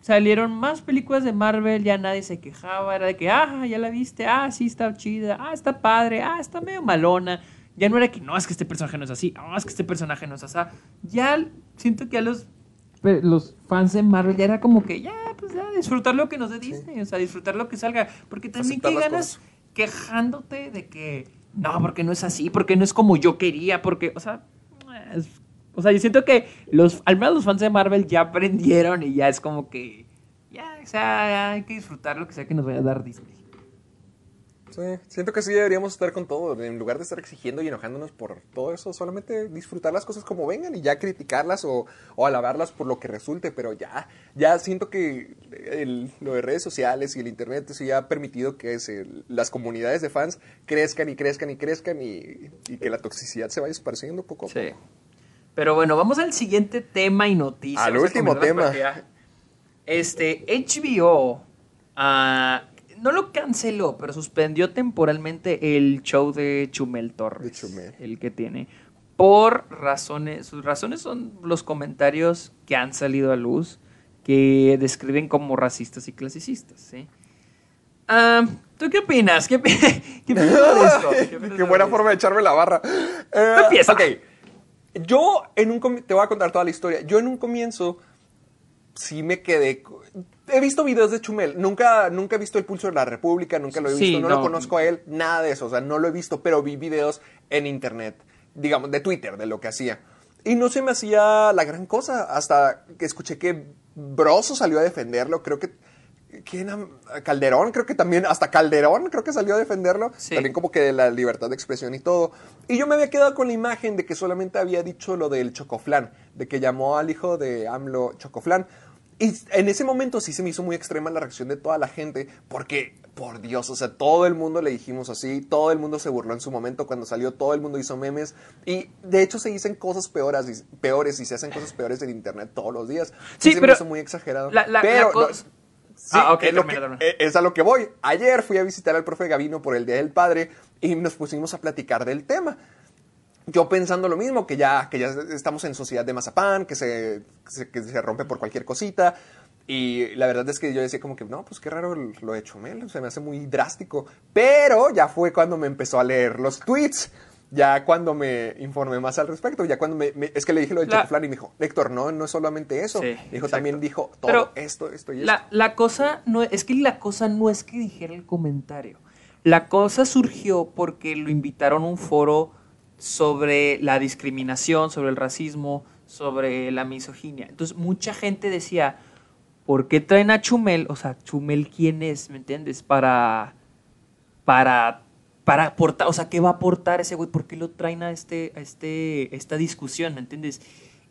salieron más películas de Marvel, ya nadie se quejaba, era de que, ah, ya la viste, ah, sí está chida, ah, está padre, ah, está medio malona. Ya no era que, no, es que este personaje no es así, ah, es que este personaje no es así. Ya siento que a los, los fans de Marvel ya era como que, ya, pues ya, disfrutar lo que nos dé Disney, o sea, disfrutar lo que salga. Porque también Aceptar las ganas cosas. quejándote de que, no, porque no es así, porque no es como yo quería, porque, o sea, es- o sea, yo siento que los, al menos los fans de Marvel ya aprendieron y ya es como que, ya, o sea, ya hay que disfrutar lo que sea que nos vaya a dar Disney. Sí, siento que sí deberíamos estar con todo. En lugar de estar exigiendo y enojándonos por todo eso, solamente disfrutar las cosas como vengan y ya criticarlas o, o alabarlas por lo que resulte. Pero ya, ya siento que el- lo de redes sociales y el internet eso ya ha permitido que se- las comunidades de fans crezcan y crezcan y crezcan y, y que la toxicidad se vaya esparciendo poco a poco. Sí. Pero bueno, vamos al siguiente tema y noticias. Al último tema. Este, HBO ah, no lo canceló, pero suspendió temporalmente el show de Chumel Torres. De Chumel. El que tiene. Por razones, sus razones son los comentarios que han salido a luz que describen como racistas y clasicistas, ¿sí? Ah, ¿Tú qué opinas? ¿Qué, opi- qué opinas de esto? ¿Qué buena forma de echarme la barra. Eh, Empieza. Ok. Yo en un te voy a contar toda la historia. Yo en un comienzo sí me quedé. He visto videos de Chumel. Nunca, nunca he visto el pulso de la República, nunca lo he Sí, visto, no, no. lo conozco a él, nada de eso. O sea, no lo he visto, pero vi videos en internet, digamos, de Twitter, de lo que hacía. Y no se me hacía la gran cosa hasta que escuché que Broso salió a defenderlo. Creo que. ¿Quién? Calderón, creo que también, hasta Calderón creo que salió a defenderlo. Sí. También como que de la libertad de expresión y todo. Y yo me había quedado con la imagen de que solamente había dicho lo del chocoflán, de que llamó al hijo de AMLO chocoflán. Y en ese momento sí se me hizo muy extrema la reacción de toda la gente, porque, por Dios, o sea, todo el mundo le dijimos así, todo el mundo se burló en su momento cuando salió, todo el mundo hizo memes, y de hecho se dicen cosas peores, y- peores y se hacen cosas peores en internet todos los días. Sí, se pero me hizo muy exagerado. la- la- pero la no, Sí, Ah, es, termina, que- es a lo que voy. Ayer fui a visitar al profe Gavino por el Día del Padre y nos pusimos a platicar del tema. Yo pensando lo mismo, que ya, que ya estamos en sociedad de mazapán, que se, que se, que se rompe por cualquier cosita. Y la verdad es que yo decía como que, no, pues qué raro lo de Chumel, se me hace muy drástico. Pero ya fue cuando me empezó a leer los tweets, ya cuando me informé más al respecto, ya cuando me, me- es que le dije lo La- chocoflan y me dijo, Héctor, no, no es solamente eso. Sí, dijo, exacto. también dijo todo Pero esto, esto y esto. La cosa no es que la cosa no es que dijera el comentario. La cosa surgió porque lo invitaron a un foro sobre la discriminación, sobre el racismo, sobre la misoginia. Entonces mucha gente decía, ¿por qué traen a Chumel? O sea, Chumel quién es, ¿me entiendes? Para para para aportar, o sea, ¿qué va a aportar ese güey? ¿Por qué lo traen a este a este esta discusión, ¿me entiendes?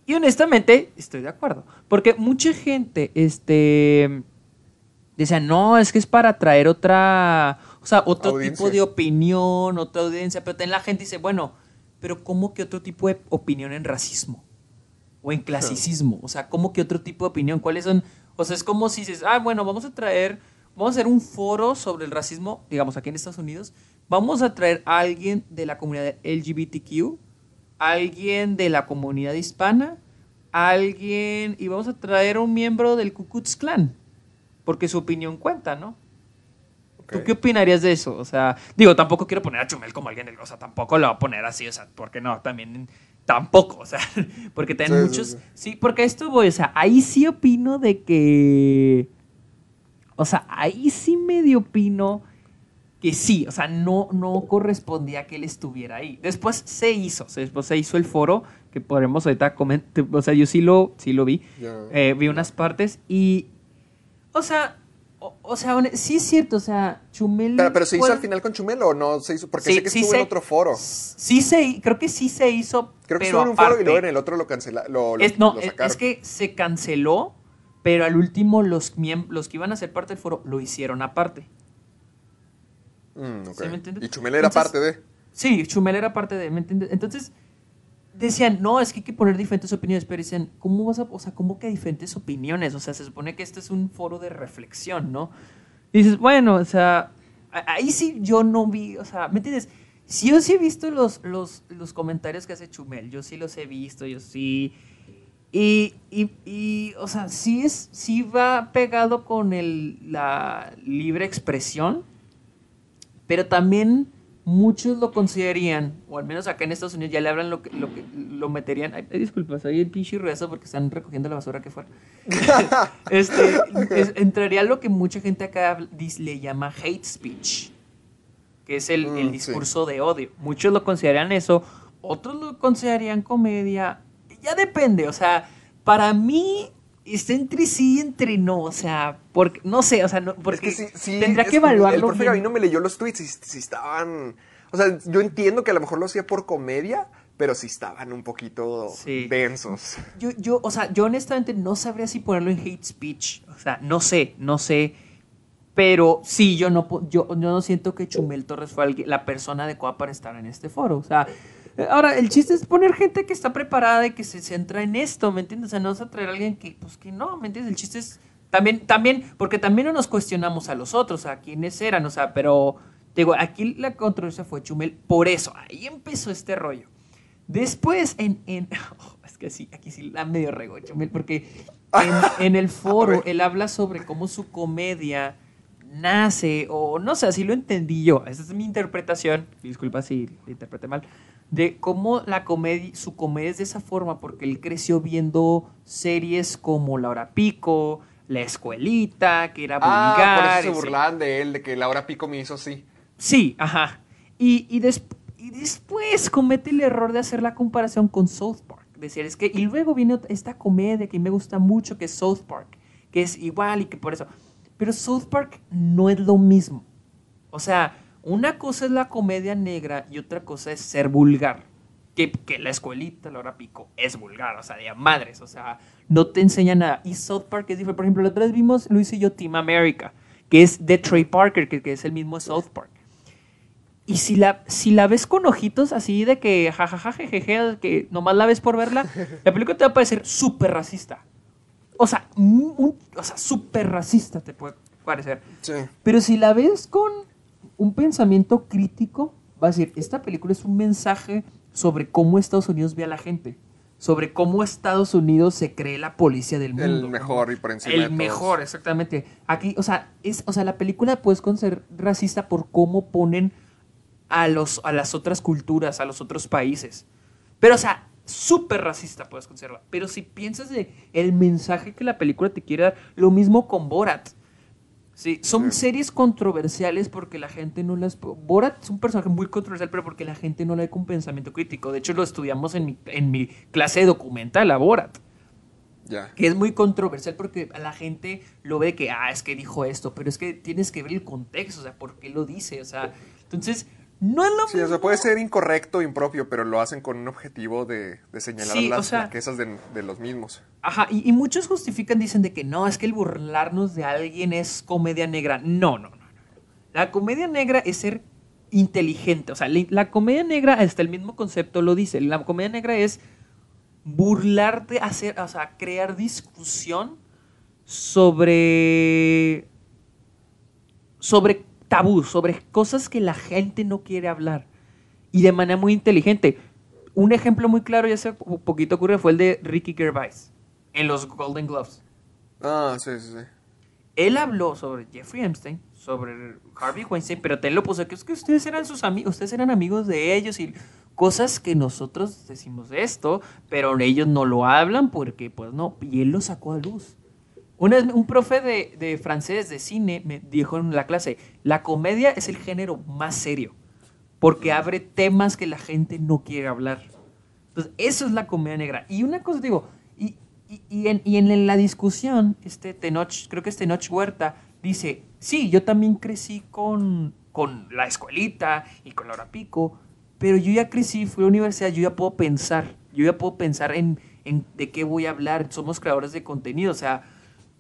Y honestamente, estoy de acuerdo, porque mucha gente este decía, "No, es que es para traer otra, o sea, otro Audiencia. tipo de opinión, otra audiencia", pero también la gente dice, "Bueno, pero ¿cómo que otro tipo de opinión en racismo?" o en clasicismo. O sea, ¿cómo que otro tipo de opinión? ¿Cuáles son? O sea, es como si dices, ah, bueno, vamos a traer, vamos a hacer un foro sobre el racismo, digamos, aquí en Estados Unidos. Vamos a traer a alguien de la comunidad LGBTQ, alguien de la comunidad hispana, alguien, y vamos a traer a un miembro del Ku Klux Klan, porque su opinión cuenta, ¿no? ¿Tú qué opinarías de eso? O sea, digo, tampoco quiero poner a Chumel como alguien, del- o sea, tampoco lo voy a poner así, o sea, porque no, también, tampoco, o sea, porque Sí, sí, muchos, sí. sí, porque esto voy, o sea, ahí sí opino de que, o sea, ahí sí medio opino que sí, o sea, no, no correspondía que él estuviera ahí. Después se hizo, después se hizo el foro, que podremos ahorita comentar, o sea, yo sí lo, sí lo vi, eh, vi unas partes y, o sea, o, o sea, sí es cierto, o sea, Chumel... Pero, pero se hizo al final con Chumel o no se hizo, porque Sí, sé que sí estuvo se- en otro foro. Sí se, creo que sí se hizo, Creo que pero estuvo en un foro y luego en el otro lo cancelaron. Lo, no, lo sacaron. es que se canceló, pero al último los, los que iban a ser parte del foro lo hicieron aparte. Mm, ok. ¿Sí me entiendes? Y Chumel era Entonces- parte de. Sí, Chumel era parte de, ¿me entiendes? Entonces, decían, no, es que hay que poner diferentes opiniones, pero decían, ¿cómo vas a, o sea, cómo que diferentes opiniones? O sea, se supone que este es un foro de reflexión, ¿no? Y dices, bueno, o sea, ahí sí yo no vi, o sea, ¿me entiendes? Sí, yo sí he visto los, los, los comentarios que hace Chumel, yo sí los he visto, yo sí... Y, y, y, o sea, sí, es, sí va pegado con el, la libre expresión, pero también muchos lo considerarían, o al menos acá en Estados Unidos ya le hablan lo que lo, que, lo meterían. Ay, disculpas, ahí el pinche rezo porque están recogiendo la basura que fuera. este, entraría lo que mucha gente acá le llama hate speech, que es el, el mm, discurso de odio. Muchos lo considerarían eso, otros lo considerarían comedia. Ya depende, o sea, para mí está entre sí y entre no, o sea, porque, no sé, o sea, no, porque tendría que evaluarlo. El profe Gavino me leyó los tweets y si estaban, o sea, yo entiendo que a lo mejor lo hacía por comedia, pero si estaban un poquito densos. Yo, yo, o sea, yo honestamente no sabría si ponerlo en hate speech, o sea, no sé, no sé, pero sí, yo no, yo, yo no siento que Chumel Torres fue la persona adecuada para estar en este foro, o sea, Ahora, el chiste es poner gente que está preparada y que se centra en esto, ¿me entiendes? O sea, no vas a traer a alguien que, pues que no, ¿me entiendes? El chiste es también, también, porque también no nos cuestionamos a los otros, a quienes eran, o sea, pero, digo, aquí la controversia fue Chumel, por eso, ahí empezó este rollo. Después, en, en oh, es que sí, aquí sí la medio rego Chumel, porque en, en el foro él habla sobre cómo su comedia nace, o no sé, así lo entendí yo, esa es mi interpretación, disculpa si la interpreté mal, de cómo la comedia, su comedia es de esa forma, porque él creció viendo series como La Hora Pico, La Escuelita, que era vulgar. Ah, por eso se burlaban de él, de que La Hora Pico me hizo así. Sí, ajá. Y, y, y después comete el error de hacer la comparación con South Park. Decir, es que, y luego viene esta comedia que me gusta mucho, que es South Park, que es igual y que por eso. Pero South Park no es lo mismo. O sea, una cosa es la comedia negra y otra cosa es ser vulgar. Que, que la escuelita, la hora pico, es vulgar, o sea, de madres, o sea, no te enseña nada. Y South Park es diferente. Por ejemplo, la otra vez vimos Luis y yo Team America, que es de Trey Parker, que, que es el mismo South Park. Y si la, si la ves con ojitos así de que jajaja, jejeje, que nomás la ves por verla, la película te va a parecer súper racista. O sea, o sea, súper racista te puede parecer. Sí. Pero si la ves con un pensamiento crítico va a decir, esta película es un mensaje sobre cómo Estados Unidos ve a la gente, sobre cómo Estados Unidos se cree la policía del mundo. El mejor y por encima El mejor, exactamente. Aquí, o sea, es, o sea, la película puedes ser racista por cómo ponen a, los, a las otras culturas, a los otros países. Pero, o sea, súper racista puedes considerarla. Pero si piensas de el mensaje que la película te quiere dar, lo mismo con Borat. Sí, son series controversiales porque la gente no las... Borat es un personaje muy controversial, pero porque la gente no la ve con pensamiento crítico. De hecho, lo estudiamos en mi, en mi clase de documental, a Borat. Ya. Que es muy controversial porque la gente lo ve que, ah, es que dijo esto, pero es que tienes que ver el contexto, o sea, por qué lo dice, o sea, entonces no es lo sí, o sea, puede ser incorrecto, impropio, pero lo hacen con un objetivo de, señalar las o de, los mismos. Ajá, y, muchos justifican, dicen de que no, es que el burlarnos de alguien es comedia negra. No, no, no. La comedia negra es ser inteligente. O sea, la, comedia negra, hasta el mismo concepto lo dice. La comedia negra es burlarte, hacer, o sea, crear discusión sobre. sobre tabú, sobre cosas que la gente no quiere hablar. Y de manera muy inteligente. Un ejemplo muy claro, ya hace poquito ocurrió, fue el de Ricky Gervais en los Golden Gloves. Ah, sí, sí, sí. Él habló sobre Jeffrey Epstein, sobre Harvey Weinstein, pero te lo puso que es que ustedes eran sus amigos, ustedes eran amigos de ellos y cosas que nosotros decimos esto, pero ellos no lo hablan porque pues no, y él lo sacó a luz. Una un profe de, francés, de cine, me dijo en la clase, la comedia es el género más serio, porque abre temas que la gente no quiere hablar. Entonces, eso es la comedia negra. Y una cosa digo, y, y, en, y en, la discusión, este Tenoch, creo que es Tenoch Huerta, dice, sí, yo también crecí con, con la escuelita y con Laura Pico, pero yo ya crecí, fui a la universidad, yo ya puedo pensar, yo ya puedo pensar en, en de qué voy a hablar, somos creadores de contenido, o sea,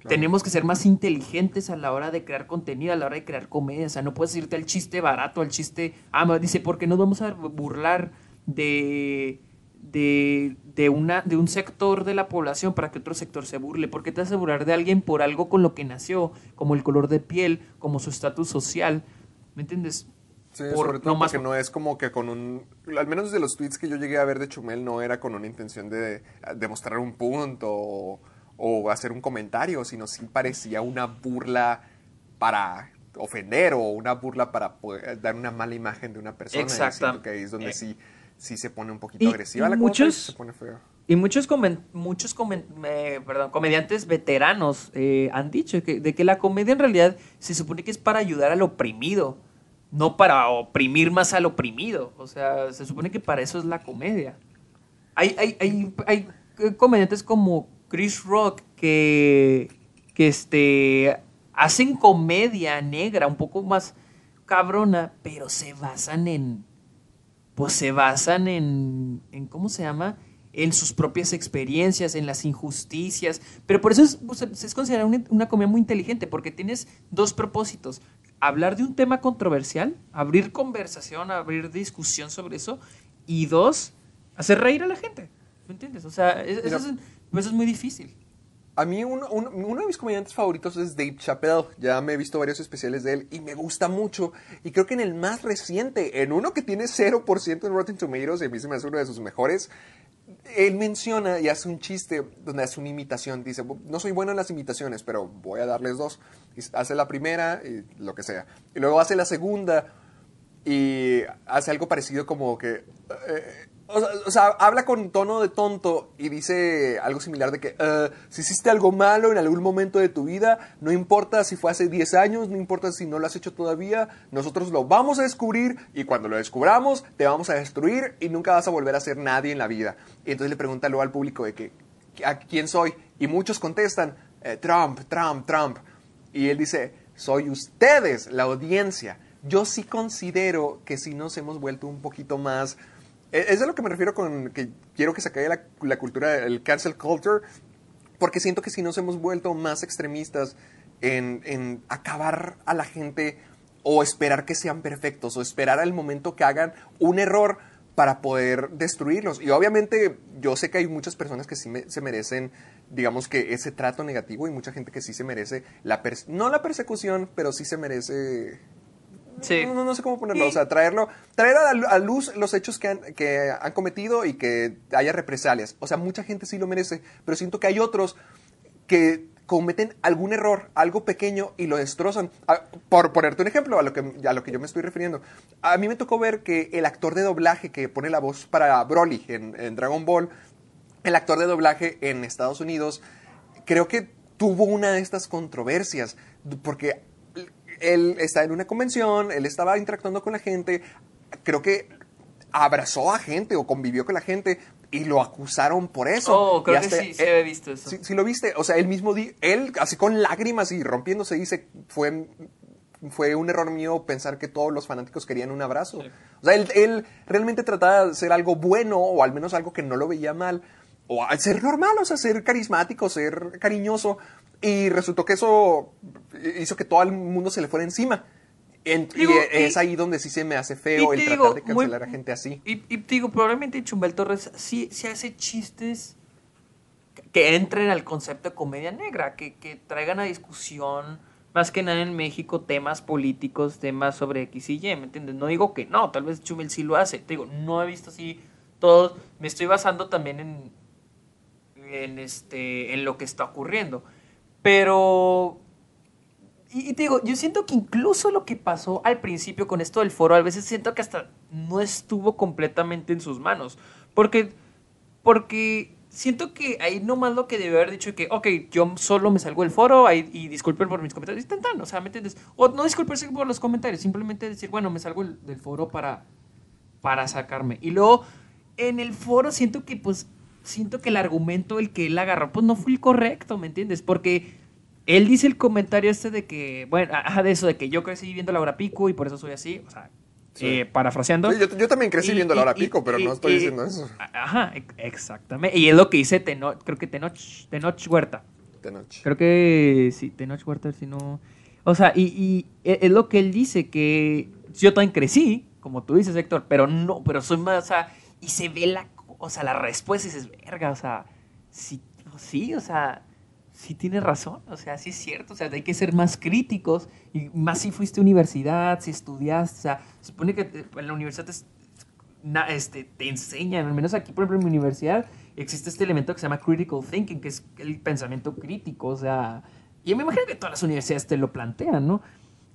tenemos que ser más inteligentes a la hora de crear contenido, a la hora de crear comedia. O sea, no puedes irte al chiste barato, al chiste. Ah, dice, porque nos vamos a burlar de, de, de, una, de un sector de la población para que otro sector se burle. ¿Por qué te vas a burlar de alguien por algo con lo que nació, como el color de piel, como su estatus social? ¿Me entiendes? Sí, Por- sobre todo no más porque no es como que con un... Al menos de los tweets que yo llegué a ver de Chumel no era con una intención de demostrar un punto o, o hacer un comentario, sino sí parecía una burla para ofender o una burla para poder dar una mala imagen de una persona. Exacto. que es donde Eh. sí, sí se pone un poquito Y- agresiva y la cosa y muchos- se pone feo. Y muchos, comen- muchos comen- eh, perdón, comediantes veteranos eh, han dicho que, de que la comedia en realidad se supone que es para ayudar al oprimido, no para oprimir más al oprimido. O sea, se supone que para eso es la comedia. Hay, hay, hay, hay comediantes como Chris Rock que, que este, hacen comedia negra, un poco más cabrona, pero se basan en, pues se basan en, en ¿cómo se llama? En sus propias experiencias, en las injusticias. Pero por eso es, pues, es considerada una, una comedia muy inteligente, porque tienes dos propósitos. Hablar de un tema controversial, abrir conversación, abrir discusión sobre eso, y dos, hacer reír a la gente. ¿Me entiendes? O sea, es- eso, Mira. es, eso es muy difícil. A mí uno, uno- uno de mis comediantes favoritos es Dave Chappelle. Ya me he visto varios especiales de él y me gusta mucho. Y creo que en el más reciente, en uno que tiene 0% en Rotten Tomatoes, y a mí se me hace uno de sus mejores, él menciona y hace un chiste donde hace una imitación. Dice, no soy bueno en las imitaciones, pero voy a darles dos. Y hace la primera y lo que sea. Y luego hace la segunda y hace algo parecido como que... eh, o, sea, habla con tono de tonto y dice algo similar de que eh, si hiciste algo malo en algún momento de tu vida, no importa si fue hace 10 años, no importa si no lo has hecho todavía, nosotros lo vamos a descubrir y cuando lo descubramos te vamos a destruir y nunca vas a volver a ser nadie en la vida. Y entonces le pregunta luego al público de que, ¿a quién soy? Y muchos contestan, "Eh, Trump, Trump, Trump. Y él dice, soy ustedes, la audiencia. Yo sí considero que sí nos hemos vuelto un poquito más... e- Es a lo que me refiero con que quiero que se caiga la, cultura, el cancel culture, porque siento que sí nos hemos vuelto más extremistas en, acabar a la gente o esperar que sean perfectos o esperar al momento que hagan un error para poder destruirlos. Y obviamente yo sé que hay muchas personas que sí se merecen, digamos que ese trato negativo y mucha gente que sí se merece, la no la persecución, pero sí se merece... Sí. No, no sé cómo ponerlo, o sea, traerlo, traer a, la- a luz los hechos que han, que han cometido y que haya represalias. O sea, mucha gente sí lo merece, pero siento que hay otros que cometen algún error, algo pequeño y lo destrozan. Ah, Por ponerte un ejemplo a lo, que, a lo que yo me estoy refiriendo. A mí me tocó ver que el actor de doblaje que pone la voz para Broly en, en Dragon Ball, el actor de doblaje en Estados Unidos, creo que tuvo una de estas controversias, porque él está en una convención, él estaba interactuando con la gente, creo que abrazó a gente o convivió con la gente y lo acusaron por eso. Oh, creo que sí, sí he visto eso. Sí, sí lo viste, o sea, él mismo, di- él así con lágrimas y rompiéndose dice, fue, fue un error mío pensar que todos los fanáticos querían un abrazo. O sea, él, él realmente trataba de hacer algo bueno o al menos algo que no lo veía mal. O ser normal, o sea, ser carismático, ser cariñoso. Y resultó que eso hizo que todo el mundo se le fuera encima. En- Digo, y es y- ahí donde sí se me hace feo el tratar de muy- cancelar a gente así. Y, y te digo, probablemente Chumbel Torres sí, sí hace chistes que entren al concepto de comedia negra, que, que traigan a discusión, más que nada en México, temas políticos, temas sobre X y Y, ¿me entiendes? No digo que no, tal vez Chumel sí lo hace. Te digo, no he visto así todos. Me estoy basando también en, en, este, en lo que está ocurriendo. Pero y, te digo, yo siento que incluso lo que pasó al principio con esto del foro, a veces siento que hasta no estuvo completamente en sus manos. Porque, porque siento que ahí nomás lo que debió haber dicho que, ok, yo solo me salgo del foro ahí, y disculpen por mis comentarios. Tan, tan, o sea, ¿me entiendes? O no disculparse por los comentarios, simplemente decir, bueno, me salgo del foro para, para sacarme. Y luego, en el foro siento que, pues, siento que el argumento, el que él agarró, pues no fue el correcto, ¿me entiendes? Porque él dice el comentario este de que, bueno, ajá, de eso, de que yo crecí viendo la hora pico y por eso soy así, o sea, Sí. eh, parafraseando. Sí, yo, yo también crecí Y- viendo la hora y- pico, pero y- no estoy y- diciendo eso. Ajá, ex- exactamente. Y es lo que dice Tenoch, creo que Tenoch, Tenoch Huerta. De noche. Creo que sí, Tenoch Huerta, si no... O sea, y, y e- es lo que él dice, que yo también crecí, como tú dices, Héctor, pero no, pero soy más, o sea, y se ve la, o sea, la respuesta es, verga, o sea, sí, sí, o sea, sí tienes razón, o sea, sí es cierto, o sea, hay que ser más críticos, y más si fuiste a universidad, si estudiaste, o sea, se supone que en la universidad te, este, te enseñan, al menos aquí, por ejemplo, en mi universidad, existe este elemento que se llama critical thinking, que es el pensamiento crítico, o sea, y me imagino que todas las universidades te lo plantean, ¿no?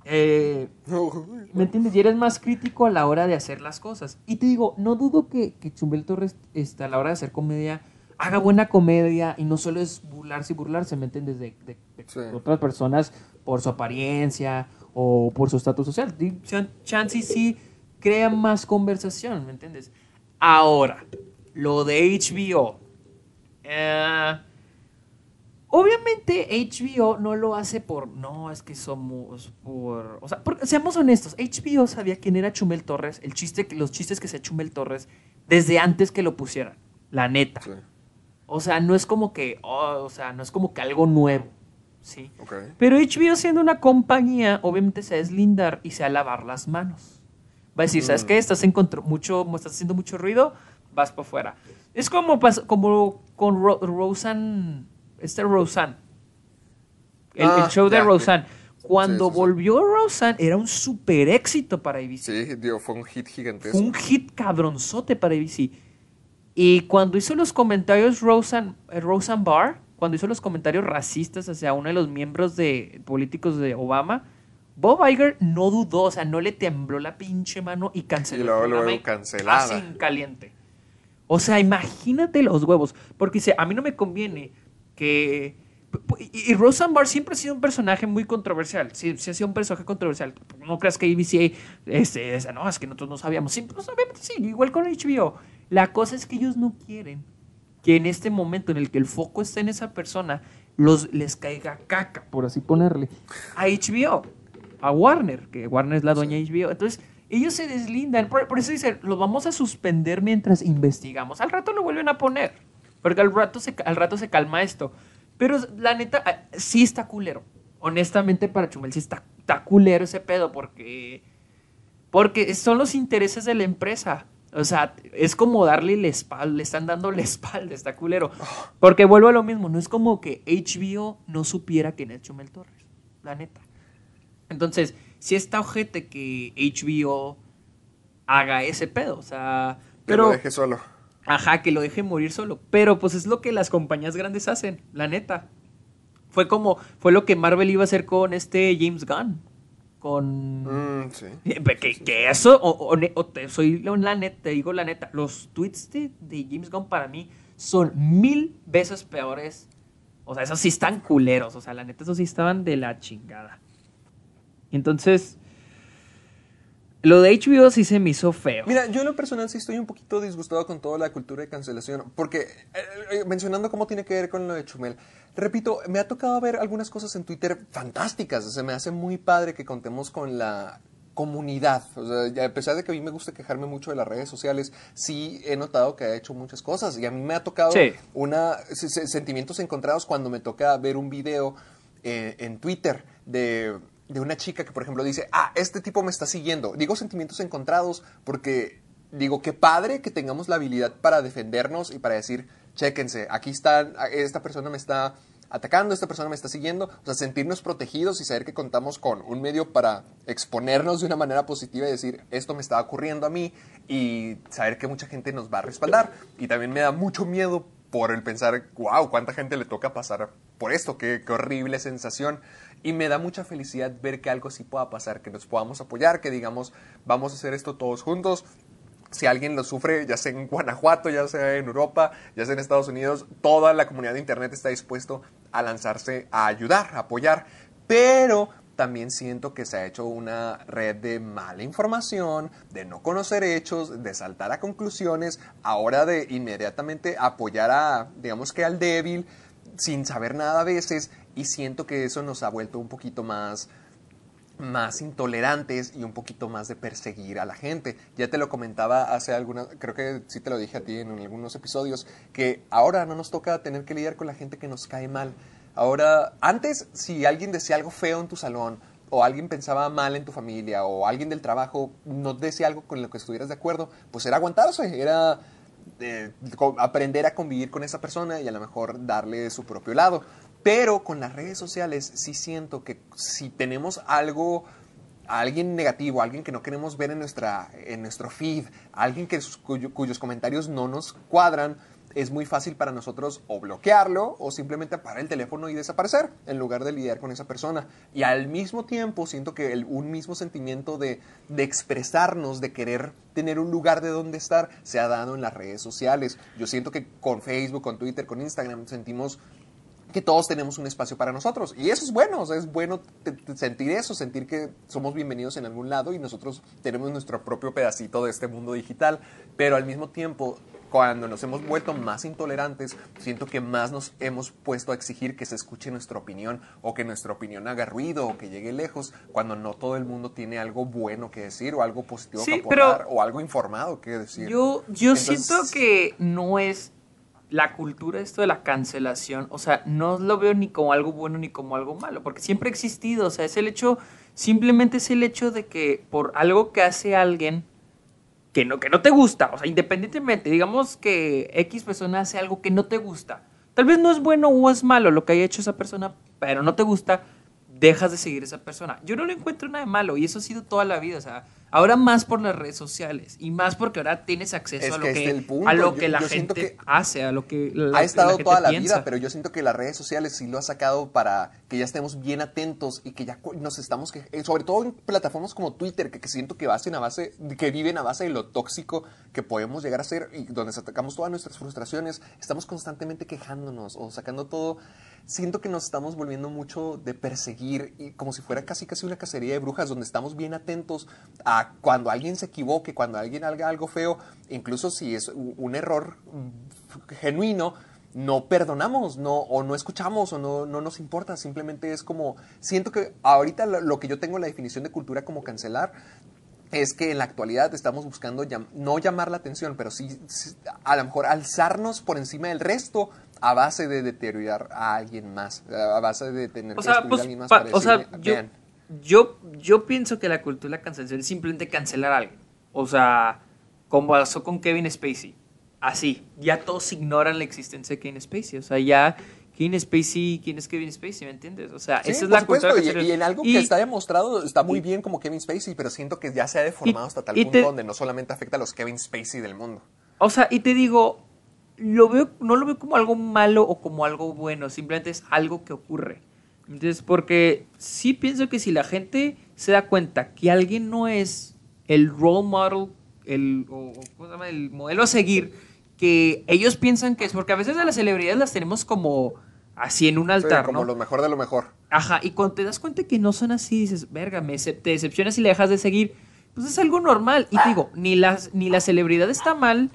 Eh, ¿Me entiendes? Y eres más crítico a la hora de hacer las cosas. Y te digo, no dudo que, que Chumbel Torres este, a la hora de hacer comedia haga buena comedia y no solo es burlarse y burlarse, ¿me entiendes? De, otras personas por su apariencia o por su estatus social. Chansey sí crea más conversación, ¿me entiendes? Ahora, lo de HBO. Eh, Obviamente HBO no lo hace por, no, es que somos por, o sea, seamos honestos, HBO sabía quién era Chumel Torres, el chiste, los chistes que se Chumel Torres desde antes que lo pusieran, la neta. O sea, no es como que, oh, o sea, no es como que algo nuevo, ¿sí? Pero HBO siendo una compañía, obviamente se va a deslindar y se va a lavar las manos. Va a decir, ¿sabes mm. qué? Estás, en mucho, estás haciendo mucho ruido, vas para afuera. Es como, como con Roseanne este Roseanne. El, ah, show de Roseanne. Cuando volvió Roseanne era un super éxito para ABC. Sí, fue un hit gigantesco. Fue un hit cabronzote para ABC. Y cuando hizo los comentarios Roseanne, eh, Roseanne Barr, cuando hizo los comentarios racistas hacia uno de los miembros de, políticos de Obama, Bob Iger no dudó, o sea, no le tembló la pinche mano y canceló. Y luego, luego cancelada. Así en caliente. O sea, imagínate los huevos. Porque dice, a mí no me conviene que... Y Roseanne Barr siempre ha sido un personaje muy controversial. Sí, sí ha sido un personaje controversial. No creas que ABC este, no, es que nosotros no sabíamos. Sí, pues, sí, igual con HBO. La cosa es que ellos no quieren que en este momento en el que el foco está en esa persona, los, les caiga caca, por así ponerle, a HBO, a Warner, que Warner es la dueña de HBO. Entonces, ellos se deslindan. Por, por eso dicen, lo vamos a suspender mientras investigamos. Al rato lo vuelven a poner. Porque al rato se, al rato se calma esto. Pero la neta, ah, sí está culero. Honestamente, para Chumel sí está, está culero ese pedo porque, porque son los intereses de la empresa. O sea, es como darle la espalda, le están dando la espalda, está culero. Porque vuelvo a lo mismo, no es como que HBO no supiera quién es Chumel Torres, la neta. Entonces, si está ojete que HBO haga ese pedo, o sea... Pero, que lo deje solo. Ajá, que lo deje morir solo. Pero pues es lo que las compañías grandes hacen, la neta. Fue como, fue lo que Marvel iba a hacer con este James Gunn. Con... Mm, sí. Eh, que, eso, o, te, soy la neta, te digo la neta, los tweets de, de, James Gunn para mí son mil veces peores. O sea, esos sí están culeros. O sea, la neta, esos sí estaban de la chingada. Entonces, lo de HBO sí se me hizo feo. Mira, yo en lo personal sí estoy un poquito disgustado con toda la cultura de cancelación, porque eh, eh, mencionando cómo tiene que ver con lo de Chumel, repito, me ha tocado ver algunas cosas en Twitter fantásticas, o sea, me hace muy padre que contemos con la comunidad. O sea, a pesar de que a mí me gusta quejarme mucho de las redes sociales, sí he notado que ha hecho muchas cosas y a mí me ha tocado una, sentimientos encontrados cuando me toca ver un video eh, en Twitter de de una chica que, por ejemplo, dice, ah, este tipo me está siguiendo. Digo sentimientos encontrados porque digo, qué padre que tengamos la habilidad para defendernos y para decir, chéquense, aquí está, esta persona me está atacando, esta persona me está siguiendo, o sea, sentirnos protegidos y saber que contamos con un medio para exponernos de una manera positiva y decir, esto me está ocurriendo a mí y saber que mucha gente nos va a respaldar. Y también me da mucho miedo por el pensar, wow, cuánta gente le toca pasar por esto, qué, qué horrible sensación. Y me da mucha felicidad ver que algo sí pueda pasar, que nos podamos apoyar, que digamos, vamos a hacer esto todos juntos. Si alguien lo sufre, ya sea en Guanajuato, ya sea en Europa, ya sea en Estados Unidos, toda la comunidad de Internet está dispuesto a lanzarse a ayudar, a apoyar. Pero también siento que se ha hecho una red de mala información, de no conocer hechos, de saltar a conclusiones, ahora de inmediatamente apoyar a, digamos que al débil, sin saber nada a veces, y siento que eso nos ha vuelto un poquito más más intolerantes y un poquito más de perseguir a la gente. Ya te lo comentaba hace algunas, creo que sí te lo dije a ti en algunos episodios, que ahora no nos toca tener que lidiar con la gente que nos cae mal. Ahora, antes, si alguien decía algo feo en tu salón, o alguien pensaba mal en tu familia, o alguien del trabajo no decía algo con lo que estuvieras de acuerdo, pues era aguantarse, era aprender a convivir con esa persona y a lo mejor darle su propio lado. Pero con las redes sociales sí siento que si tenemos algo, alguien negativo, alguien que no queremos ver en, nuestra, en nuestro feed, alguien cuyos comentarios no nos cuadran, es muy fácil para nosotros o bloquearlo o simplemente apagar el teléfono y desaparecer en lugar de lidiar con esa persona. Y al mismo tiempo siento que el- un mismo sentimiento de, de expresarnos, de querer tener un lugar de donde estar, se ha dado en las redes sociales. Yo siento que con Facebook, con Twitter, con Instagram sentimos que todos tenemos un espacio para nosotros. Y eso es bueno, es bueno sentir eso, sentir que somos bienvenidos en algún lado y nosotros tenemos nuestro propio pedacito de este mundo digital. Pero al mismo tiempo, cuando nos hemos vuelto más intolerantes, siento que más nos hemos puesto a exigir que se escuche nuestra opinión o que nuestra opinión haga ruido o que llegue lejos, cuando no todo el mundo tiene algo bueno que decir o algo positivo Sí, que pero- aportar o algo informado que decir. Yo, yo Entonces- siento que no es la cultura esto de la cancelación, o sea, no lo veo ni como algo bueno ni como algo malo, porque siempre ha existido, o sea, es el hecho, simplemente es el hecho de que por algo que hace alguien que no, que no te gusta, o sea, independientemente, digamos que X persona hace algo que no te gusta, tal vez no es bueno o es malo lo que haya hecho esa persona, pero no te gusta, dejas de seguir a esa persona. Yo no le encuentro nada de malo y eso ha sido toda la vida, o sea, ahora más por las redes sociales y más porque ahora tienes acceso Es a lo que a lo Yo- que la yo gente que hace, a lo que la, ha la estado gente toda la piensa. vida, pero yo siento que las redes sociales sí lo ha sacado para que ya estemos bien atentos y que ya nos estamos, que, eh, sobre todo en plataformas como Twitter, que, que siento que, basen a base, que viven a base de lo tóxico que podemos llegar a ser y donde sacamos todas nuestras frustraciones, estamos constantemente quejándonos o sacando todo. Siento que nos estamos volviendo mucho de perseguir y como si fuera casi casi una cacería de brujas donde estamos bien atentos a cuando alguien se equivoque, cuando alguien haga algo feo, incluso si es un error mm, genuino, no perdonamos, no, o no escuchamos, o no, no nos importa, simplemente es como, siento que ahorita lo, que yo tengo la definición de cultura como cancelar, es que en la actualidad estamos buscando llam- no llamar la atención, pero sí, a lo mejor alzarnos por encima del resto a base de deteriorar a alguien más, a base de tener O que sea, pues, a alguien más pa- para o sea, yo, "Vean". yo, yo pienso que la cultura de la cancelación es simplemente cancelar a alguien. O sea, como pasó con Kevin Spacey. Así, ya todos ignoran la existencia de Kevin Spacey. O sea, ya Kevin Spacey, ¿quién es Kevin Spacey? ¿Me entiendes? O sea, Sí, esa es la supuesto, cultura y, y en algo Y- que está demostrado está muy y- bien como Kevin Spacey, pero siento que ya se ha deformado Y- hasta tal punto te- donde no solamente afecta a los Kevin Spacey del mundo. O sea, y te digo, lo veo, no lo veo como algo malo o como algo bueno, simplemente es algo que ocurre. Entonces, porque sí pienso que si la gente se da cuenta que alguien no es el role model, el, o, ¿cómo se llama? el modelo a seguir, que ellos piensan que es, porque a veces a las celebridades las tenemos como así en un Sí, altar, como ¿no? lo mejor de lo mejor. Ajá, y cuando te das cuenta que no son así, dices, verga, me te decepcionas y le dejas de seguir, pues es algo normal. Y te digo, ni, las, ni la celebridad está mal,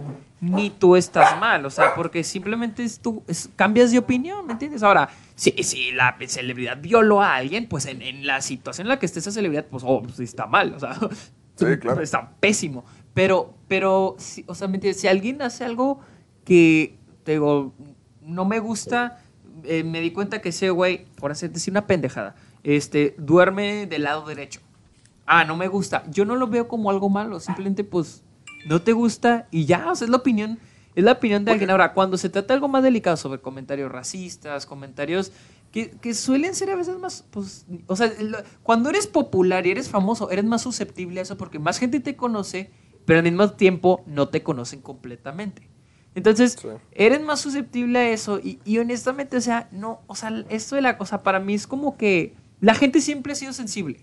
ni tú estás mal. O sea, porque simplemente es tú, es- cambias de opinión, ¿me entiendes? Ahora, si, si la celebridad violó a alguien, pues en, en la situación en la que esté esa celebridad, pues, oh, pues está mal. O sea, Sí, claro. está pésimo. Pero, pero, si- o sea, ¿me entiendes? Si alguien hace algo que, te digo, no me gusta, eh, me di cuenta que ese güey, por hacer decir una pendejada, este, duerme del lado derecho. Ah, no me gusta. Yo no lo veo como algo malo, simplemente pues no te gusta y ya, o sea, es la opinión, es la opinión de alguien. Ahora, cuando se trata de algo más delicado sobre comentarios racistas, comentarios que, que suelen ser a veces más, pues, o sea, lo- cuando eres popular y eres famoso, eres más susceptible a eso porque más gente te conoce, pero al mismo tiempo no te conocen completamente. Entonces, Sí. eres más susceptible a eso y, y honestamente, o sea, no, o sea, esto de la cosa para mí es como que la gente siempre ha sido sensible.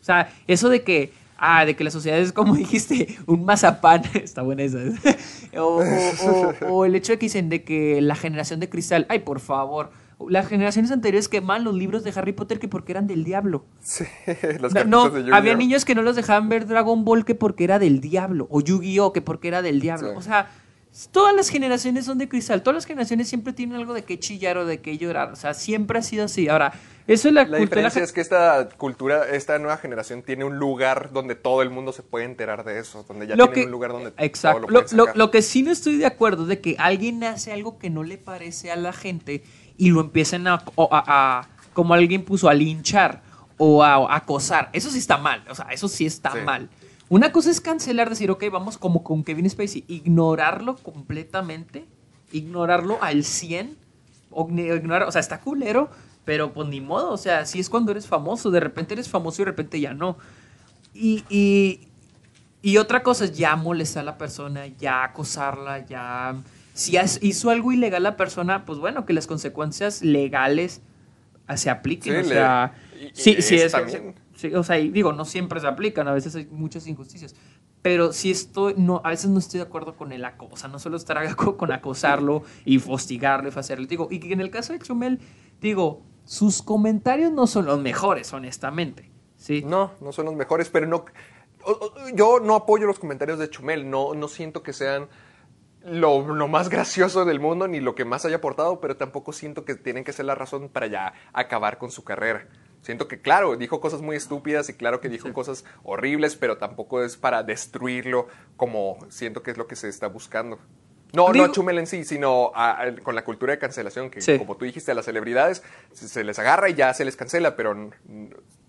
O sea, eso de que, ah, de que la sociedad es como dijiste, un mazapán, está buena esa. o, o- o- o el hecho de que dicen de que la generación de cristal, ay, por favor, las generaciones anteriores quemaban los libros de Harry Potter que porque eran del diablo. Sí, los No, de había niños que no los dejaban ver Dragon Ball que porque era del diablo, o Yu-Gi-Oh que porque era del diablo. Sí. O sea, todas las generaciones son de cristal, todas las generaciones siempre tienen algo de qué chillar o de qué llorar. O sea, siempre ha sido así. Ahora, eso es la, La cultura. diferencia es que esta cultura, esta nueva generación tiene un lugar donde todo el mundo se puede enterar de eso, donde ya lo tienen que, un lugar donde exacto. todo Lo, lo lo- lo que sí no estoy de acuerdo es de que alguien hace algo que no le parece a la gente y lo empiecen a, a- a- como alguien puso, a linchar o a, a acosar. Eso sí está mal. O sea, eso sí está Sí. mal. Una cosa es cancelar, decir, ok, vamos como con Kevin Spacey, ignorarlo completamente, ignorarlo al 100, o, ignorar, o sea, está culero, pero pues ni modo, o sea, si es cuando eres famoso, de repente eres famoso y de repente ya no. Y, y, y otra cosa es ya molestar a la persona, ya acosarla, ya... Si hizo algo ilegal la persona, pues bueno, que las consecuencias legales se apliquen. o sea, sí, sí, es, o sea, digo, no siempre se aplican, a veces hay muchas injusticias. Pero si estoy, no, a veces no estoy de acuerdo con el acoso, o sea, no solo estar con acosarlo y fostigarlo y hacerlo. Digo, y que en el caso de Chumel, digo, sus comentarios no son los mejores, honestamente. ¿sí? No, no son los mejores, pero no. Yo no apoyo los comentarios de Chumel, no, no siento que sean lo, más gracioso del mundo ni lo que más haya aportado, pero tampoco siento que tienen que ser la razón para ya acabar con su carrera. Siento que, claro, dijo cosas muy estúpidas y claro que dijo cosas horribles, pero tampoco es para destruirlo como siento que es lo que se está buscando. No, no a Chumel en sí, sino con la cultura de cancelación, que como tú dijiste, a las celebridades se, les agarra y ya se les cancela, pero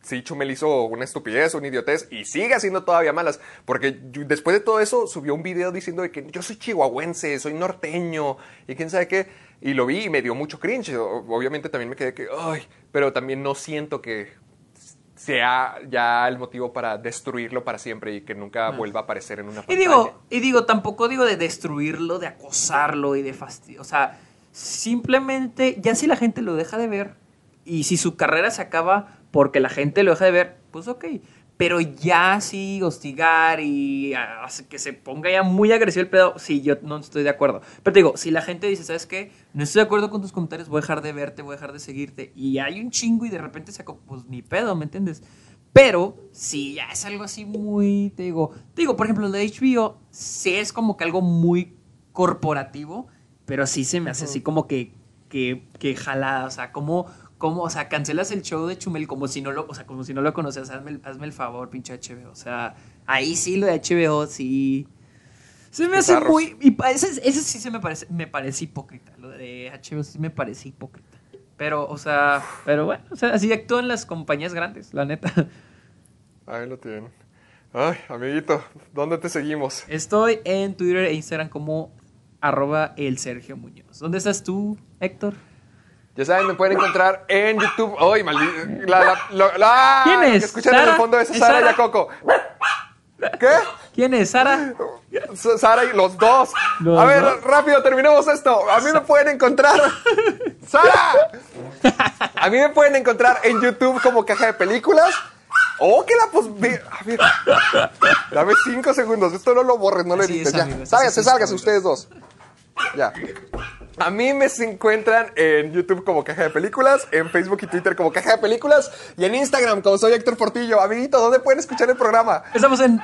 sí, Chumel hizo una estupidez, una idiotez y sigue haciendo todavía malas, porque después de todo eso subió un video diciendo de que yo soy chihuahuense, soy norteño y quién sabe qué, y lo vi y me dio mucho cringe, obviamente también me quedé que, ay, pero también no siento que sea ya el motivo para destruirlo para siempre y que nunca ah. vuelva a aparecer en una pantalla. Y digo, y digo, tampoco digo de destruirlo, de acosarlo y de fastidio. O sea, simplemente, ya si la gente lo deja de ver y si su carrera se acaba porque la gente lo deja de ver, pues ok. Pero ya sí hostigar y hace que se ponga ya muy agresivo el pedo, sí, yo no estoy de acuerdo. Pero te digo, si la gente dice, ¿sabes qué? No estoy de acuerdo con tus comentarios, voy a dejar de verte, voy a dejar de seguirte. Y hay un chingo y de repente se pues ni pedo, ¿me entiendes? Pero si ya es algo así muy, te digo, te digo, por ejemplo, el de HBO, sí es como que algo muy corporativo, pero sí se me hace así como que, que, que jalada, o sea, como ¿Cómo? O sea, cancelas el show de Chumel como si no lo, o sea, como si no lo conoces. Hazme, hazme el favor, pinche HBO. O sea, ahí sí lo de HBO sí. Se me hace muy. Y ese, ese, sí se me parece, me parece hipócrita. Lo de HBO sí me parece hipócrita. Pero, o sea, pero bueno, o sea, así actúan las compañías grandes, la neta. Ahí lo tienen. Ay, amiguito, ¿dónde te seguimos? Estoy en Twitter e Instagram como arroba el Sergio Muñoz. ¿Dónde estás tú, Héctor? Ya saben, me pueden encontrar en YouTube. ¡Ay, maldito! La, la, ¿Quién es? Escuchan en el fondo esa Sara, Sara y Coco. ¿Qué? ¿Quién es? ¿Sara? Sara y los dos. a ver, rápido, terminemos esto. A mí me pueden encontrar. ¡Sara! A mí me pueden encontrar en YouTube como caja de películas. Oh, que la pues. A ver. Dame cinco segundos. Esto no lo borres, no lo edites. Ya. Sálgase, sálgase ustedes dos. Ya. A mí me se encuentran en YouTube como Caja de Películas, en Facebook y Twitter como Caja de Películas y en Instagram como soy Héctor Portillo. Amiguito, ¿dónde pueden escuchar el programa? Estamos en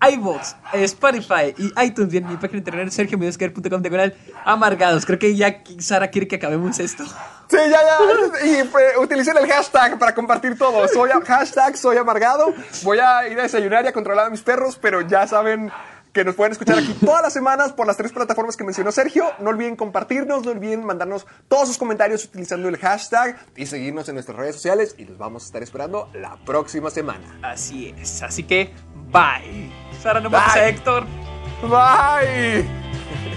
iVoox, Spotify y iTunes y en mi página de internet sergiomedosquer.com diagonal amargados. Creo que ya Sara quiere que acabemos esto. Sí, ya, ya. Y pues, utilicen el hashtag para compartir todo. Soy hashtag soy amargado. Voy a ir a desayunar y a controlar a mis perros, pero ya saben que nos pueden escuchar aquí todas las semanas por las tres plataformas que mencionó Sergio. No olviden compartirnos, no olviden mandarnos todos sus comentarios utilizando el hashtag y seguirnos en nuestras redes sociales y los vamos a estar esperando la próxima semana. Así es, así que bye. Sara, no a Héctor. Bye.